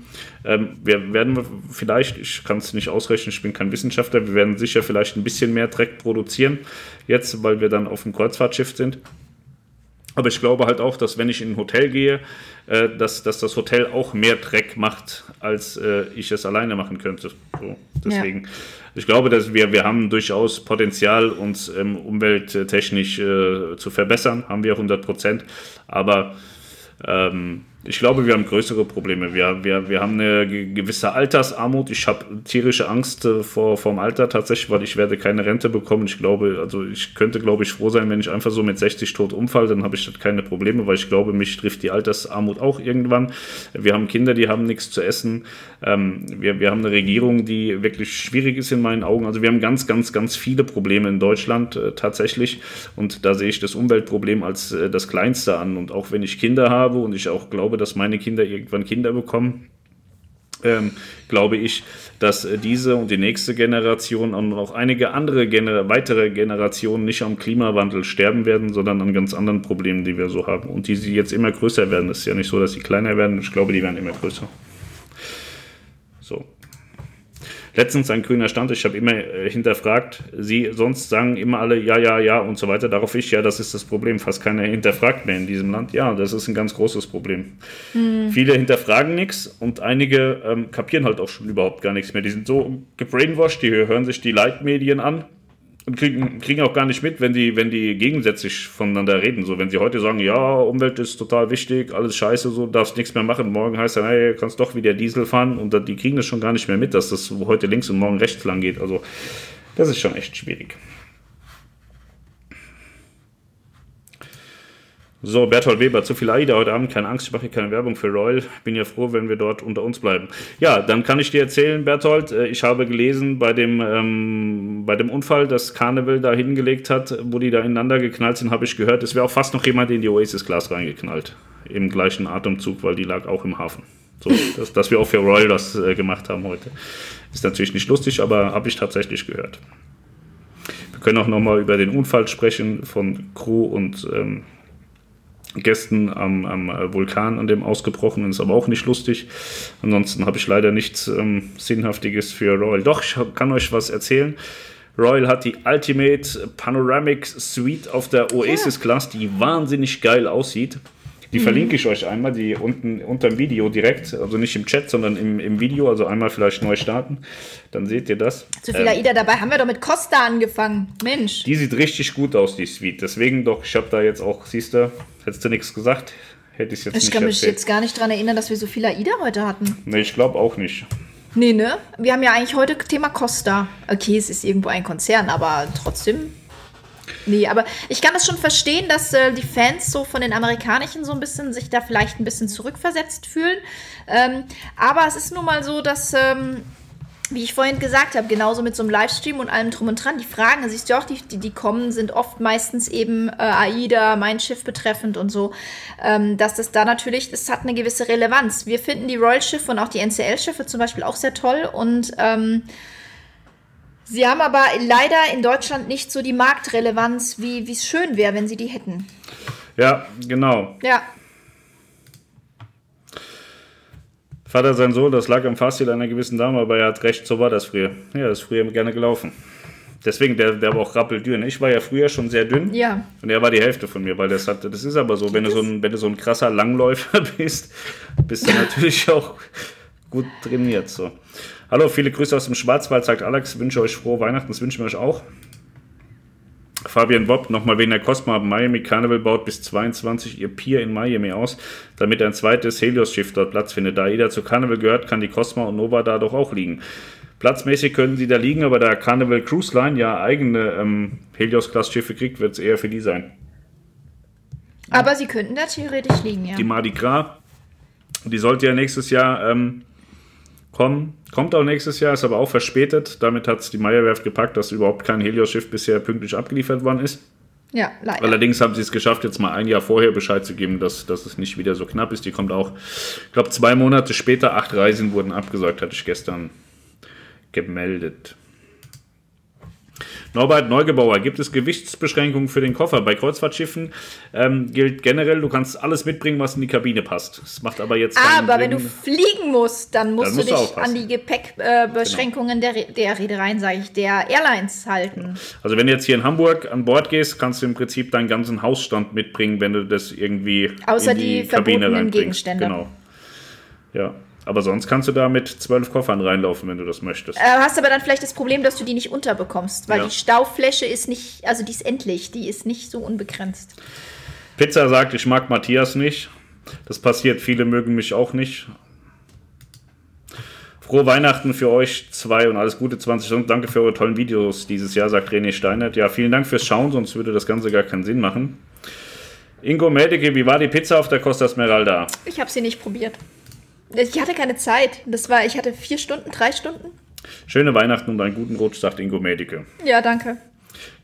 ähm, wir werden vielleicht, ich kann es nicht ausrechnen, ich bin kein Wissenschaftler, wir werden sicher vielleicht ein bisschen mehr Dreck produzieren, jetzt, weil wir dann auf dem Kreuzfahrtschiff sind. Aber ich glaube halt auch, dass wenn ich in ein Hotel gehe, äh, dass, dass das Hotel auch mehr Dreck macht, als äh, ich es alleine machen könnte. So, deswegen, ja. ich glaube, dass wir, wir haben durchaus Potenzial, uns ähm, umwelttechnisch äh, zu verbessern, haben wir 100 Prozent. Aber ähm, ich glaube, wir haben größere Probleme. Wir, wir, wir haben eine gewisse Altersarmut. Ich habe tierische Angst äh, vor dem Alter tatsächlich, weil ich werde keine Rente bekommen. Ich glaube, also ich könnte, glaube ich, froh sein, wenn ich einfach so mit 60 tot umfalle, dann habe ich halt keine Probleme, weil ich glaube, mich trifft die Altersarmut auch irgendwann. Wir haben Kinder, die haben nichts zu essen. Ähm, wir, wir haben eine Regierung, die wirklich schwierig ist in meinen Augen. Also wir haben ganz, ganz, ganz viele Probleme in Deutschland äh, tatsächlich. Und da sehe ich das Umweltproblem als äh, das kleinste an. Und auch wenn ich Kinder habe und ich auch glaube, dass meine Kinder irgendwann Kinder bekommen, ähm, glaube ich, dass äh, diese und die nächste Generation und auch einige andere Gener weitere Generationen nicht am Klimawandel sterben werden, sondern an ganz anderen Problemen, die wir so haben. Und die sie jetzt immer größer werden. Es ist ja nicht so, dass sie kleiner werden. Ich glaube, die werden immer größer. So. Letztens ein grüner Stand, ich habe immer äh, hinterfragt, sie sonst sagen immer alle ja, ja, ja und so weiter. Darauf ich, ja, das ist das Problem. Fast keiner hinterfragt mehr in diesem Land. Ja, das ist ein ganz großes Problem. Mhm. Viele hinterfragen nichts und einige ähm, kapieren halt auch schon überhaupt gar nichts mehr. Die sind so gebrainwashed, die hören sich die Leitmedien an und kriegen, kriegen auch gar nicht mit, wenn die, wenn die gegensätzlich voneinander reden. So, wenn sie heute sagen, ja, Umwelt ist total wichtig, alles scheiße, so, darfst nichts mehr machen. Morgen heißt dann, hey, kannst doch wieder Diesel fahren und die kriegen das schon gar nicht mehr mit, dass das heute links und morgen rechts lang geht. Also, das ist schon echt schwierig. So, Berthold Weber, zu viel AIDA heute Abend, keine Angst, ich mache keine Werbung für Royal. Bin ja froh, wenn wir dort unter uns bleiben. Ja, dann kann ich dir erzählen, Berthold, äh, ich habe gelesen bei dem, ähm, bei dem Unfall, das Carnival da hingelegt hat, wo die da ineinander geknallt sind, habe ich gehört, es wäre auch fast noch jemand in die Oasis-Glas reingeknallt. Im gleichen Atemzug, weil die lag auch im Hafen. So, dass, dass wir auch für Royal das äh, gemacht haben heute. Ist natürlich nicht lustig, aber habe ich tatsächlich gehört. Wir können auch nochmal über den Unfall sprechen von Crew und ähm, Gästen am, am, Vulkan, an dem ausgebrochen ist, aber auch nicht lustig. Ansonsten habe ich leider nichts ähm, Sinnhaftiges für Royal. Doch, ich kann euch was erzählen. Royal hat die Ultimate Panoramic Suite auf der Oasis Class, die wahnsinnig geil aussieht. Die mhm. verlinke ich euch einmal, die unten unter dem Video direkt, also nicht im Chat, sondern im, im Video, also einmal vielleicht neu starten. Dann seht ihr das. Zu viel ähm, AIDA dabei haben wir doch mit Costa angefangen. Mensch. Die sieht richtig gut aus, die Suite. Deswegen doch, ich habe da jetzt auch, siehst du, hättest du nichts gesagt, hätte ich es jetzt ich nicht Ich kann mich jetzt gar nicht daran erinnern, dass wir so viel AIDA heute hatten. Nee, ich glaube auch nicht. Nee, ne? Wir haben ja eigentlich heute Thema Costa. Okay, es ist irgendwo ein Konzern, aber trotzdem Nee, aber ich kann es schon verstehen, dass äh, die Fans so von den amerikanischen so ein bisschen sich da vielleicht ein bisschen zurückversetzt fühlen. Ähm, aber es ist nun mal so, dass, ähm, wie ich vorhin gesagt habe, genauso mit so einem Livestream und allem drum und dran, die Fragen, siehst du auch, die, die, die kommen, sind oft meistens eben äh, AIDA, mein Schiff betreffend und so, ähm, dass das da natürlich, das hat eine gewisse Relevanz. Wir finden die Royal-Schiffe und auch die NCL-Schiffe zum Beispiel auch sehr toll und ähm, Sie haben aber leider in Deutschland nicht so die Marktrelevanz, wie es schön wäre, wenn sie die hätten. Ja, genau. Ja. Vater sein Sohn, das lag am Fastil einer gewissen Dame, aber er hat recht, so war das früher. Ja, das ist früher gerne gelaufen. Deswegen, der, der war auch rappeldünn. Ich war ja früher schon sehr dünn. Ja. Und er war die Hälfte von mir, weil das hatte, das ist aber so, wenn du so ein, wenn du so ein krasser Langläufer bist, bist du natürlich auch gut trainiert. So. Hallo, viele Grüße aus dem Schwarzwald, sagt Alex. Wünsche euch frohe Weihnachten, das wünschen wir euch auch. Fabian Wobb, nochmal wegen der Cosmo Miami Carnival baut bis 22 ihr Pier in Miami aus, damit ein zweites Helios-Schiff dort Platz findet. Da jeder zu Carnival gehört, kann die Cosmo und Nova da doch auch liegen. Platzmäßig können sie da liegen, aber da Carnival Cruise Line ja eigene ähm, Helios-Class-Schiffe kriegt, wird es eher für die sein. Aber sie könnten da theoretisch liegen, ja. Die Mardi Gras, die sollte ja nächstes Jahr ähm, kommen. Kommt auch nächstes Jahr, ist aber auch verspätet. Damit hat es die Meierwerft gepackt, dass überhaupt kein Helios-Schiff bisher pünktlich abgeliefert worden ist. Ja, leider. Allerdings haben sie es geschafft, jetzt mal ein Jahr vorher Bescheid zu geben, dass, dass es nicht wieder so knapp ist. Die kommt auch, ich glaube, zwei Monate später, acht Reisen wurden abgesagt, hatte ich gestern gemeldet. Norbert Neugebauer, gibt es Gewichtsbeschränkungen für den Koffer? Bei Kreuzfahrtschiffen ähm, gilt generell, du kannst alles mitbringen, was in die Kabine passt. Das macht aber jetzt Aber wenn du fliegen musst, dann musst, Dann musst du dich aufpassen. an die Gepäckbeschränkungen der, Re- der Reedereien, sage ich, der Airlines halten. Also wenn du jetzt hier in Hamburg an Bord gehst, kannst du im Prinzip deinen ganzen Hausstand mitbringen, wenn du das irgendwie Außer in die, die verbotenen. Gegenstände. Genau. Ja. Aber sonst kannst du da mit zwölf Koffern reinlaufen, wenn du das möchtest. Äh, hast aber dann vielleicht das Problem, dass du die nicht unterbekommst, weil Ja. die Staufläche ist nicht, also die ist endlich, die ist nicht so unbegrenzt. Pizza sagt, ich mag Matthias nicht. Das passiert, viele mögen mich auch nicht. Frohe Weihnachten für euch zwei und alles Gute 20 und danke für eure tollen Videos dieses Jahr, sagt René Steinert. Ja, vielen Dank fürs Schauen, sonst würde das Ganze gar keinen Sinn machen. Ingo Mädeke, wie war die Pizza auf der Costa Smeralda? Ich habe sie nicht probiert. Ich hatte keine Zeit. Das war, ich hatte vier Stunden, drei Stunden. Schöne Weihnachten und einen guten Rutsch, sagt Ingo Mädeke. Ja, danke.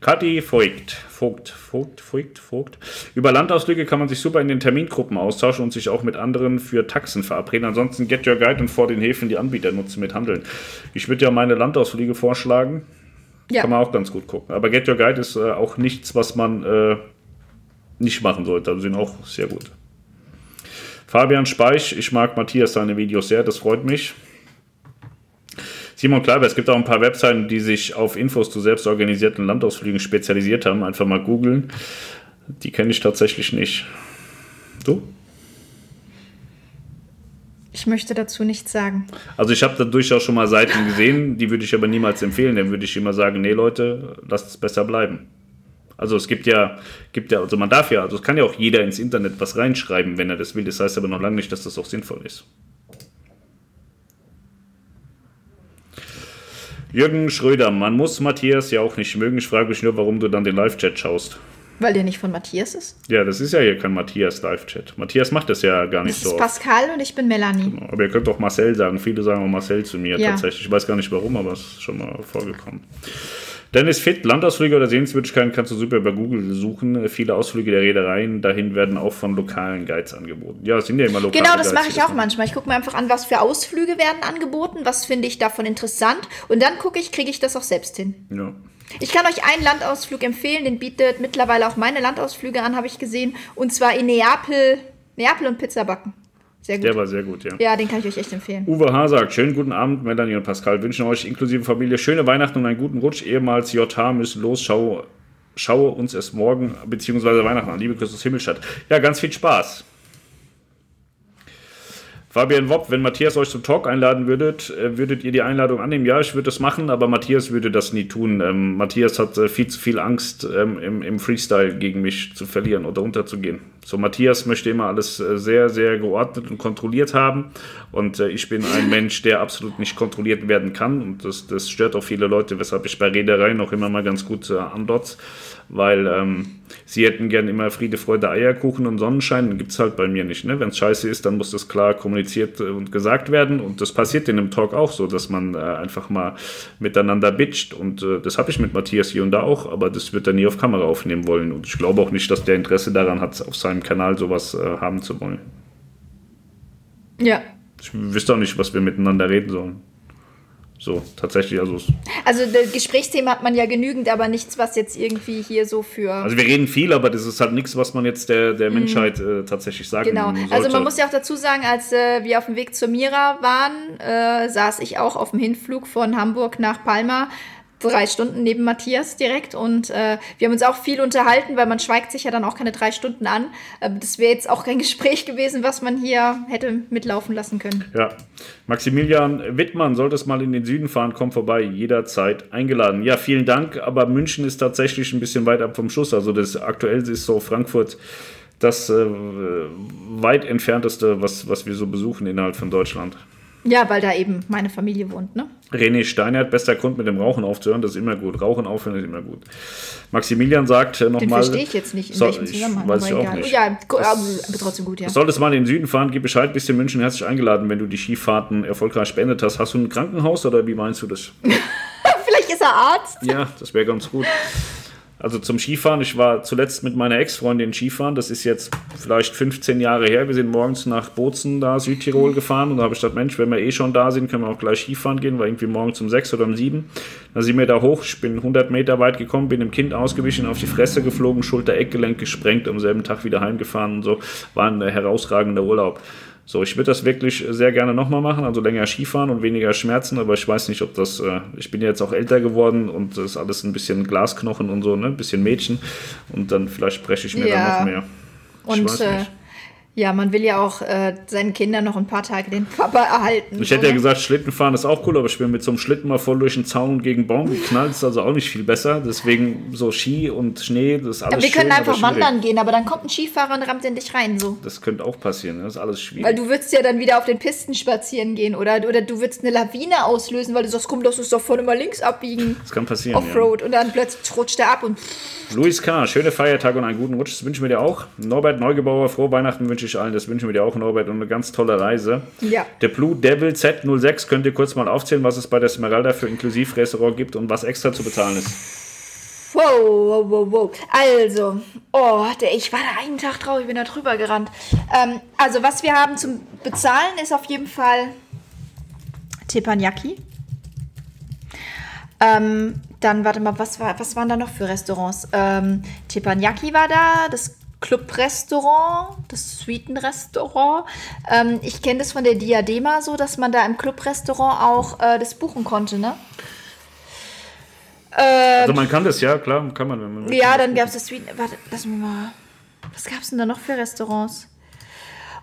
Kathi Voigt, Vogt, Vogt, Voigt, Vogt. Über Landausflüge kann man sich super in den Termingruppen austauschen und sich auch mit anderen für Taxen verabreden. Ansonsten Get Your Guide und vor den Häfen die Anbieter nutzen mit Handeln. Ich würde ja meine Landausflüge vorschlagen. Ja. Kann man auch ganz gut gucken. Aber Get Your Guide ist äh, auch nichts, was man äh, nicht machen sollte. Also sind auch sehr gut. Fabian Speich, ich mag Matthias seine Videos sehr, das freut mich. Simon Kleiber, es gibt auch ein paar Webseiten, die sich auf Infos zu selbst organisierten Landausflügen spezialisiert haben. Einfach mal googeln. Die kenne ich tatsächlich nicht. Du? Ich möchte dazu nichts sagen. Also ich habe da durchaus schon mal Seiten gesehen, die würde ich aber niemals empfehlen. Dann würde ich immer sagen, nee Leute, lasst es besser bleiben. Also es gibt ja, gibt ja, also man darf ja, also es kann ja auch jeder ins Internet was reinschreiben, wenn er das will. Das heißt aber noch lange nicht, dass das auch sinnvoll ist. Jürgen Schröder, man muss Matthias ja auch nicht mögen. Ich frage mich nur, warum du dann den Live-Chat schaust. Weil der nicht von Matthias ist. Ja, das ist ja hier kein Matthias Live-Chat. Matthias macht das ja gar nicht Das so. ist oft. Pascal und ich bin Melanie. Aber ihr könnt auch Marcel sagen. Viele sagen auch Marcel zu mir Ja. tatsächlich. Ich weiß gar nicht warum, aber es ist schon mal vorgekommen. Dennis Fit, Landausflüge oder Sehenswürdigkeiten kannst du super über Google suchen. Viele Ausflüge der Reedereien dahin werden auch von lokalen Guides angeboten. Ja, es sind ja immer lokale Genau, das Guides, mache ich auch machen. manchmal. Ich gucke mir einfach an, was für Ausflüge werden angeboten, was finde ich davon interessant und dann gucke ich, kriege ich das auch selbst hin. Ja. Ich kann euch einen Landausflug empfehlen, den bietet mittlerweile auch meine Landausflüge an, habe ich gesehen, und zwar in Neapel, Neapel und Pizza backen. Sehr gut. Der war sehr gut, ja. ja, den kann ich euch echt empfehlen. Uwe H. sagt, schönen guten Abend, Melanie und Pascal. Wünschen euch inklusive Familie schöne Weihnachten und einen guten Rutsch. Ehemals JH müssen los. Schau, schaue uns es morgen bzw. Weihnachten an. Liebe aus Himmelstadt. Ja, ganz viel Spaß. Fabian Wopp, wenn Matthias euch zum Talk einladen würdet, äh, würdet ihr die Einladung annehmen? Ja, ich würde das machen, aber Matthias würde das nie tun. Ähm, Matthias hat äh, viel zu viel Angst, ähm, im, im Freestyle gegen mich zu verlieren oder unterzugehen. So, Matthias möchte immer alles äh, sehr, sehr geordnet und kontrolliert haben. Und äh, ich bin ein Mensch, der absolut nicht kontrolliert werden kann. Und das, das stört auch viele Leute, weshalb ich bei Reedereien auch immer mal ganz gut äh, andotz. Weil ähm, sie hätten gern immer Friede, Freude, Eierkuchen und Sonnenschein. Gibt es halt bei mir nicht. Ne? Wenn es scheiße ist, dann muss das klar kommuniziert äh, und gesagt werden. Und das passiert in einem Talk auch so, dass man äh, einfach mal miteinander bitcht. Und äh, das habe ich mit Matthias hier und da auch, aber das wird er nie auf Kamera aufnehmen wollen. Und ich glaube auch nicht, dass der Interesse daran hat, auf seinem Kanal sowas äh, haben zu wollen. Ja. Ich wüsste auch nicht, was wir miteinander reden sollen. So, tatsächlich, also. Also Gesprächsthema hat man ja genügend, aber nichts, was jetzt irgendwie hier so für. Also wir reden viel, aber das ist halt nichts, was man jetzt der, der Menschheit äh, tatsächlich sagen Genau. sollte. Also man muss ja auch dazu sagen, als äh, wir auf dem Weg zur Mira waren, äh, saß ich auch auf dem Hinflug von Hamburg nach Palma drei Stunden neben Matthias direkt und äh, wir haben uns auch viel unterhalten, weil man schweigt sich ja dann auch keine drei Stunden an. Äh, das wäre jetzt auch kein Gespräch gewesen, was man hier hätte mitlaufen lassen können. Ja. Maximilian Wittmann, solltest mal in den Süden fahren, komm vorbei, jederzeit eingeladen. Ja, vielen Dank, aber München ist tatsächlich ein bisschen weit ab vom Schuss. Also das aktuell ist so Frankfurt das äh, weit entfernteste, was, was wir so besuchen innerhalb von Deutschland. Ja, weil da eben meine Familie wohnt, ne? René Steinert, bester Grund mit dem Rauchen aufzuhören, das ist immer gut. Rauchen aufhören ist immer gut. Maximilian sagt Den nochmal. verstehe ich jetzt nicht, in So, welchem Zusammenhang. weiß ich auch egal. nicht. Ja, aber trotzdem gut, ja. Solltest mal in den Süden fahren, gib Bescheid, bist in München herzlich eingeladen, wenn du die Skifahrten erfolgreich beendet hast. Hast du ein Krankenhaus oder wie meinst du das? Vielleicht ist er Arzt. Ja, das wäre ganz gut. Also zum Skifahren, ich war zuletzt mit meiner Ex-Freundin Skifahren, das ist jetzt vielleicht 15 Jahre her. Wir sind morgens nach Bozen, da Südtirol gefahren und da habe ich gedacht, Mensch, wenn wir eh schon da sind, können wir auch gleich Skifahren gehen, war irgendwie morgens um 6 oder um 7. Da sind wir da hoch, ich bin 100 Meter weit gekommen, bin dem Kind ausgewichen, auf die Fresse geflogen, Schulter-Eckgelenk gesprengt, am selben Tag wieder heimgefahren und so. War ein herausragender Urlaub. So, ich würde das wirklich sehr gerne nochmal machen, also länger Skifahren und weniger Schmerzen, aber ich weiß nicht, ob das, äh, ich bin ja jetzt auch älter geworden und das ist alles ein bisschen Glasknochen und so, ne, ein bisschen Mädchen und dann vielleicht breche ich mir Ja. dann noch mehr. Ich Und weiß äh, nicht. Ja, man will ja auch äh, seinen Kindern noch ein paar Tage den Papa erhalten. Ich hätte ja oder? gesagt, Schlittenfahren ist auch cool, aber ich bin mit so einem Schlitten mal voll durch den Zaun und gegen Baum geknallt, ist also auch nicht viel besser. Deswegen so Ski und Schnee, das ist alles Aber wir können schön, einfach aber schwierig. wandern gehen, aber dann kommt ein Skifahrer und rammt in dich rein, so. Das könnte auch passieren, ne? das ist alles schwierig. Weil du würdest ja dann wieder auf den Pisten spazieren gehen oder, oder du würdest eine Lawine auslösen, weil du sagst, komm, lass uns doch vorne mal links abbiegen. das kann passieren. Ja. Offroad und dann plötzlich rutscht er ab und Luis K., schöne Feiertage und einen guten Rutsch, das wünschen wir dir auch. Norbert Neugebauer, frohe Weihnachten wünsche ich allen, das wünschen wir dir auch, Norbert, und eine ganz tolle Reise. Ja. Der Blue Devil Z06, könnt ihr kurz mal aufzählen, was es bei der Smeralda für Inklusivrestaurant gibt und was extra zu bezahlen ist. Wow, wow, wow, wow. Also, oh, der, ich war da einen Tag drauf, ich bin da drüber gerannt. Ähm, also, was wir haben zum Bezahlen ist auf jeden Fall Teppanyaki. Ähm, dann, warte mal, was, war, was waren da noch für Restaurants? Ähm, Teppanyaki war da, das Club-Restaurant, das Suitenrestaurant. Ähm, ich kenne das von der Diadema so, dass man da im Club-Restaurant auch äh, das buchen konnte, ne? Also man kann das, ja, klar, kann man. Wenn man Ja, dann gab es das Sweet. Warte, lass mich mal. Was gab es denn da noch für Restaurants?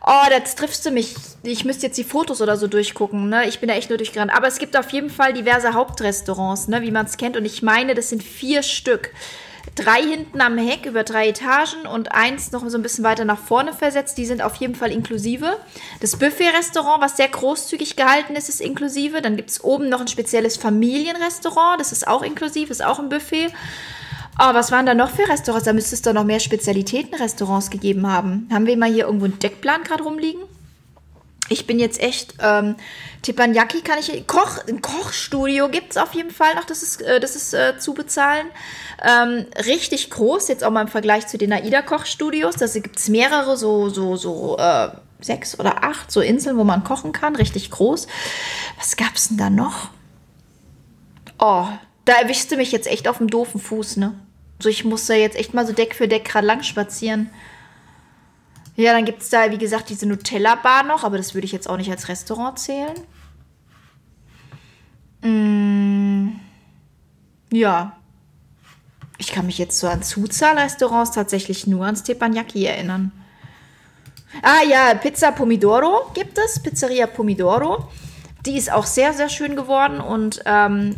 Oh, das triffst du mich. Ich müsste jetzt die Fotos oder so durchgucken. Ne? Ich bin da echt nur durchgerannt. Aber es gibt auf jeden Fall diverse Hauptrestaurants, ne? wie man es kennt. Und ich meine, das sind vier Stück. Drei hinten am Heck über drei Etagen und eins noch so ein bisschen weiter nach vorne versetzt. Die sind auf jeden Fall inklusive. Das Buffet-Restaurant, was sehr großzügig gehalten ist, ist inklusive. Dann gibt es oben noch ein spezielles Familienrestaurant. Das ist auch inklusiv, ist auch ein Buffet. Oh, was waren da noch für Restaurants? Da müsste es doch noch mehr Spezialitäten-Restaurants gegeben haben. Haben wir mal hier irgendwo einen Deckplan gerade rumliegen? Ich bin jetzt echt, ähm, Teppanyaki kann ich, Koch, ein Kochstudio gibt es auf jeden Fall noch, das ist, äh, das ist äh, zu bezahlen. Ähm, richtig groß, jetzt auch mal im Vergleich zu den AIDA-Kochstudios. Da gibt es mehrere, so, so, so, äh, sechs oder acht, so Inseln, wo man kochen kann, richtig groß. Was gab's denn da noch? Oh, da erwischst du mich jetzt echt auf dem doofen Fuß, ne? So, ich muss da jetzt echt mal so Deck für Deck gerade lang spazieren. Ja, dann gibt es da, wie gesagt, diese Nutella-Bar noch, aber das würde ich jetzt auch nicht als Restaurant zählen. Mm, ja. Ich kann mich jetzt so an Zuzahlrestaurants tatsächlich nur ans Teppanyaki erinnern. Ah ja, Pizza Pomidoro gibt es, Pizzeria Pomidoro. Die ist auch sehr, sehr schön geworden und ähm,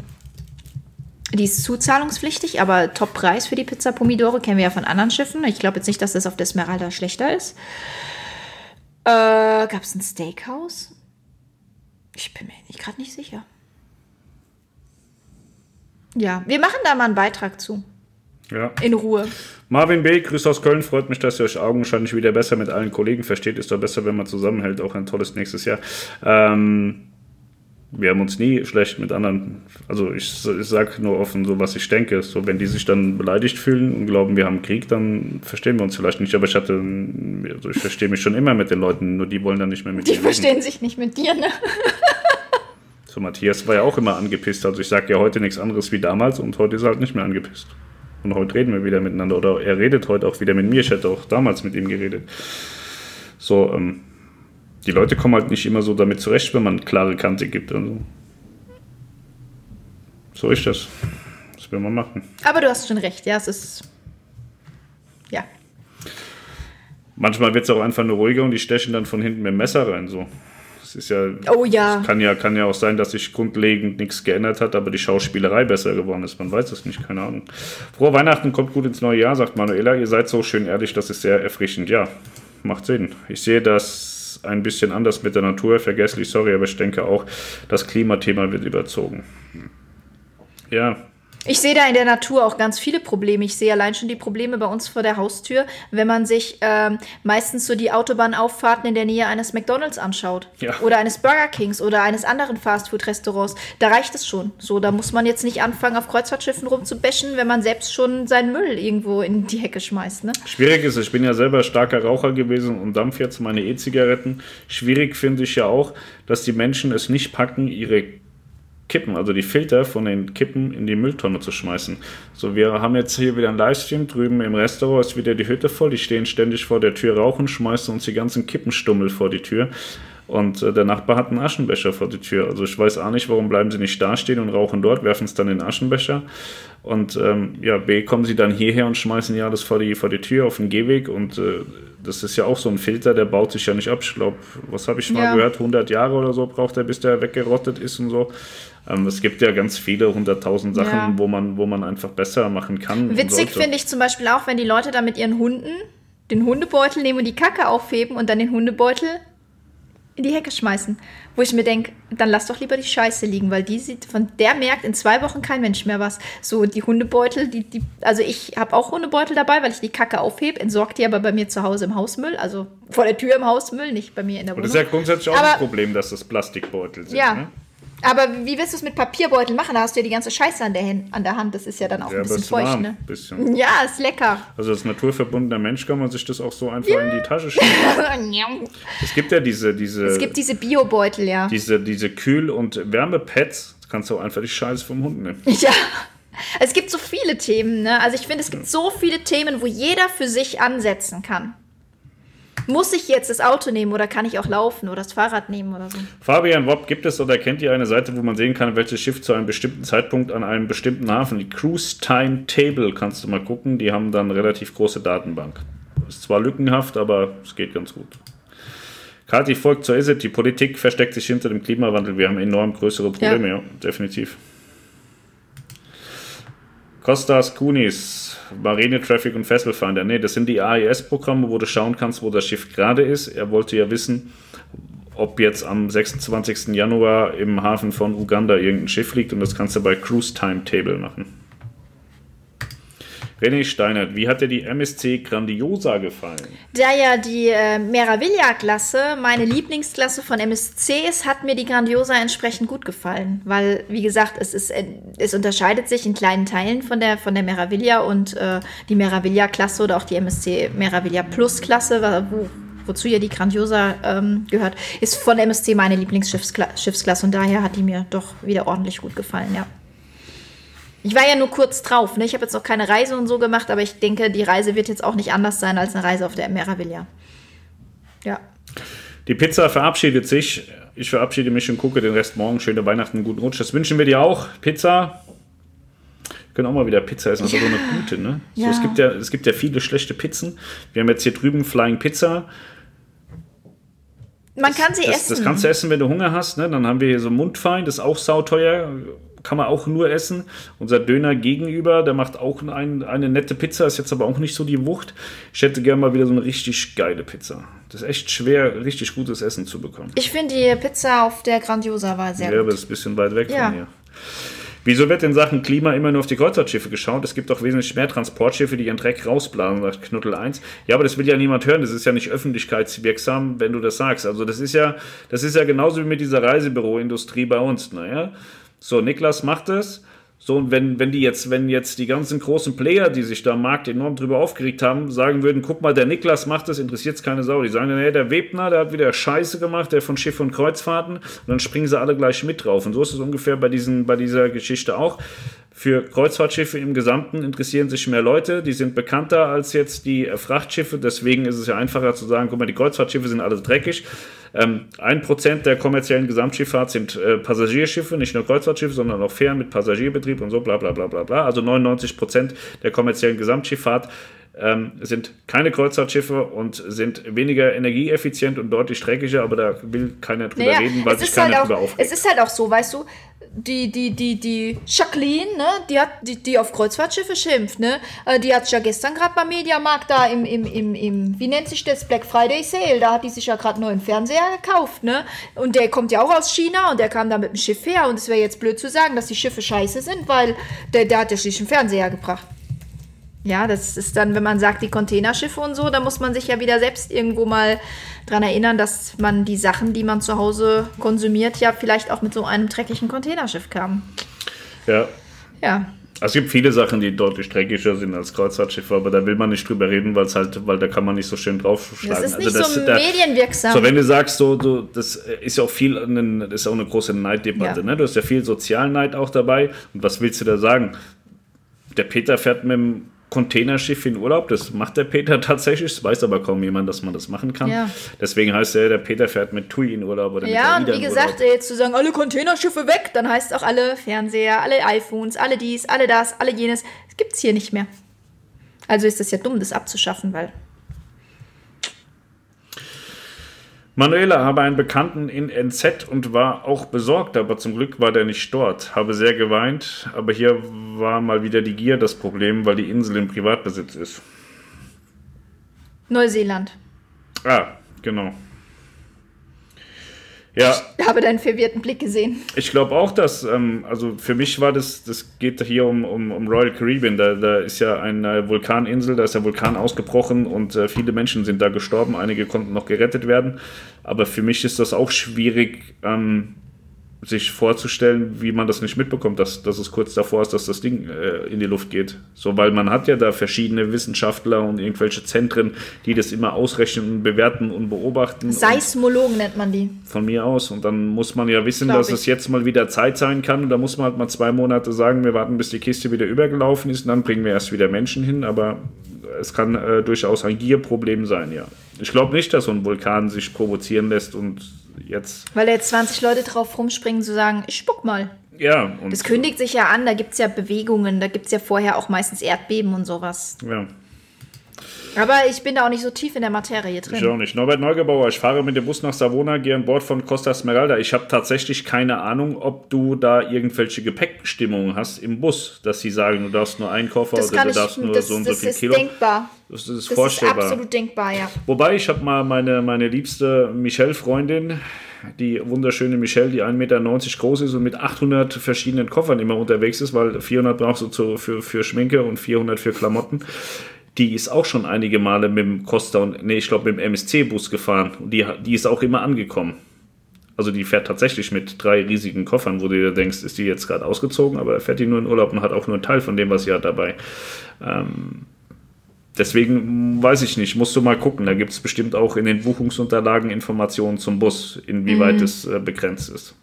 die ist zuzahlungspflichtig, aber Top-Preis für die Pizza Pomidoro kennen wir ja von anderen Schiffen. Ich glaube jetzt nicht, dass das auf der Esmeralda schlechter ist. Äh, Gab es ein Steakhouse? Ich bin mir gerade nicht sicher. Ja, wir machen da mal einen Beitrag zu. Ja. In Ruhe. Marvin B., Grüß aus Köln, freut mich, dass ihr euch augenscheinlich wieder besser mit allen Kollegen versteht. Ist doch besser, wenn man zusammenhält. Auch ein tolles nächstes Jahr. Ähm, wir haben uns nie schlecht mit anderen, also ich, ich sage nur offen so, was ich denke. So, wenn die sich dann beleidigt fühlen und glauben, wir haben Krieg, dann verstehen wir uns vielleicht nicht. Aber ich hatte, also ich verstehe mich schon immer mit den Leuten, nur die wollen dann nicht mehr mit Die mir reden. verstehen sich nicht mit dir, ne? So So, Matthias war ja auch immer angepisst. Also ich sage ja heute nichts anderes wie damals und heute ist er halt nicht mehr angepisst. Und heute reden wir wieder miteinander. Oder er redet heute auch wieder mit mir. Ich hätte auch damals mit ihm geredet. So, ähm, die Leute kommen halt nicht immer so damit zurecht, wenn man klare Kante gibt. Also. So ist das. Das will man machen. Aber du hast schon recht, ja, es ist. Ja. Manchmal wird es auch einfach nur ruhiger und die stechen dann von hinten mit dem Messer rein. So. Das ist ja. Oh ja. Kann ja, kann ja auch sein, dass sich grundlegend nichts geändert hat, aber die Schauspielerei besser geworden ist. Man weiß es nicht, keine Ahnung. Frohe Weihnachten, kommt gut ins neue Jahr, sagt Manuela. Ihr seid so schön ehrlich, das ist sehr erfrischend. Ja, macht Sinn. Ich sehe ein bisschen anders mit der Natur, vergesslich, sorry, aber ich denke auch, das Klimathema wird überzogen. Ja, ich sehe da in der Natur auch ganz viele Probleme. Ich sehe allein schon die Probleme bei uns vor der Haustür, wenn man sich ähm, meistens so die Autobahnauffahrten in der Nähe eines McDonalds anschaut. Ja. Oder eines Burger Kings oder eines anderen Fastfood-Restaurants. Da reicht es schon. So, da muss man jetzt nicht anfangen, auf Kreuzfahrtschiffen rumzubäschen, wenn man selbst schon seinen Müll irgendwo in die Hecke schmeißt. Ne? Schwierig ist, ich bin ja selber starker Raucher gewesen und dampf jetzt meine E-Zigaretten. Schwierig finde ich ja auch, dass die Menschen es nicht packen, ihre Kippen, also die Filter von den Kippen in die Mülltonne zu schmeißen. So, wir haben jetzt hier wieder einen Livestream, drüben im Restaurant ist wieder die Hütte voll, die stehen ständig vor der Tür, rauchen, schmeißen uns die ganzen Kippenstummel vor die Tür. Und äh, der Nachbar hat einen Aschenbecher vor die Tür. Also ich weiß auch nicht, warum bleiben sie nicht da stehen und rauchen dort, werfen es dann in den Aschenbecher. Und ähm, ja, B, kommen sie dann hierher und schmeißen ja alles vor die, vor die Tür auf den Gehweg. Und äh, das ist ja auch so ein Filter, der baut sich ja nicht ab. Ich glaube, was habe ich mal Ja. gehört? 100 Jahre oder so braucht er, bis der weggerottet ist und so. Ähm, es gibt ja ganz viele, hunderttausend Sachen, Ja. wo, man, wo man einfach besser machen kann. und Witzig finde ich zum Beispiel auch, wenn die Leute da mit ihren Hunden den Hundebeutel nehmen und die Kacke aufheben und dann den Hundebeutel in die Hecke schmeißen. Wo ich mir denke, dann lass doch lieber die Scheiße liegen, weil die sieht, von der merkt in zwei Wochen kein Mensch mehr was. So die Hundebeutel, die, die also ich habe auch Hundebeutel dabei, weil ich die Kacke aufhebe, entsorgt die aber bei mir zu Hause im Hausmüll, also vor der Tür im Hausmüll, nicht bei mir in der Und Wohnung. das ist ja grundsätzlich auch Aber- das Problem, dass das Plastikbeutel sind. Ja. Ne? Aber wie willst du es mit Papierbeuteln machen? Da hast du ja die ganze Scheiße an der, Hand, an der Hand. Das ist ja dann auch Ja, ein bisschen ist warm, feucht, ne? bisschen. Ja, ist lecker. Also als naturverbundener Mensch kann man sich das auch so einfach in die Tasche schieben. Es gibt ja diese, diese, Es gibt diese Biobeutel, ja. diese, diese Kühl- und Wärmepads. Da kannst du auch einfach die Scheiße vom Hund nehmen. Ja. Es gibt so viele Themen, ne? Also ich finde, es gibt so viele Themen, wo jeder für sich ansetzen kann. Muss ich jetzt das Auto nehmen oder kann ich auch laufen oder das Fahrrad nehmen oder so? Fabian Wobb, gibt es oder kennt ihr eine Seite, wo man sehen kann, welches Schiff zu einem bestimmten Zeitpunkt an einem bestimmten Hafen, die Cruise Time Table, kannst du mal gucken, die haben dann eine relativ große Datenbank. Ist zwar lückenhaft, aber es geht ganz gut. Kathi folgt zur Is it. Die Politik versteckt sich hinter dem Klimawandel. Wir haben enorm größere Probleme, ja, definitiv. Kostas Kunis, Marine Traffic und Fesselfinder. Nee, das sind die AIS-Programme, wo du schauen kannst, wo das Schiff gerade ist. Er wollte ja wissen, ob jetzt am 26. Januar im Hafen von Uganda irgendein Schiff liegt und das kannst du bei Cruise Timetable machen. René Steinert, wie hat dir die MSC Grandiosa gefallen? Da ja die äh, Meraviglia-Klasse meine Lieblingsklasse von MSC ist, hat mir die Grandiosa entsprechend gut gefallen. Weil, wie gesagt, es, ist, äh, es unterscheidet sich in kleinen Teilen von der, von der Meraviglia und äh, die Meraviglia-Klasse oder auch die MSC Meraviglia Plus-Klasse, wo, wozu ja die Grandiosa ähm, gehört, ist von MSC meine Lieblingsschiffsklasse Schiffsklasse und daher hat die mir doch wieder ordentlich gut gefallen, ja. Ich war ja nur kurz drauf. Ne? Ich habe jetzt noch keine Reise und so gemacht, aber ich denke, die Reise wird jetzt auch nicht anders sein als eine Reise auf der Meraviglia. Ja. Die Pizza verabschiedet sich. Ich verabschiede mich und gucke den Rest morgen. Schöne Weihnachten, guten Rutsch. Das wünschen wir dir auch. Pizza. Wir können auch mal wieder Pizza essen, aber so eine gute, ne? So, Ja. es, gibt ja, es gibt ja viele schlechte Pizzen. Wir haben jetzt hier drüben Flying Pizza. Man kann sie Das, essen. das kannst du essen, wenn du Hunger hast. Ne? Dann haben wir hier so Mundfein, das ist auch sauteuer. Kann man auch nur essen. Unser Döner gegenüber, der macht auch ein, eine nette Pizza, ist jetzt aber auch nicht so die Wucht. Ich hätte gerne mal wieder so eine richtig geile Pizza. Das ist echt schwer, richtig gutes Essen zu bekommen. ich finde die Pizza auf der Grandiosa war sehr Ja, aber gut. das ist ein bisschen weit weg Ja. von hier. Wieso wird in Sachen Klima immer nur auf die Kreuzfahrtschiffe geschaut? Es gibt auch wesentlich mehr Transportschiffe, die ihren Dreck rausblasen, sagt Knuddel 1. Ja, aber das will ja niemand hören. Das ist ja nicht öffentlichkeitswirksam, wenn du das sagst. Also das ist ja, das ist ja genauso wie mit dieser Reisebüroindustrie bei uns. Naja, so, Niklas macht es. So, und wenn, wenn die jetzt, wenn jetzt die ganzen großen Player, die sich da am Markt enorm drüber aufgeregt haben, sagen würden, guck mal, der Niklas macht das, interessiert es keine Sau. Die sagen dann, hey, der Webner, der hat wieder Scheiße gemacht, der von Schiff und Kreuzfahrten, und dann springen sie alle gleich mit drauf. Und so ist es ungefähr bei, diesen, bei dieser Geschichte auch. Für Kreuzfahrtschiffe im Gesamten interessieren sich mehr Leute, die sind bekannter als jetzt die Frachtschiffe, deswegen ist es ja einfacher zu sagen, guck mal, die Kreuzfahrtschiffe sind alle dreckig. Ähm, ein Prozent der kommerziellen Gesamtschifffahrt sind äh, Passagierschiffe, nicht nur Kreuzfahrtschiffe, sondern auch Fähren mit Passagierbetrieb und so, bla bla bla bla bla. Also 99 Prozent der kommerziellen Gesamtschifffahrt ähm, sind keine Kreuzfahrtschiffe und sind weniger energieeffizient und deutlich dreckiger, aber da will keiner drüber naja, reden, weil sich keiner halt auch, drüber aufregt. Es ist halt auch so, weißt du, die, die, die, die Jacqueline, ne, die hat, die, die auf Kreuzfahrtschiffe schimpft, ne, äh, die hat ja gestern gerade beim Mediamarkt da im, im, im, im, wie nennt sich das, Black Friday Sale, da hat die sich ja gerade neuen Fernseher gekauft, ne, und der kommt ja auch aus China und der kam da mit dem Schiff her und es wäre jetzt blöd zu sagen, dass die Schiffe scheiße sind, weil der, der hat ja schließlich einen Fernseher gebracht. Ja, das ist dann, wenn man sagt, die Containerschiffe und so, da muss man sich ja wieder selbst irgendwo mal dran erinnern, dass man die Sachen, die man zu Hause konsumiert, ja vielleicht auch mit so einem dreckigen Containerschiff kam. Ja. Ja. Es gibt viele Sachen, die deutlich dreckiger sind als Kreuzfahrtschiffe, aber da will man nicht drüber reden, weil halt, weil da kann man nicht so schön draufschlagen. Das ist nicht also das, so da, medienwirksam. So, wenn du sagst, so, so, das ist ja auch viel, das ist auch eine große Neiddebatte, ja. ne? Du hast ja viel Sozialneid auch dabei. Und was willst du da sagen? Der Peter fährt mit dem Containerschiff in Urlaub. Das macht der Peter tatsächlich. Es weiß aber kaum jemand, dass man das machen kann. Ja. Deswegen heißt er, der Peter fährt mit TUI in Urlaub. Oder ja, und wie gesagt, jetzt zu sagen, alle Containerschiffe weg, dann heißt auch alle Fernseher, alle iPhones, alle dies, alle das, alle jenes. Das gibt es hier nicht mehr. Also ist das ja dumm, das abzuschaffen, weil Manuela habe einen Bekannten in NZ und war auch besorgt, aber zum Glück war der nicht dort. Habe sehr geweint, aber hier war mal wieder die Gier das Problem, weil die Insel im Privatbesitz ist. Neuseeland. Ah, genau. Ja. Ich habe deinen verwirrten Blick gesehen. Ich glaube auch, dass, ähm, also für mich war das, das geht hier um, um, um Royal Caribbean. Da, da ist ja eine Vulkaninsel, da ist der Vulkan ausgebrochen und äh, viele Menschen sind da gestorben. Einige konnten noch gerettet werden. Aber für mich ist das auch schwierig, ähm, sich vorzustellen, wie man das nicht mitbekommt, dass, dass es kurz davor ist, dass das Ding äh, in die Luft geht. So, weil man hat ja da verschiedene Wissenschaftler und irgendwelche Zentren, die das immer ausrechnen und bewerten und beobachten. Seismologen nennt man die. Von mir aus. Und dann muss man ja wissen, Glaub dass ich. es jetzt mal wieder Zeit sein kann. Und da muss man halt mal zwei Monate sagen, wir warten, bis die Kiste wieder übergelaufen ist und dann bringen wir erst wieder Menschen hin. Aber es kann äh, durchaus ein Gierproblem sein, ja. Ich glaube nicht, dass so ein Vulkan sich provozieren lässt und jetzt. Weil jetzt 20 Leute drauf rumspringen, zu sagen, ich spuck mal. Ja. Und das kündigt sich ja an, da gibt es ja Bewegungen, da gibt es ja vorher auch meistens Erdbeben und sowas. Ja. Aber ich bin da auch nicht so tief in der Materie drin. Ich auch nicht. Norbert Neugebauer, ich fahre mit dem Bus nach Savona, gehe an Bord von Costa Smeralda. Ich habe tatsächlich keine Ahnung, ob du da irgendwelche Gepäckbestimmungen hast im Bus, dass sie sagen, du darfst nur einen Koffer das oder du ich, darfst nur das, so und so viel Kilo. Das ist denkbar. Das ist das vorstellbar. Das ist absolut denkbar, ja. Wobei, ich habe mal meine, meine liebste Michelle-Freundin, die wunderschöne Michelle, die 1,90 Meter groß ist und mit 800 verschiedenen Koffern immer unterwegs ist, weil 400 brauchst du zu, für, für Schminke und 400 für Klamotten. Die ist auch schon einige Male mit dem Costa und, nee, ich glaube, mit dem MSC-Bus gefahren. Und die, die ist auch immer angekommen. Also die fährt tatsächlich mit drei riesigen Koffern, wo du dir denkst, ist die jetzt gerade ausgezogen, aber fährt die nur in Urlaub und hat auch nur einen Teil von dem, was sie hat dabei. Ähm, Deswegen weiß ich nicht, musst du mal gucken. Da gibt es bestimmt auch in den Buchungsunterlagen Informationen zum Bus, inwieweit mhm. es äh, begrenzt ist.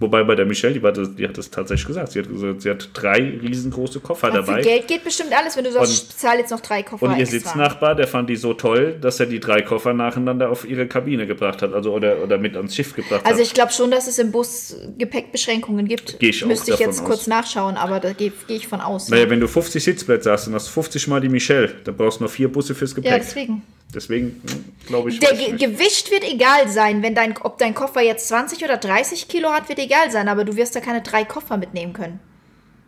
Wobei bei der Michelle, die, war das, die hat das tatsächlich gesagt. Sie hat gesagt, sie hat drei riesengroße Koffer Ach, dabei. Für Geld geht bestimmt alles, wenn du sagst, ich zahle jetzt noch drei Koffer. Und ihr extra. Sitznachbar, der fand die so toll, dass er die drei Koffer nacheinander auf ihre Kabine gebracht hat, also oder, oder mit ans Schiff gebracht also hat. Also ich glaube schon, dass es im Bus Gepäckbeschränkungen gibt. Gehe ich Müsste ich jetzt aus. kurz nachschauen, aber da gehe geh ich von aus. Naja, ja. wenn du 50 Sitzplätze hast, dann hast du 50 mal die Michelle. Dann brauchst du noch vier Busse fürs Gepäck. Ja, deswegen. Deswegen glaube ich. Der Ge Gewicht wird egal sein. Wenn dein, ob dein Koffer jetzt 20 oder 30 Kilo hat, wird egal sein. Aber du wirst da keine drei Koffer mitnehmen können.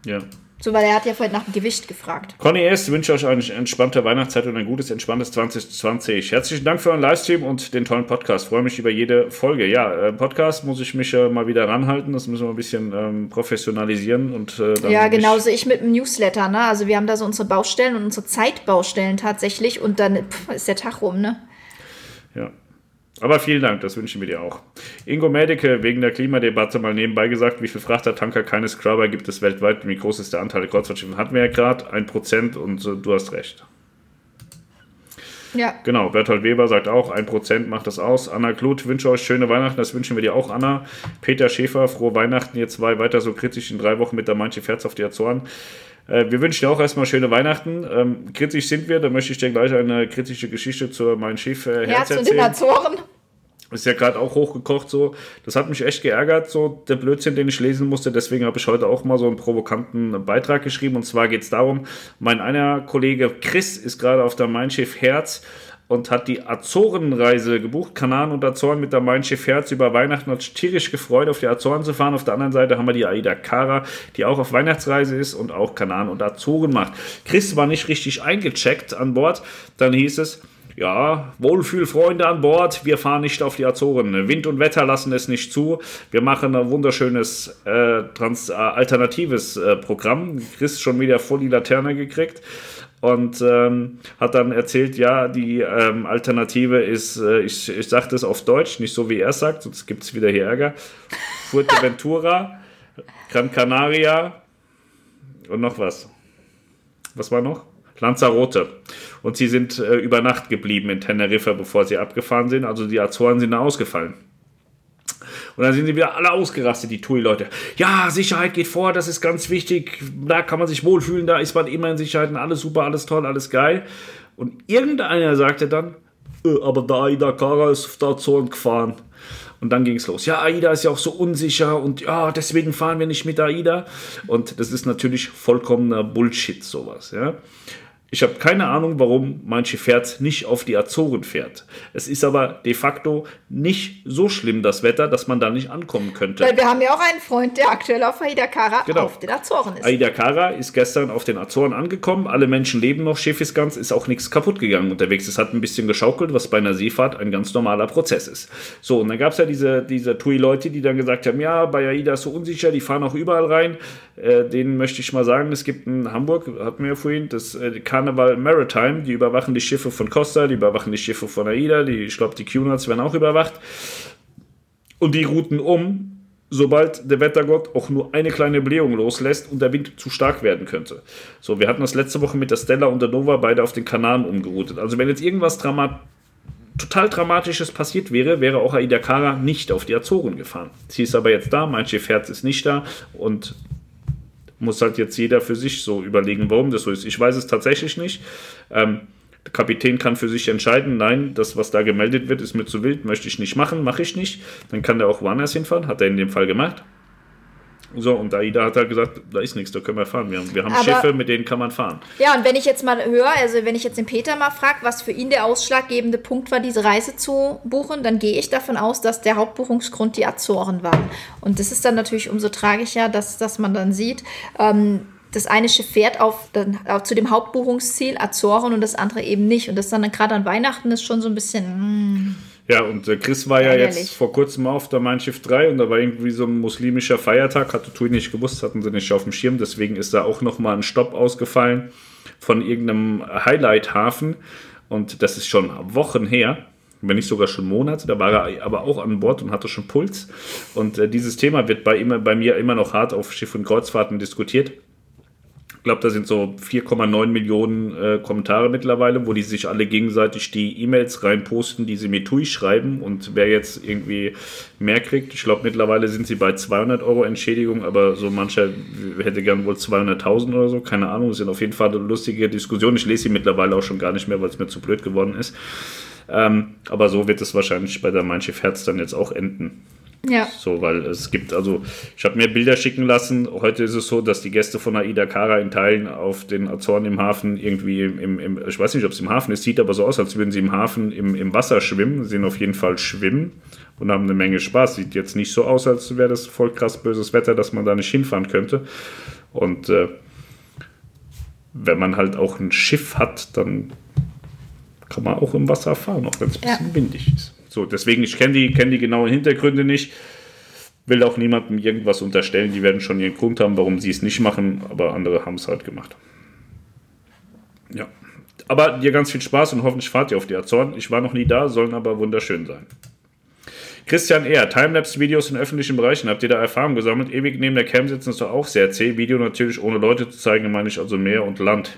Ja. So, weil er hat ja vorhin nach dem Gewicht gefragt. Conny S. wünsche euch eine entspannte Weihnachtszeit und ein gutes, entspanntes 2020. Herzlichen Dank für euren Livestream und den tollen Podcast. Freue mich über jede Folge. Ja, äh, Podcast muss ich mich äh, mal wieder ranhalten. Das müssen wir ein bisschen ähm, professionalisieren. Und, äh, ja, genauso ich mit dem Newsletter. Ne? Also wir haben da so unsere Baustellen und unsere Zeitbaustellen tatsächlich. Und dann pff, ist der Tag rum, ne? Aber vielen Dank, das wünschen wir dir auch. Ingo Medeke, wegen der Klimadebatte mal nebenbei gesagt, wie viele Frachtertanker, keine Scrubber gibt es weltweit, wie groß ist der Anteil der Kreuzfahrtschiffe? Hatten wir ja gerade, ein Prozent und äh, du hast recht. Ja. Genau, Bertolt Weber sagt auch, ein Prozent macht das aus. Anna Kluth, wünsche euch schöne Weihnachten, das wünschen wir dir auch, Anna. Peter Schäfer, frohe Weihnachten, ihr zwei weiter so kritisch in drei Wochen mit der Manche Ferz auf die Azoren. Äh, wir wünschen dir auch erstmal schöne Weihnachten. Ähm, kritisch sind wir, da möchte ich dir gleich eine kritische Geschichte zu meinem Schiff äh, Herz, Herz und den Azoren. Ist ja gerade auch hochgekocht so. Das hat mich echt geärgert, so der Blödsinn, den ich lesen musste. Deswegen habe ich heute auch mal so einen provokanten Beitrag geschrieben. Und zwar geht es darum, mein einer Kollege Chris ist gerade auf der Mein Schiff Herz und hat die Azorenreise gebucht, Kanaren und Azoren mit der Mein Schiff Herz über Weihnachten, hat tierisch gefreut, auf die Azoren zu fahren. Auf der anderen Seite haben wir die Aida Cara, die auch auf Weihnachtsreise ist und auch Kanaren und Azoren macht. Chris war nicht richtig eingecheckt an Bord. Dann hieß es, ja, Wohlfühlfreunde an Bord, wir fahren nicht auf die Azoren. Wind und Wetter lassen es nicht zu. Wir machen ein wunderschönes äh, trans äh, alternatives äh, Programm. Chris schon wieder voll die Laterne gekriegt und ähm, hat dann erzählt, ja, die ähm, Alternative ist, äh, ich, ich sage das auf Deutsch, nicht so wie er sagt, sonst gibt es wieder hier Ärger. Fuerteventura, Gran Canaria und noch was. Was war noch? Lanzarote. Und sie sind äh, über Nacht geblieben in Teneriffa, bevor sie abgefahren sind. Also die Azoren sind ausgefallen. Und dann sind sie wieder alle ausgerastet, die TUI-Leute. Ja, Sicherheit geht vor, das ist ganz wichtig. Da kann man sich wohlfühlen, da ist man immer in Sicherheit und alles super, alles toll, alles geil. Und irgendeiner sagte dann, äh, aber der Aida Kara ist auf der Azoren gefahren. Und dann ging es los. Ja, AIDA ist ja auch so unsicher und ja, deswegen fahren wir nicht mit AIDA. Und das ist natürlich vollkommener Bullshit, sowas. Ja. Ich habe keine Ahnung, warum manche Pferd nicht auf die Azoren fährt. Es ist aber de facto nicht so schlimm, das Wetter, dass man da nicht ankommen könnte. Weil wir haben ja auch einen Freund, der aktuell auf Aida Cara genau. auf den Azoren ist. Aida Cara ist gestern auf den Azoren angekommen. Alle Menschen leben noch. Schiff ist ganz, ist auch nichts kaputt gegangen unterwegs. Es hat ein bisschen geschaukelt, was bei einer Seefahrt ein ganz normaler Prozess ist. So, und dann gab es ja diese, diese TUI-Leute, die dann gesagt haben, ja, bei Aida ist so unsicher, die fahren auch überall rein. Äh, denen möchte ich mal sagen, es gibt in Hamburg, hatten wir ja vorhin, das äh, Karneval Maritime, die überwachen die Schiffe von Costa, die überwachen die Schiffe von AIDA, die, ich glaube, die Cunards werden auch überwacht. Und die routen um, sobald der Wettergott auch nur eine kleine Blähung loslässt und der Wind zu stark werden könnte. So, wir hatten das letzte Woche mit der Stella und der Nova beide auf den Kanaren umgeroutet. Also wenn jetzt irgendwas Dramat total Dramatisches passiert wäre, wäre auch Aida Kara nicht auf die Azoren gefahren. Sie ist aber jetzt da, mein Schiff Herz ist nicht da und muss halt jetzt jeder für sich so überlegen, warum das so ist. Ich weiß es tatsächlich nicht. Ähm, der Kapitän kann für sich entscheiden, nein, das, was da gemeldet wird, ist mir zu wild, möchte ich nicht machen, mache ich nicht. Dann kann der auch woanders hinfahren, hat er in dem Fall gemacht. So, und AIDA hat halt gesagt, da ist nichts, da können wir fahren. Wir haben, wir haben Schiffe, mit denen kann man fahren. Ja, und wenn ich jetzt mal höre, also wenn ich jetzt den Peter mal frage, was für ihn der ausschlaggebende Punkt war, diese Reise zu buchen, dann gehe ich davon aus, dass der Hauptbuchungsgrund die Azoren waren. Und das ist dann natürlich umso tragischer, dass, dass man dann sieht, ähm, das eine Schiff fährt auf, dann, auf, zu dem Hauptbuchungsziel Azoren und das andere eben nicht. Und das dann, dann gerade an Weihnachten ist schon so ein bisschen. Mm. Ja, und äh, Chris war ja Ärgerlich. jetzt vor kurzem auf der Mein Schiff 3 und da war irgendwie so ein muslimischer Feiertag, hatte Tui nicht gewusst, hatten sie nicht auf dem Schirm, deswegen ist da auch nochmal ein Stopp ausgefallen von irgendeinem Highlight-Hafen und das ist schon Wochen her wenn nicht sogar schon Monate. Da war er aber auch an Bord und hatte schon Puls. Und äh, dieses Thema wird bei, immer, bei mir immer noch hart auf Schiff- und Kreuzfahrten diskutiert. Ich glaube, da sind so 4,9 Millionen äh, Kommentare mittlerweile, wo die sich alle gegenseitig die E-Mails reinposten, die sie mir TUI schreiben. Und wer jetzt irgendwie mehr kriegt, ich glaube, mittlerweile sind sie bei 200 Euro Entschädigung, aber so mancher hätte gern wohl 200.000 oder so. Keine Ahnung, das sind auf jeden Fall lustige Diskussion. Ich lese sie mittlerweile auch schon gar nicht mehr, weil es mir zu blöd geworden ist. Ähm, aber so wird es wahrscheinlich bei der Mein Schiff Herz dann jetzt auch enden. Ja. So, weil es gibt, also ich habe mir Bilder schicken lassen. Heute ist es so, dass die Gäste von Aida Kara in Teilen auf den Azoren im Hafen irgendwie im, im, ich weiß nicht, ob es im Hafen ist, sieht aber so aus, als würden sie im Hafen im, im Wasser schwimmen, sehen auf jeden Fall schwimmen und haben eine Menge Spaß. Sieht jetzt nicht so aus, als wäre das voll krass böses Wetter, dass man da nicht hinfahren könnte. Und äh, wenn man halt auch ein Schiff hat, dann kann man auch im Wasser fahren, auch wenn es ein bisschen ja. windig ist. So, deswegen, ich kenne die, kenn die genauen Hintergründe nicht. Will auch niemandem irgendwas unterstellen. Die werden schon ihren Grund haben, warum sie es nicht machen, aber andere haben es halt gemacht. Ja. Aber dir ganz viel Spaß und hoffentlich fahrt ihr auf die Azoren. Ich war noch nie da, sollen aber wunderschön sein. Christian Ehr, Timelapse-Videos in öffentlichen Bereichen. Habt ihr da Erfahrung gesammelt? Ewig neben der Cam sitzen ist doch auch sehr zäh. Video natürlich ohne Leute zu zeigen, meine ich also Meer und Land.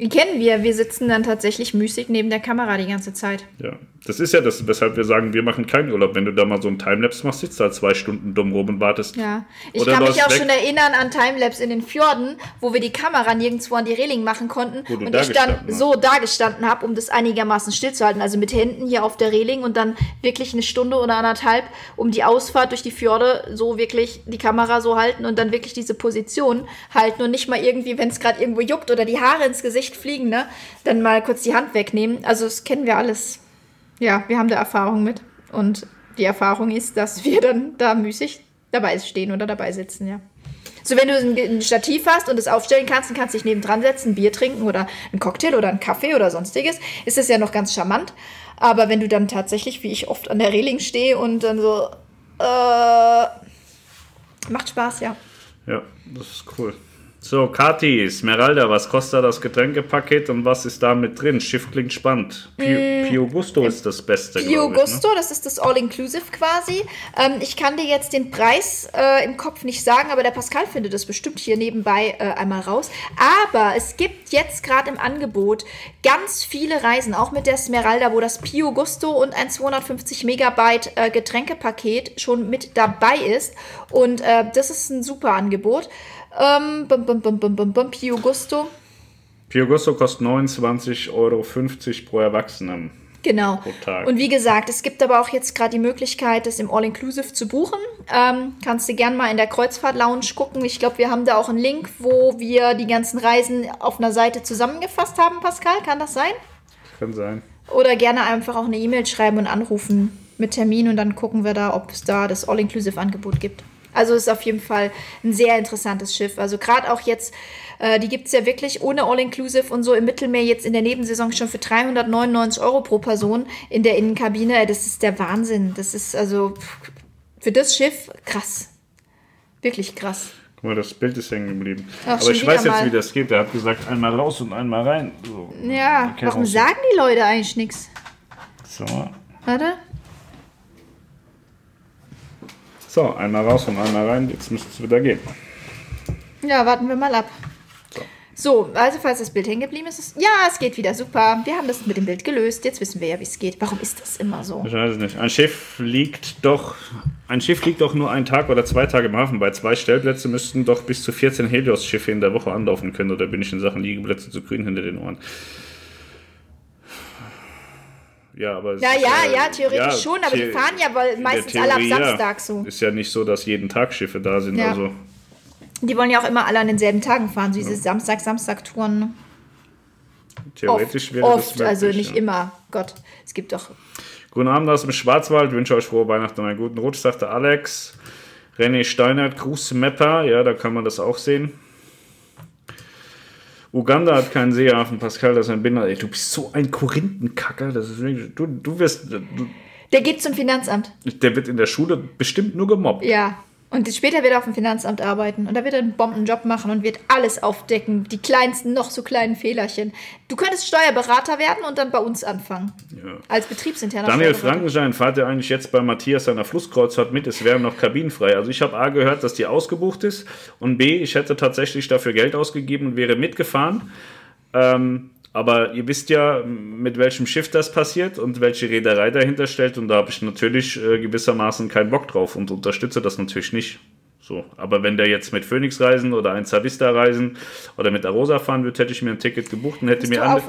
Die kennen wir. Wir sitzen dann tatsächlich müßig neben der Kamera die ganze Zeit. Ja, das ist ja das, weshalb wir sagen, wir machen keinen Urlaub. Wenn du da mal so einen Timelapse machst, sitzt da zwei Stunden dumm rum und wartest. Ja, ich Oder kann mich auch weg. schon erinnern an Timelapse in den Fjorden, wo wir die Kamera nirgendwo an die Reling machen konnten und ich dann hast. so da gestanden habe, um das einigermaßen stillzuhalten. Also mit Händen hier auf der Reling und dann wirklich eine Stunde oder anderthalb um die Ausfahrt durch die Fjorde so wirklich die Kamera so halten und dann wirklich diese Position halten und nicht mal irgendwie, wenn es gerade irgendwo juckt oder die Haare ins Gesicht fliegen, ne, dann mal kurz die Hand wegnehmen. Also das kennen wir alles. Ja, wir haben da Erfahrung mit. Und die Erfahrung ist, dass wir dann da müßig dabei stehen oder dabei sitzen, ja. So, wenn du ein, Stativ hast und es aufstellen kannst, dann kannst du dich nebendran setzen, ein Bier trinken oder einen Cocktail oder einen Kaffee oder sonstiges, ist das ja noch ganz charmant. Aber wenn du dann tatsächlich, wie ich oft an der Reling stehe und dann so, äh, macht Spaß, ja. Ja, das ist cool. So, Kati, Smeralda, was kostet das Getränkepaket und was ist da mit drin? Schiff klingt spannend. Pio, Pio Gusto ist das Beste. Pio ich, ne? Gusto, das ist das All-Inclusive quasi. Ähm, ich kann dir jetzt den Preis äh, im Kopf nicht sagen, aber der Pascal findet das bestimmt hier nebenbei äh, einmal raus. Aber es gibt jetzt gerade im Angebot ganz viele Reisen, auch mit der Smeralda, wo das Pio Gusto und ein 250 Megabyte äh, Getränkepaket schon mit dabei ist. Und äh, das ist ein super Angebot. Ähm, bum, bum, bum, bum, bum, bum, Pio Gusto. Pio Gusto kostet 29,50 Euro pro Erwachsenen. Genau. Und wie gesagt, es gibt aber auch jetzt gerade die Möglichkeit, das im All-Inclusive zu buchen. Ähm, kannst du gern mal in der Kreuzfahrt-Lounge gucken. Ich glaube, wir haben da auch einen Link, wo wir die ganzen Reisen auf einer Seite zusammengefasst haben, Pascal. Kann das sein? Kann sein. Oder gerne einfach auch eine E-Mail schreiben und anrufen mit Termin und dann gucken wir da, ob es da das All-Inclusive-Angebot gibt. Also ist auf jeden Fall ein sehr interessantes Schiff. Also gerade auch jetzt, äh, die gibt es ja wirklich ohne All-Inclusive und so im Mittelmeer jetzt in der Nebensaison schon für 399 Euro pro Person in der Innenkabine. Das ist der Wahnsinn. Das ist also für das Schiff krass. Wirklich krass. Guck mal, das Bild ist hängen geblieben. Ach, Aber ich weiß jetzt, mal. wie das geht. Er hat gesagt, einmal raus und einmal rein. So. Ja, warum raus. sagen die Leute eigentlich nichts? So. Warte. So, einmal raus und einmal rein. Jetzt müsste es wieder gehen. Ja, warten wir mal ab. So. So, also falls das Bild hängen geblieben ist, ist, ja, es geht wieder super. Wir haben das mit dem Bild gelöst. Jetzt wissen wir ja, wie es geht. Warum ist das immer so? Ich weiß es nicht. Ein Schiff liegt doch, ein Schiff liegt doch nur einen Tag oder zwei Tage im Hafen. Bei zwei Stellplätzen müssten doch bis zu 14 Helios-Schiffe in der Woche anlaufen können. Oder bin ich in Sachen Liegeplätze zu grün hinter den Ohren? Ja, aber Ja, ja, ja, theoretisch schon, aber die fahren ja meistens alle ja. Samstag so. Ist ja nicht so, dass jeden Tag Schiffe da sind. Also Die wollen ja auch immer alle an denselben Tagen fahren, so diese Samstag-Samstag-Touren. theoretisch Oft, wäre oft das möglich, also nicht immer. Gott, es gibt doch. Guten Abend aus dem Schwarzwald, wünsche euch frohe Weihnachten und einen guten Rutsch, sagte Alex. René Steinert, Gruß Mepper, ja, da kann man das auch sehen. Uganda hat keinen Seehafen, Pascal, das ist ein Binder. Ey, du bist so ein Korinthenkacker, das ist wirklich, du, du wirst, du, Der geht zum Finanzamt. der wird in der Schule bestimmt nur gemobbt. Ja. Und später wird er auf dem Finanzamt arbeiten. Und da wird er einen Bombenjob machen und wird alles aufdecken. Die kleinsten, noch so kleinen Fehlerchen. Du könntest Steuerberater werden und dann bei uns anfangen. Ja. Als betriebsinterner Daniel. Frankenstein fahrt ja eigentlich jetzt bei Matthias seiner Flusskreuzfahrt mit, es wären noch kabinenfrei. Also ich habe A gehört, dass die ausgebucht ist und B, ich hätte tatsächlich dafür Geld ausgegeben und wäre mitgefahren. Ähm, aber ihr wisst ja, mit welchem Schiff das passiert und welche Reederei dahinter stellt und da habe ich natürlich äh, gewissermaßen keinen Bock drauf und unterstütze das natürlich nicht. So, aber wenn der jetzt mit Phoenix reisen oder ein Zavista reisen oder mit Arosa fahren wird, hätte ich mir ein Ticket gebucht und hätte mir, ange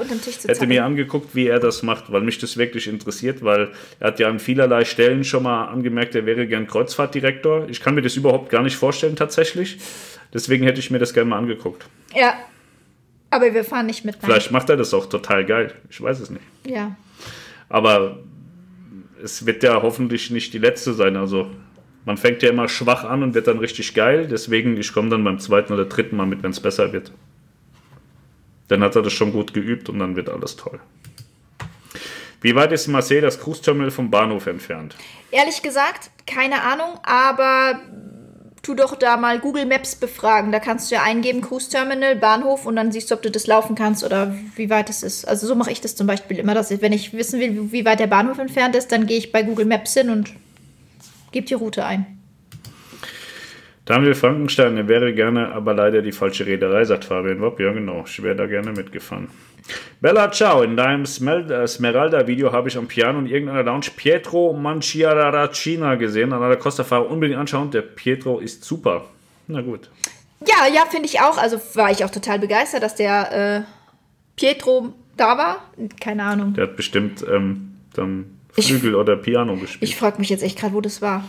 hätte mir angeguckt, wie er das macht, weil mich das wirklich interessiert, weil er hat ja an vielerlei Stellen schon mal angemerkt, er wäre gern Kreuzfahrtdirektor. Ich kann mir das überhaupt gar nicht vorstellen tatsächlich. Deswegen hätte ich mir das gerne mal angeguckt. Ja. Aber wir fahren nicht mit. nein. Vielleicht macht er das auch total geil. Ich weiß es nicht. Ja. Aber es wird ja hoffentlich nicht die letzte sein. Also man fängt ja immer schwach an und wird dann richtig geil. Deswegen, ich komme dann beim zweiten oder dritten Mal mit, wenn es besser wird. Dann hat er das schon gut geübt und dann wird alles toll. Wie weit ist Marseille das Cruise Terminal vom Bahnhof entfernt? Ehrlich gesagt, keine Ahnung, aber tu doch da mal Google Maps befragen. Da kannst du ja eingeben, Cruise Terminal, Bahnhof und dann siehst du, ob du das laufen kannst oder wie weit es ist. Also so mache ich das zum Beispiel immer, dass ich, wenn ich wissen will, wie weit der Bahnhof entfernt ist, dann gehe ich bei Google Maps hin und gebe die Route ein. Daniel Frankenstein, er wäre gerne, aber leider die falsche Reederei, sagt Fabian Wopp. Ja, genau, ich wäre da gerne mitgefahren. Bella Ciao, in deinem äh, Smeralda-Video habe ich am Piano in irgendeiner Lounge Pietro Manciaracina gesehen. An der Costa-Fahrer unbedingt anschauen. Der Pietro ist super. Na gut. Ja, ja, finde ich auch. Also war ich auch total begeistert, dass der äh, Pietro da war. Keine Ahnung. Der hat bestimmt ähm, dann Flügel ich, oder Piano gespielt. Ich frage mich jetzt echt gerade, wo das war.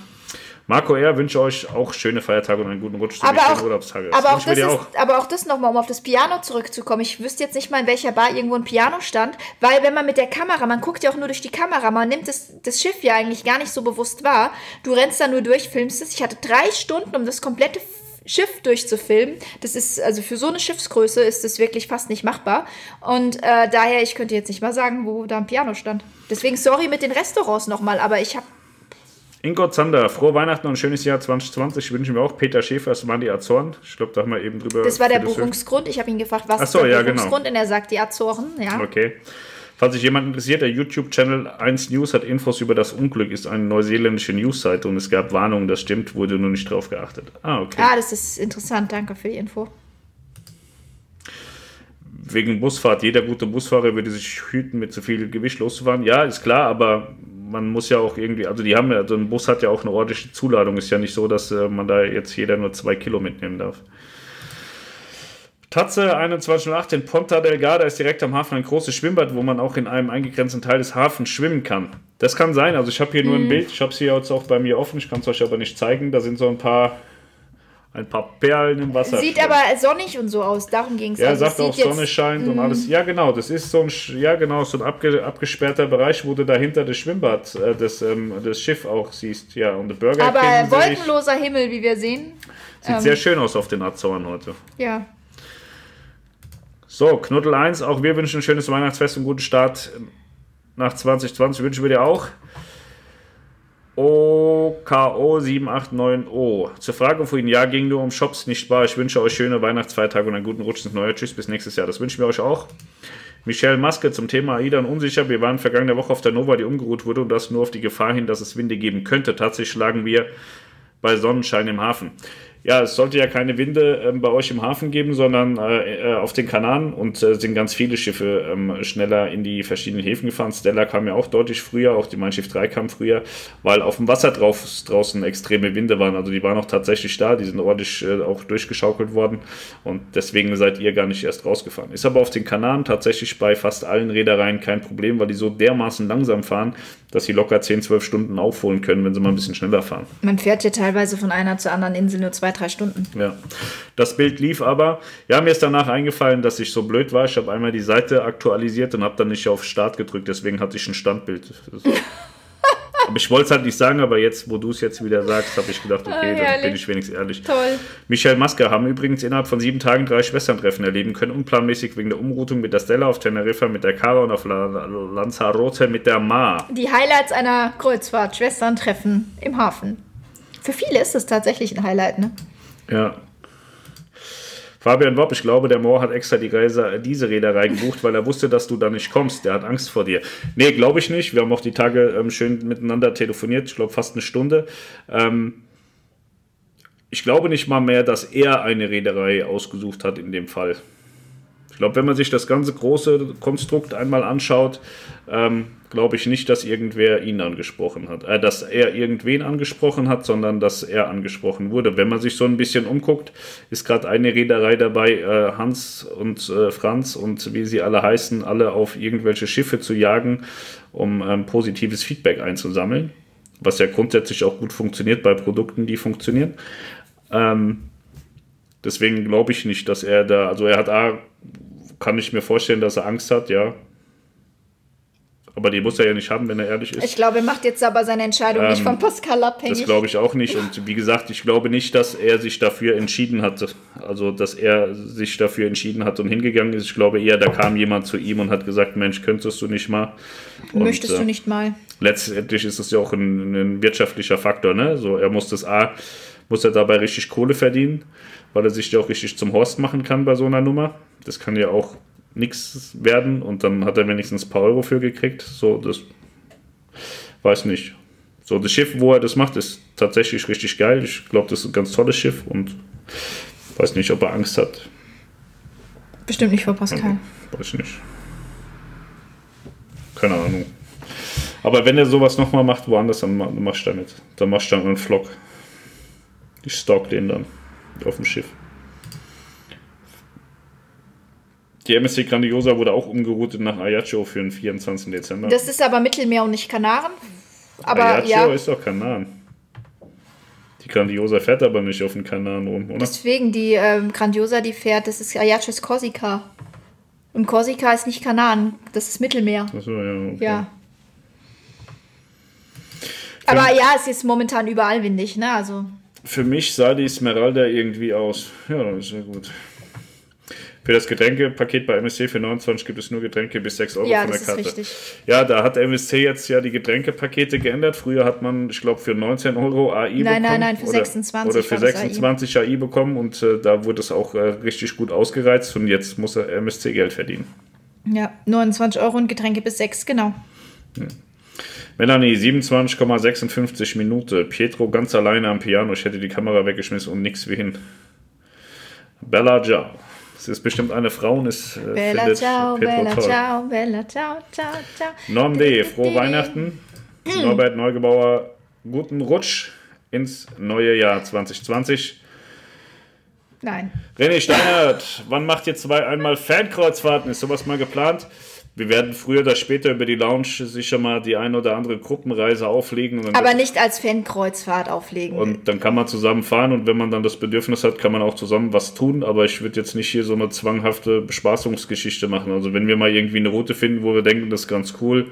Marco R. wünsche euch auch schöne Feiertage und einen guten Rutsch zu aber auch, Urlaubstage. Aber auch, das ist, auch. aber auch das nochmal, um auf das Piano zurückzukommen. Ich wüsste jetzt nicht mal, in welcher Bar irgendwo ein Piano stand, weil wenn man mit der Kamera, man guckt ja auch nur durch die Kamera, man nimmt das, das Schiff ja eigentlich gar nicht so bewusst wahr. Du rennst da nur durch, filmst es. Ich hatte drei Stunden, um das komplette Schiff durchzufilmen. Das ist, also für so eine Schiffsgröße ist das wirklich fast nicht machbar. Und äh, daher, ich könnte jetzt nicht mal sagen, wo da ein Piano stand. Deswegen sorry mit den Restaurants nochmal, aber ich habe Ingo Zander, frohe Weihnachten und schönes Jahr 2020 wünschen wir auch. Peter Schäfer, das waren die Azoren. Ich glaube, da haben wir eben drüber. Das war der Buchungsgrund. Ich habe ihn gefragt, was so, ist der ja. Buchungsgrund? Genau. Und er sagt die Azoren. Ja. Okay. Falls sich jemand interessiert, der YouTube-Channel 1 News hat Infos über das Unglück, ist eine neuseeländische Newsseite und es gab Warnungen, das stimmt, wurde nur nicht drauf geachtet. Ah, okay. Ah, das ist interessant. Danke für die Info. Wegen Busfahrt. Jeder gute Busfahrer würde sich hüten, mit zu viel Gewicht loszufahren. Ja, ist klar, aber man muss ja auch irgendwie, also die haben ja, also ein Bus hat ja auch eine ordentliche Zuladung. Ist ja nicht so, dass äh, man da jetzt jeder nur zwei Kilo mitnehmen darf. Tatze 2108 in Ponta Delgada ist direkt am Hafen ein großes Schwimmbad, wo man auch in einem eingegrenzten Teil des Hafens schwimmen kann. Das kann sein. Also ich habe hier nur ein mhm. Bild. Ich habe es hier jetzt auch bei mir offen. Ich kann es euch aber nicht zeigen. Da sind so ein paar ein paar Perlen im Wasser. Sieht aber sonnig und so aus, darum ging es. Ja, er also sagt auch, Sonne scheint und alles. Ja, genau, das ist so ein, ja, genau, so ein abge, abgesperrter Bereich, wo du dahinter das Schwimmbad, äh, das, ähm, das Schiff auch siehst. Ja, und der Burger Aber wolkenloser Himmel, wie wir sehen. Sieht ähm, sehr schön aus auf den Azoren heute. Ja. So, Knuddel 1, auch wir wünschen ein schönes Weihnachtsfest und guten Start nach 2020. Wünschen wir dir auch. OKO789O. Zur Frage vorhin, ja, ging nur um Shops, nicht wahr? Ich wünsche euch schöne Weihnachtsfeiertage und einen guten Rutsch ins neue. Tschüss, bis nächstes Jahr. Das wünschen wir euch auch. Michelle Maske zum Thema AIDA und unsicher. Wir waren vergangene Woche auf der Nova, die umgeruht wurde und das nur auf die Gefahr hin, dass es Winde geben könnte. Tatsächlich schlagen wir bei Sonnenschein im Hafen ja, es sollte ja keine Winde ähm, bei euch im Hafen geben, sondern äh, äh, auf den Kanaren und äh, sind ganz viele Schiffe ähm, schneller in die verschiedenen Häfen gefahren. Stella kam ja auch deutlich früher, auch die Mein Schiff 3 kam früher, weil auf dem Wasser drauf, draußen extreme Winde waren. Also die waren auch tatsächlich da, die sind ordentlich äh, auch durchgeschaukelt worden und deswegen seid ihr gar nicht erst rausgefahren. Ist aber auf den Kanaren tatsächlich bei fast allen Reedereien kein Problem, weil die so dermaßen langsam fahren, dass sie locker 10, 12 Stunden aufholen können, wenn sie mal ein bisschen schneller fahren. Man fährt ja teilweise von einer zur anderen Insel nur zwei, drei Stunden. Ja, das Bild lief aber. Ja, mir ist danach eingefallen, dass ich so blöd war. Ich habe einmal die Seite aktualisiert und habe dann nicht auf Start gedrückt, deswegen hatte ich ein Standbild. Aber ich wollte es halt nicht sagen, aber jetzt, wo du es jetzt wieder sagst, habe ich gedacht, okay, oh, dann bin ich wenigstens ehrlich. Toll. Michael Maske haben übrigens innerhalb von sieben Tagen drei Schwesterntreffen erleben können, unplanmäßig wegen der Umroutung mit der Stella auf Teneriffa, mit der Cara und auf Lanzarote mit der Ma. Die Highlights einer Kreuzfahrt, Schwesterntreffen im Hafen. Für viele ist es tatsächlich ein Highlight, ne? Ja, Fabian Wopp, ich glaube, der Moore hat extra die Reise, diese Reederei gebucht, weil er wusste, dass du da nicht kommst. Der hat Angst vor dir. Nee, glaube ich nicht. Wir haben auch die Tage ähm, schön miteinander telefoniert. Ich glaube, fast eine Stunde. Ähm, ich glaube nicht mal mehr, dass er eine Reederei ausgesucht hat in dem Fall. Ich glaube, wenn man sich das ganze große Konstrukt einmal anschaut, ähm, glaube ich nicht, dass irgendwer ihn angesprochen hat. Äh, dass er irgendwen angesprochen hat, sondern dass er angesprochen wurde. Wenn man sich so ein bisschen umguckt, ist gerade eine Reederei dabei, äh, Hans und äh, Franz und wie sie alle heißen, alle auf irgendwelche Schiffe zu jagen, um ähm, positives Feedback einzusammeln. Was ja grundsätzlich auch gut funktioniert bei Produkten, die funktionieren. Ähm, deswegen glaube ich nicht, dass er da, also er hat A, kann ich mir vorstellen, dass er Angst hat, ja. Aber die muss er ja nicht haben, wenn er ehrlich ist. Ich glaube, er macht jetzt aber seine Entscheidung ähm, nicht von Pascal abhängig. Das glaube ich auch nicht. Und wie gesagt, ich glaube nicht, dass er sich dafür entschieden hat. Also, dass er sich dafür entschieden hat und hingegangen ist. Ich glaube eher, da kam jemand zu ihm und hat gesagt: Mensch, könntest du nicht mal. Und, Möchtest du äh, nicht mal? Letztendlich ist es ja auch ein, ein wirtschaftlicher Faktor. Ne? So, er muss das A muss er dabei richtig Kohle verdienen, weil er sich ja auch richtig zum Horst machen kann bei so einer Nummer. Das kann ja auch nichts werden und dann hat er wenigstens ein paar Euro für gekriegt. So, das weiß nicht. So, das Schiff, wo er das macht, ist tatsächlich richtig geil. Ich glaube, das ist ein ganz tolles Schiff und weiß nicht, ob er Angst hat. Bestimmt nicht vor Pascal. Weiß nicht. Keine Ahnung. Aber wenn er sowas nochmal macht, woanders, dann ma- machst du damit. Dann machst du dann einen Vlog. Ich stalk den dann auf dem Schiff. Die MSC Grandiosa wurde auch umgeroutet nach Ajaccio für den 24. Dezember. Das ist aber Mittelmeer und nicht Kanaren. Aber Ajaccio ja, ist doch Kanaren. Die Grandiosa fährt aber nicht auf den Kanaren rum, oder? deswegen die ähm, Grandiosa, die fährt, das ist Ajaccio ist Korsika. Und Korsika ist nicht Kanaren, das ist Mittelmeer. Achso, ja. Okay. Ja. Aber ja, es ist momentan überall windig, ne? Also Für mich sah die Esmeralda irgendwie aus. Ja, das ist ja gut. Für das Getränkepaket bei MSC für 29 gibt es nur Getränke bis 6 Euro ja, von der das ist Karte. richtig. Ja, da hat MSC jetzt ja die Getränkepakete geändert. Früher hat man, ich glaube, für 19 Euro AI Nein, bekommen. nein, nein, für oder, 26 Oder für war das AI. 26 AI, bekommen und äh, da wurde es auch äh, richtig gut ausgereizt und jetzt muss er MSC Geld verdienen. Ja, 29 Euro und Getränke bis 6, genau. Melanie, 27,56 Minuten. Pietro ganz alleine am Piano. Ich hätte die Kamera weggeschmissen und nix wie hin. Bella Ciao. Das ist bestimmt eine Frau und es äh, Bella findet ciao, bella toll. ciao, bella ciao, ciao, ciao. Norm D. Frohe Weihnachten. Norbert Neugebauer, guten Rutsch ins neue Jahr 2020. Nein. René Steinert, wann macht ihr zwei einmal Fankreuzfahrten? Ist sowas mal geplant? Wir werden früher oder später über die Lounge sicher mal die ein oder andere Gruppenreise auflegen. Aber nicht als Fankreuzfahrt auflegen. Und dann kann man zusammen fahren und wenn man dann das Bedürfnis hat, kann man auch zusammen was tun. Aber ich würde jetzt nicht hier so eine zwanghafte Bespaßungsgeschichte machen. Also wenn wir mal irgendwie eine Route finden, wo wir denken, das ist ganz cool,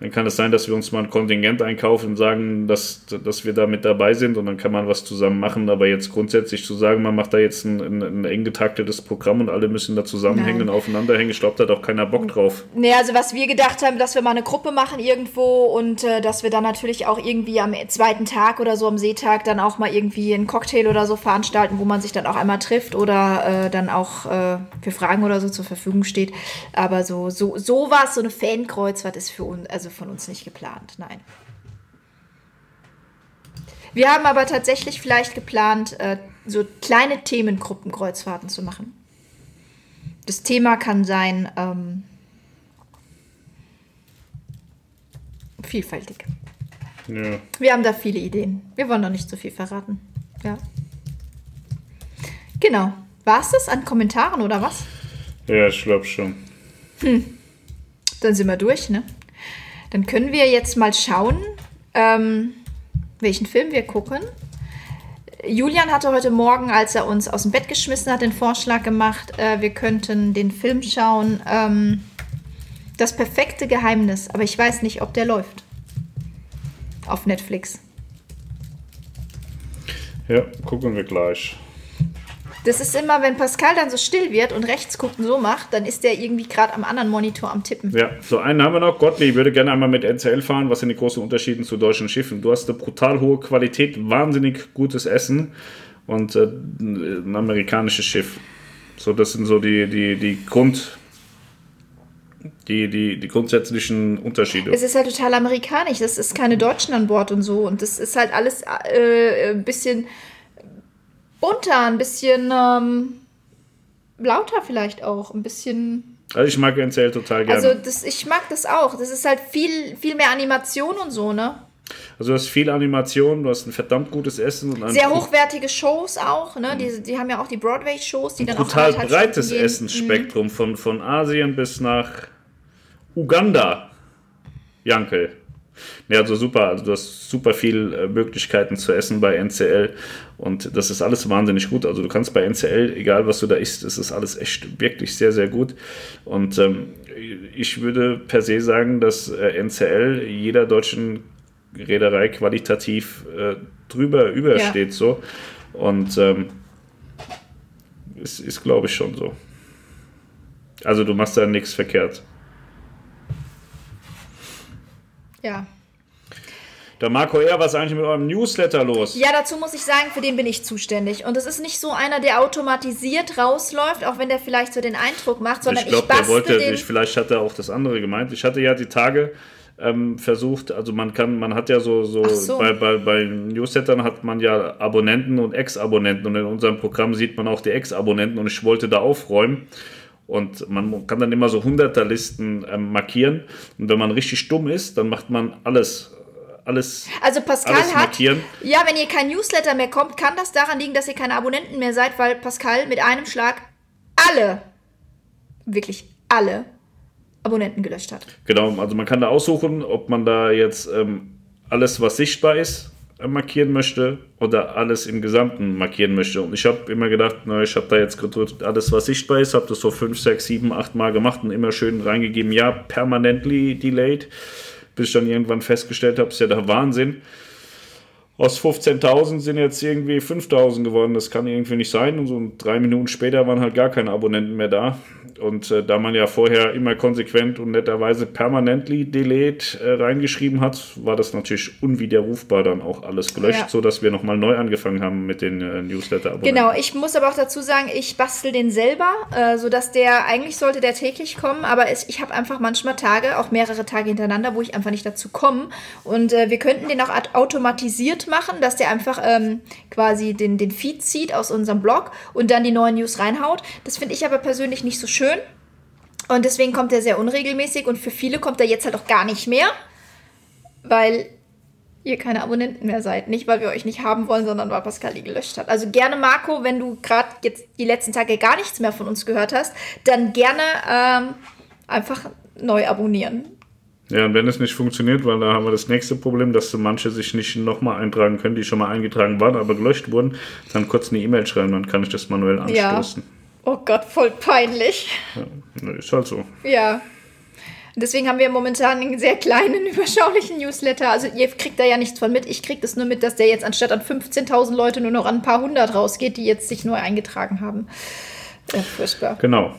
dann kann es sein, dass wir uns mal ein Kontingent einkaufen und sagen, dass, dass wir da mit dabei sind und dann kann man was zusammen machen. Aber jetzt grundsätzlich zu sagen, man macht da jetzt ein, ein, ein eng getaktetes Programm und alle müssen da zusammenhängen Nein. und aufeinander hängen, ich glaube, da hat auch keiner Bock drauf. Nee, also was wir gedacht haben, dass wir mal eine Gruppe machen irgendwo und äh, dass wir dann natürlich auch irgendwie am zweiten Tag oder so am Seetag dann auch mal irgendwie einen Cocktail oder so veranstalten, wo man sich dann auch einmal trifft oder äh, dann auch äh, für Fragen oder so zur Verfügung steht. Aber so, so, sowas, so eine Fankreuzfahrt ist für uns, also von uns nicht geplant, nein. Wir haben aber tatsächlich vielleicht geplant, äh, so kleine Themengruppenkreuzfahrten zu machen. Das Thema kann sein, ähm, vielfältig. Ja. Wir haben da viele Ideen. Wir wollen noch nicht so viel verraten. Ja. Genau. War es das an Kommentaren oder was? Ja, ich glaube schon. Dann sind wir durch, ne? Dann können wir jetzt mal schauen, ähm, welchen Film wir gucken. Julian hatte heute Morgen, als er uns aus dem Bett geschmissen hat, den Vorschlag gemacht, äh, wir könnten den Film schauen, ähm, Das perfekte Geheimnis. Aber ich weiß nicht, ob der läuft. Auf Netflix. Ja, gucken wir gleich. Das ist immer, wenn Pascal dann so still wird und rechts gucken so macht, dann ist der irgendwie gerade am anderen Monitor am Tippen. Ja, so einen haben wir noch. Gottlieb würde gerne einmal mit NCL fahren. Was sind die großen Unterschiede zu deutschen Schiffen? Du hast eine brutal hohe Qualität, wahnsinnig gutes Essen und äh, ein amerikanisches Schiff. So, das sind so die, die, die Grund. Die, die, die grundsätzlichen Unterschiede. Es ist halt total amerikanisch. Das ist keine Deutschen an Bord und so. Und das ist halt alles äh, ein bisschen bunter, ein bisschen ähm, lauter vielleicht auch, ein bisschen. Also ich mag NCL total gerne. Also das, ich mag das auch. Das ist halt viel, viel mehr Animation und so, ne? Also du hast viel Animation, du hast ein verdammt gutes Essen und Sehr hochwertige Shows auch, ne? Die, die haben ja auch die Broadway-Shows, die dann auch total anderthalb breites Stunden gehen. Essensspektrum von, von Asien bis nach Uganda. Jankel. Ja, also super. Also du hast super viel äh, Möglichkeiten zu essen bei NCL und das ist alles wahnsinnig gut. Also du kannst bei NCL, egal was du da isst, es ist alles echt wirklich sehr, sehr gut. Und ähm, ich würde per se sagen, dass äh, NCL jeder deutschen Reederei qualitativ äh, drüber übersteht so. Und ähm, ist, ist glaube ich schon so. Also du machst da nichts verkehrt. Ja. Der Marco R., was ist eigentlich mit eurem Newsletter los? Ja, dazu muss ich sagen, für den bin ich zuständig. Und es ist nicht so einer, der automatisiert rausläuft, auch wenn der vielleicht so den Eindruck macht, sondern ich, glaub, ich der wollte, den... ich, vielleicht hat er auch das andere gemeint. Ich hatte ja die Tage ähm, versucht, also man kann, man hat ja so, so, so. Bei, bei, bei Newslettern hat man ja Abonnenten und Ex-Abonnenten und in unserem Programm sieht man auch die Ex-Abonnenten und ich wollte da aufräumen. Und man kann dann immer so Hunderterlisten ähm, markieren. Und wenn man richtig dumm ist, dann macht man alles alles, also Pascal alles hat, markieren. ja, wenn ihr kein Newsletter mehr kommt, kann das daran liegen, dass ihr keine Abonnenten mehr seid, weil Pascal mit einem Schlag alle, wirklich alle Abonnenten gelöscht hat. Genau, also man kann da aussuchen, ob man da jetzt ähm, alles, was sichtbar ist, markieren möchte oder alles im Gesamten markieren möchte. Und ich habe immer gedacht, na, ich habe da jetzt gedrückt, alles, was sichtbar ist, habe das so 5, 6, 7, 8 Mal gemacht und immer schön reingegeben, ja, permanently delayed bis ich dann irgendwann festgestellt habe, ist ja der Wahnsinn. Aus 15.000 sind jetzt irgendwie 5.000 geworden. Das kann irgendwie nicht sein. Und so drei Minuten später waren halt gar keine Abonnenten mehr da. Und äh, da man ja vorher immer konsequent und netterweise permanently delete äh, reingeschrieben hat, war das natürlich unwiderrufbar dann auch alles gelöscht, ja. sodass wir nochmal neu angefangen haben mit den äh, Newsletter-Abonnenten. Genau, ich muss aber auch dazu sagen, ich bastel den selber, äh, sodass der, eigentlich sollte der täglich kommen, aber es, ich habe einfach manchmal Tage, auch mehrere Tage hintereinander, wo ich einfach nicht dazu komme. Und äh, wir könnten den auch automatisiert machen, dass der einfach ähm, quasi den, den Feed zieht aus unserem Blog und dann die neuen News reinhaut. Das finde ich aber persönlich nicht so schön schön. Und deswegen kommt er sehr unregelmäßig und für viele kommt er jetzt halt auch gar nicht mehr, weil ihr keine Abonnenten mehr seid. Nicht, weil wir euch nicht haben wollen, sondern weil Pascal die gelöscht hat. Also gerne, Marco, wenn du gerade jetzt die letzten Tage gar nichts mehr von uns gehört hast, dann gerne ähm, einfach neu abonnieren. Ja, und wenn es nicht funktioniert, weil da haben wir das nächste Problem, dass so manche sich nicht nochmal eintragen können, die schon mal eingetragen waren, aber gelöscht wurden, dann kurz eine E-Mail schreiben, dann kann ich das manuell anstoßen. Ja. Oh Gott, voll peinlich. Ja, ist halt so. Ja. Deswegen haben wir momentan einen sehr kleinen, überschaulichen Newsletter. Also ihr kriegt da ja nichts von mit. Ich kriege das nur mit, dass der jetzt anstatt an 15.000 Leute nur noch an ein paar hundert rausgeht, die jetzt sich neu eingetragen haben. Ja, furchtbar. Genau.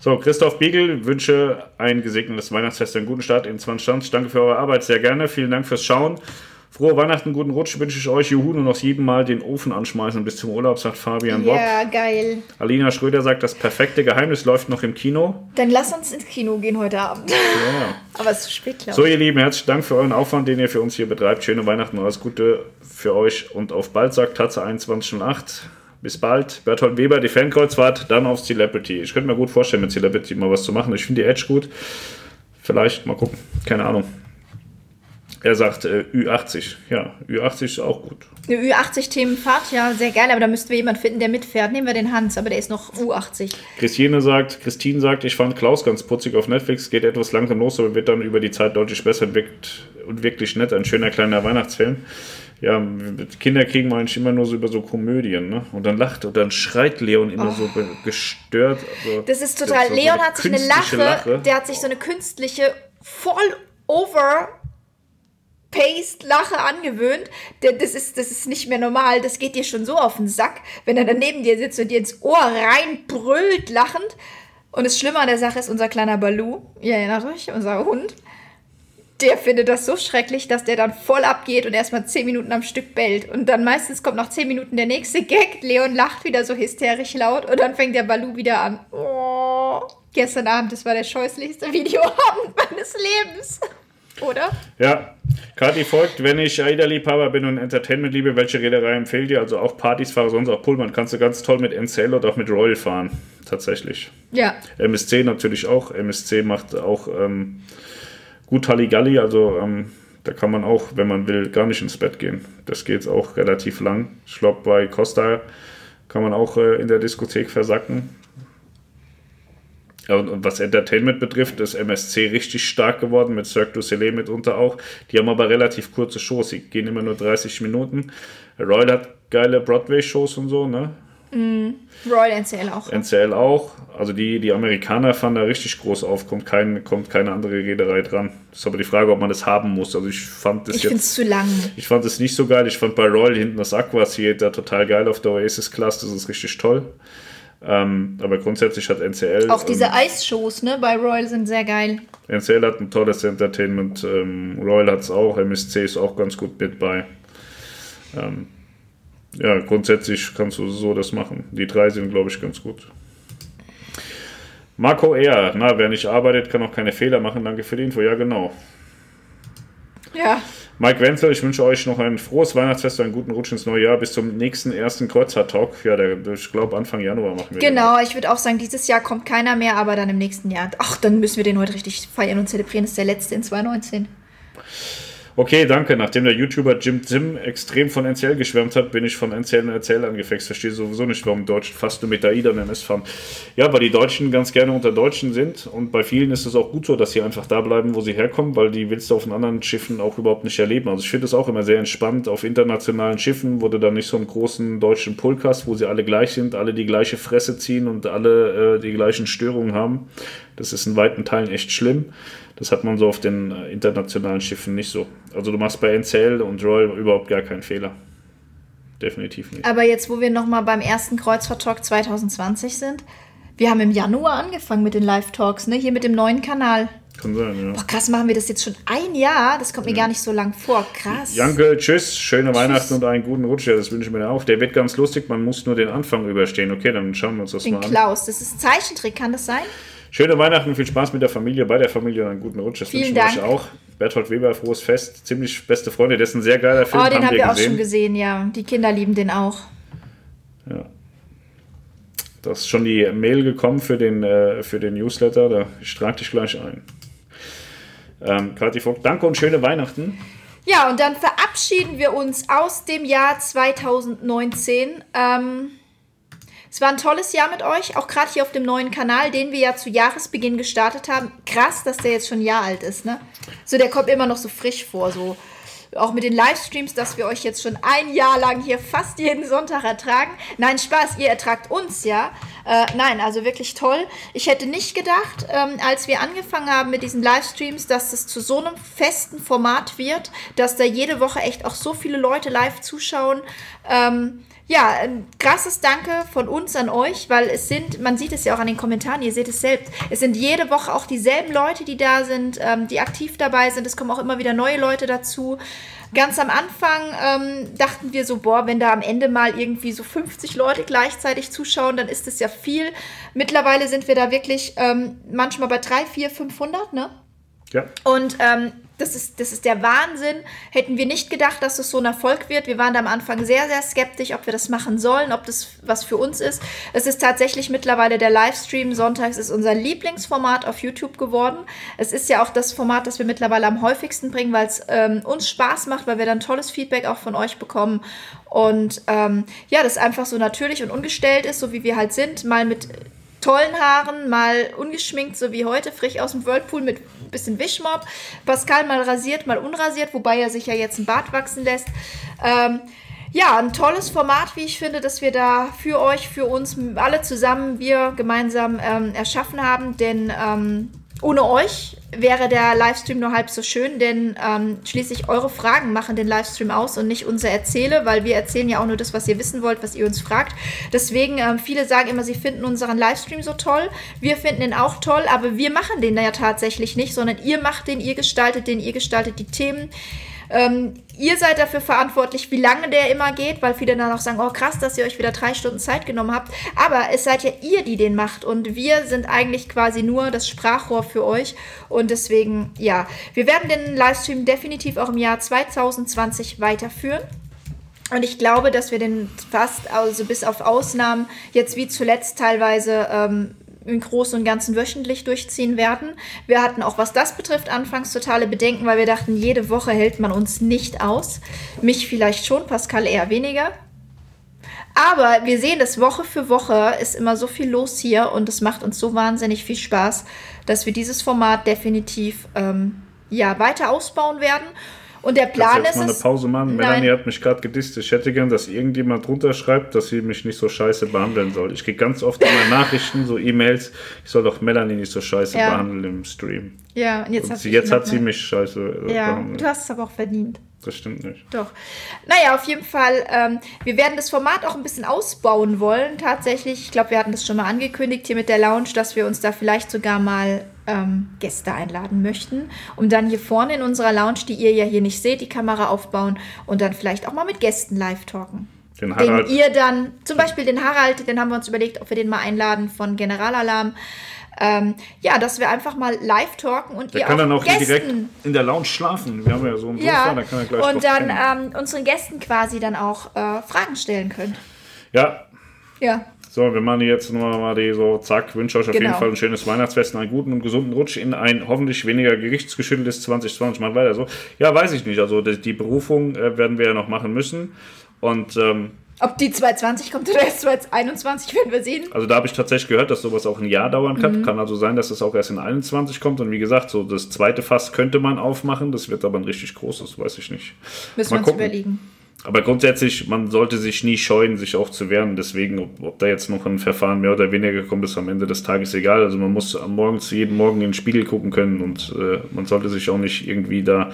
So, Christoph Biegel, wünsche ein gesegnetes Weihnachtsfest, einen guten Start in 2020. Danke für eure Arbeit, sehr gerne. Vielen Dank fürs Schauen. Frohe Weihnachten, guten Rutsch wünsche ich euch. Juhu, nur noch sieben Mal den Ofen anschmeißen bis zum Urlaub, sagt Fabian Bock. Ja, geil. Alina Schröder sagt, das perfekte Geheimnis läuft noch im Kino. Dann lass uns ins Kino gehen heute Abend. Ja. Aber es ist zu spät, glaube ich. So, ihr Lieben, herzlichen Dank für euren Aufwand, den ihr für uns hier betreibt. Schöne Weihnachten und alles Gute für euch und auf bald, sagt Tatze 2108. Bis bald. Bertolt Weber, die Fankreuzfahrt, dann auf Celebrity. Ich könnte mir gut vorstellen, mit Celebrity mal was zu machen. Ich finde die Edge gut. Vielleicht, mal gucken. Keine Ahnung. Er sagt äh, Ü80. Ja, Ü80 ist auch gut. Eine Ü80-Themenfahrt, ja, sehr geil, aber da müssten wir jemanden finden, der mitfährt. Nehmen wir den Hans, aber der ist noch U80. Christine sagt, Christine sagt, ich fand Klaus ganz putzig auf Netflix, geht etwas langsam los, aber wird dann über die Zeit deutlich besser entwickelt und wirklich nett. Ein schöner kleiner Weihnachtsfilm. Ja, Kinder kriegen eigentlich immer nur so über so Komödien, ne? Und dann lacht und dann schreit Leon immer oh. so gestört. Also, das ist total. So Leon so hat sich eine Lache, Lache, der hat sich so eine künstliche, voll over Paste-Lache angewöhnt. Das ist, das ist nicht mehr normal. Das geht dir schon so auf den Sack, wenn er dann neben dir sitzt und dir ins Ohr reinbrüllt, lachend. Und das Schlimme an der Sache ist unser kleiner Balu, ihr erinnert euch, unser Hund. Der findet das so schrecklich, dass der dann voll abgeht und erstmal 10 Minuten am Stück bellt. Und dann meistens kommt nach 10 Minuten der nächste Gag. Leon lacht wieder so hysterisch laut und dann fängt der Balu wieder an. Oh, gestern Abend, das war der scheußlichste Videoabend meines Lebens. Oder? Ja. Kati folgt, wenn ich AIDA-Liebhaber bin und Entertainment liebe, welche Reederei empfehlt ihr? Also auch Partys fahre, sonst auch Pullman. Kannst du ganz toll mit NCL oder auch mit Royal fahren. Tatsächlich. Ja. MSC natürlich auch. MSC macht auch ähm, gut Halligalli. Also ähm, da kann man auch, wenn man will, gar nicht ins Bett gehen. Das geht auch relativ lang. Ich glaube, bei Costa kann man auch äh, in der Diskothek versacken. Und, was Entertainment betrifft, ist MSC richtig stark geworden, mit Cirque du Soleil mitunter auch. Die haben aber relativ kurze Shows, die gehen immer nur 30 Minuten. Royal hat geile Broadway-Shows und so, ne? Mm, Royal NCL auch. NCL auch. Also die, die Amerikaner fahren da richtig groß auf, kommt, kein, kommt keine andere Reederei dran. Das ist aber die Frage, ob man das haben muss. Also ich fand das ich jetzt. Ich finde es zu lang. Ich fand es nicht so geil. Ich fand bei Royal hinten das Aqua Theater total geil auf der Oasis Class. Das ist richtig toll. Ähm, aber grundsätzlich hat NCL. Auch diese ähm, Eisshows ne, bei Royal sind sehr geil. NCL hat ein tolles Entertainment. Ähm, Royal hat es auch. MSC ist auch ganz gut mit bei. Ähm, ja, grundsätzlich kannst du so das machen. Die drei sind, glaube ich, ganz gut. Marco R. Na, wer nicht arbeitet, kann auch keine Fehler machen. Danke für die Info. Ja, genau. Ja. Mike Wenzel, ich wünsche euch noch ein frohes Weihnachtsfest, einen guten Rutsch ins neue Jahr. Bis zum nächsten ersten Kreuzfahrt-Talk. Ja, der, ich glaube, Anfang Januar machen wir Genau, ich würde auch sagen, dieses Jahr kommt keiner mehr, aber dann im nächsten Jahr. Ach, dann müssen wir den heute richtig feiern und zelebrieren. Das ist der letzte in 2019. Okay, danke. Nachdem der YouTuber Jim Zim extrem von NCL geschwärmt hat, bin ich von NCL und NCL angefixt. Verstehe sowieso nicht, warum Deutschen fast nur mit der AIDA NS fahren. Ja, weil die Deutschen ganz gerne unter Deutschen sind und bei vielen ist es auch gut so, dass sie einfach da bleiben, wo sie herkommen, weil die willst du auf den anderen Schiffen auch überhaupt nicht erleben. Also ich finde es auch immer sehr entspannt auf internationalen Schiffen, du dann nicht so einen großen deutschen Pulk hast, wo sie alle gleich sind, alle die gleiche Fresse ziehen und alle äh, die gleichen Störungen haben. Das ist in weiten Teilen echt schlimm. Das hat man so auf den äh, internationalen Schiffen nicht so. Also du machst bei NCL und Royal überhaupt gar keinen Fehler. Definitiv nicht. Aber jetzt, wo wir nochmal beim ersten Kreuzfahrt-Talk 2020 sind, wir haben im Januar angefangen mit den Live-Talks, ne? Hier mit dem neuen Kanal. Kann sein, ja. Boah, krass, machen wir das jetzt schon ein Jahr? Das kommt mir ja. gar nicht so lang vor. Krass. Janke, tschüss, schöne tschüss. Weihnachten und einen guten Rutsch. Ja, das wünsche ich mir auch. Der wird ganz lustig, man muss nur den Anfang überstehen. Okay, dann schauen wir uns das den mal an. Klaus, das ist Zeichentrick, kann das sein? Schöne Weihnachten, viel Spaß mit der Familie, bei der Familie und einen guten Rutsch. Das Vielen wünschen wir euch auch. Berthold Weber, frohes Fest, ziemlich beste Freunde, das ist ein sehr geiler Film. Oh, den haben, haben wir, wir auch schon gesehen, ja. Die Kinder lieben den auch. Ja. Da ist schon die Mail gekommen für den, äh, für den Newsletter, da, ich trage dich gleich ein. Ähm, Kathi Vogt, danke und schöne Weihnachten. Ja, und dann verabschieden wir uns aus dem Jahr 2019. Ähm, es war ein tolles Jahr mit euch, auch gerade hier auf dem neuen Kanal, den wir ja zu Jahresbeginn gestartet haben. Krass, dass der jetzt schon ein Jahr alt ist, ne? So, der kommt immer noch so frisch vor, so auch mit den Livestreams, dass wir euch jetzt schon ein Jahr lang hier fast jeden Sonntag ertragen. Nein, Spaß, ihr ertragt uns ja. Äh, nein, also wirklich toll. Ich hätte nicht gedacht, ähm, als wir angefangen haben mit diesen Livestreams, dass es zu so einem festen Format wird, dass da jede Woche echt auch so viele Leute live zuschauen. Ähm, ja, ein krasses Danke von uns an euch, weil es sind, man sieht es ja auch an den Kommentaren, ihr seht es selbst, es sind jede Woche auch dieselben Leute, die da sind, ähm, die aktiv dabei sind. Es kommen auch immer wieder neue Leute dazu. Ganz am Anfang ähm, dachten wir so, boah, wenn da am Ende mal irgendwie so 50 Leute gleichzeitig zuschauen, dann ist das ja viel. Mittlerweile sind wir da wirklich ähm, manchmal bei 3, 4, 500, ne? Ja. Und ähm, das ist, das ist der Wahnsinn. Hätten wir nicht gedacht, dass es so ein Erfolg wird. Wir waren da am Anfang sehr, sehr skeptisch, ob wir das machen sollen, ob das was für uns ist. Es ist tatsächlich mittlerweile der Livestream. Sonntags ist unser Lieblingsformat auf YouTube geworden. Es ist ja auch das Format, das wir mittlerweile am häufigsten bringen, weil es ähm, uns Spaß macht, weil wir dann tolles Feedback auch von euch bekommen. Und ähm, ja, das einfach so natürlich und ungestellt ist, so wie wir halt sind. Mal mit tollen Haaren, mal ungeschminkt, so wie heute, frisch aus dem Whirlpool mit ein bisschen Wischmob. Pascal mal rasiert, mal unrasiert, wobei er sich ja jetzt ein Bart wachsen lässt. Ähm, ja, ein tolles Format, wie ich finde, dass wir da für euch, für uns alle zusammen, wir gemeinsam ähm, erschaffen haben. Denn ähm, ohne euch wäre der Livestream nur halb so schön, denn ähm, schließlich eure Fragen machen den Livestream aus und nicht unser Erzähle, weil wir erzählen ja auch nur das, was ihr wissen wollt, was ihr uns fragt. Deswegen, ähm, viele sagen immer, sie finden unseren Livestream so toll. Wir finden ihn auch toll, aber wir machen den ja tatsächlich nicht, sondern ihr macht den, ihr gestaltet den, ihr gestaltet die Themen. Ähm, ihr seid dafür verantwortlich, wie lange der immer geht, weil viele dann auch sagen, oh krass, dass ihr euch wieder drei Stunden Zeit genommen habt. Aber es seid ja ihr, die den macht und wir sind eigentlich quasi nur das Sprachrohr für euch. Und deswegen, ja, wir werden den Livestream definitiv auch im Jahr 2020 weiterführen. Und ich glaube, dass wir den fast, also bis auf Ausnahmen, jetzt wie zuletzt teilweise ähm, im Großen und Ganzen wöchentlich durchziehen werden. Wir hatten auch, was das betrifft, anfangs totale Bedenken, weil wir dachten, jede Woche hält man uns nicht aus. Mich vielleicht schon, Pascal eher weniger. Aber wir sehen das Woche für Woche ist immer so viel los hier und es macht uns so wahnsinnig viel Spaß, dass wir dieses Format definitiv ähm, ja, weiter ausbauen werden. Und der Plan ist. Mal eine Pause machen. Nein. Melanie hat mich gerade gedisst. Ich hätte gern, dass irgendjemand drunter schreibt, dass sie mich nicht so scheiße behandeln soll. Ich kriege ganz oft immer Nachrichten, so E-Mails, ich soll doch Melanie nicht so scheiße ja. behandeln im Stream. Ja, und jetzt, Und sie, jetzt hat sie nochmal- mich scheiße. äh, Ja, behandelt. du hast es aber auch verdient. Das stimmt nicht. Doch. Naja, auf jeden Fall, ähm, wir werden das Format auch ein bisschen ausbauen wollen, tatsächlich. Ich glaube, wir hatten das schon mal angekündigt hier mit der Lounge, dass wir uns da vielleicht sogar mal ähm, Gäste einladen möchten, um dann hier vorne in unserer Lounge, die ihr ja hier nicht seht, die Kamera aufbauen und dann vielleicht auch mal mit Gästen live talken. Den Den Harald, ihr dann, zum Beispiel den Harald, den haben wir uns überlegt, ob wir den mal einladen von Generalalarm. Ähm, ja, dass wir einfach mal live talken und der ihr kann dann auch Gästen direkt in der Lounge schlafen. Wir haben ja so ein Sofa, ja, da kann er gleich und dann ähm, unseren Gästen quasi dann auch äh, Fragen stellen könnt. Ja, Ja, so, wir machen jetzt nur mal die so, zack, wünsche euch auf Genau. jeden Fall ein schönes Weihnachtsfest, einen guten und gesunden Rutsch in ein hoffentlich weniger gerichtsgeschütteltes 2020. Mal weiter so. Ja, weiß ich nicht. Also die, die Berufung äh, werden wir ja noch machen müssen. Und ähm, ob die 220 kommt oder erst 221, werden wir sehen. Also da habe ich tatsächlich gehört, dass sowas auch ein Jahr dauern Mhm. kann. Kann also sein, dass es auch erst in 21 kommt. Und wie gesagt, so das zweite Fass könnte man aufmachen. Das wird aber ein richtig großes, weiß ich nicht. Müssen wir uns überlegen. Aber grundsätzlich, man sollte sich nie scheuen, sich auch zu wehren. Deswegen, ob, ob da jetzt noch ein Verfahren mehr oder weniger kommt, ist am Ende des Tages egal. Also man muss am morgens jeden Morgen in den Spiegel gucken können und äh, man sollte sich auch nicht irgendwie da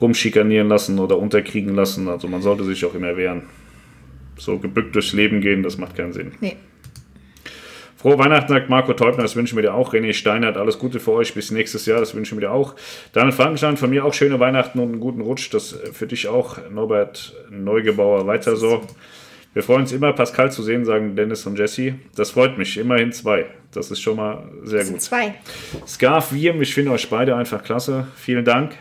rumschikanieren lassen oder unterkriegen lassen. Also man sollte sich auch immer wehren. So gebückt durchs Leben gehen, das macht keinen Sinn. Nee. Frohe Weihnachten, sagt Marco Teubner, das wünschen wir dir auch. René Steinert, alles Gute für euch bis nächstes Jahr, das wünschen wir dir auch. Daniel Frankenstein, von mir auch schöne Weihnachten und einen guten Rutsch. Das für dich auch, Norbert Neugebauer, weiter so. Wir freuen uns immer, Pascal zu sehen, sagen Dennis und Jesse. Das freut mich, immerhin zwei. Das ist schon mal sehr Das gut. zwei. Scarf, Wiem, ich finde euch beide einfach klasse. Vielen Dank.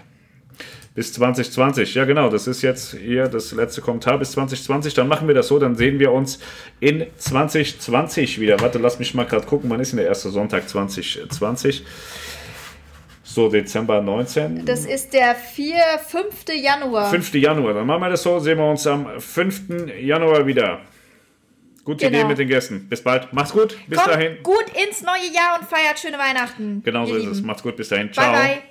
Bis 2020. Ja, genau, das ist jetzt hier das letzte Kommentar bis 2020. Dann machen wir das so, dann sehen wir uns in 2020 wieder. Warte, lass mich mal gerade gucken, wann ist denn der erste Sonntag 2020? So, Dezember 19. Das ist der 4, 5. Januar. 5. Januar. Dann machen wir das so, sehen wir uns am 5. Januar wieder. Gute Genau. Idee mit den Gästen. Bis bald. Macht's gut. Bis Kommt dahin. gut ins neue Jahr und feiert schöne Weihnachten. Genau so ist es. Macht's gut. Bis dahin. Bye, Ciao. bye.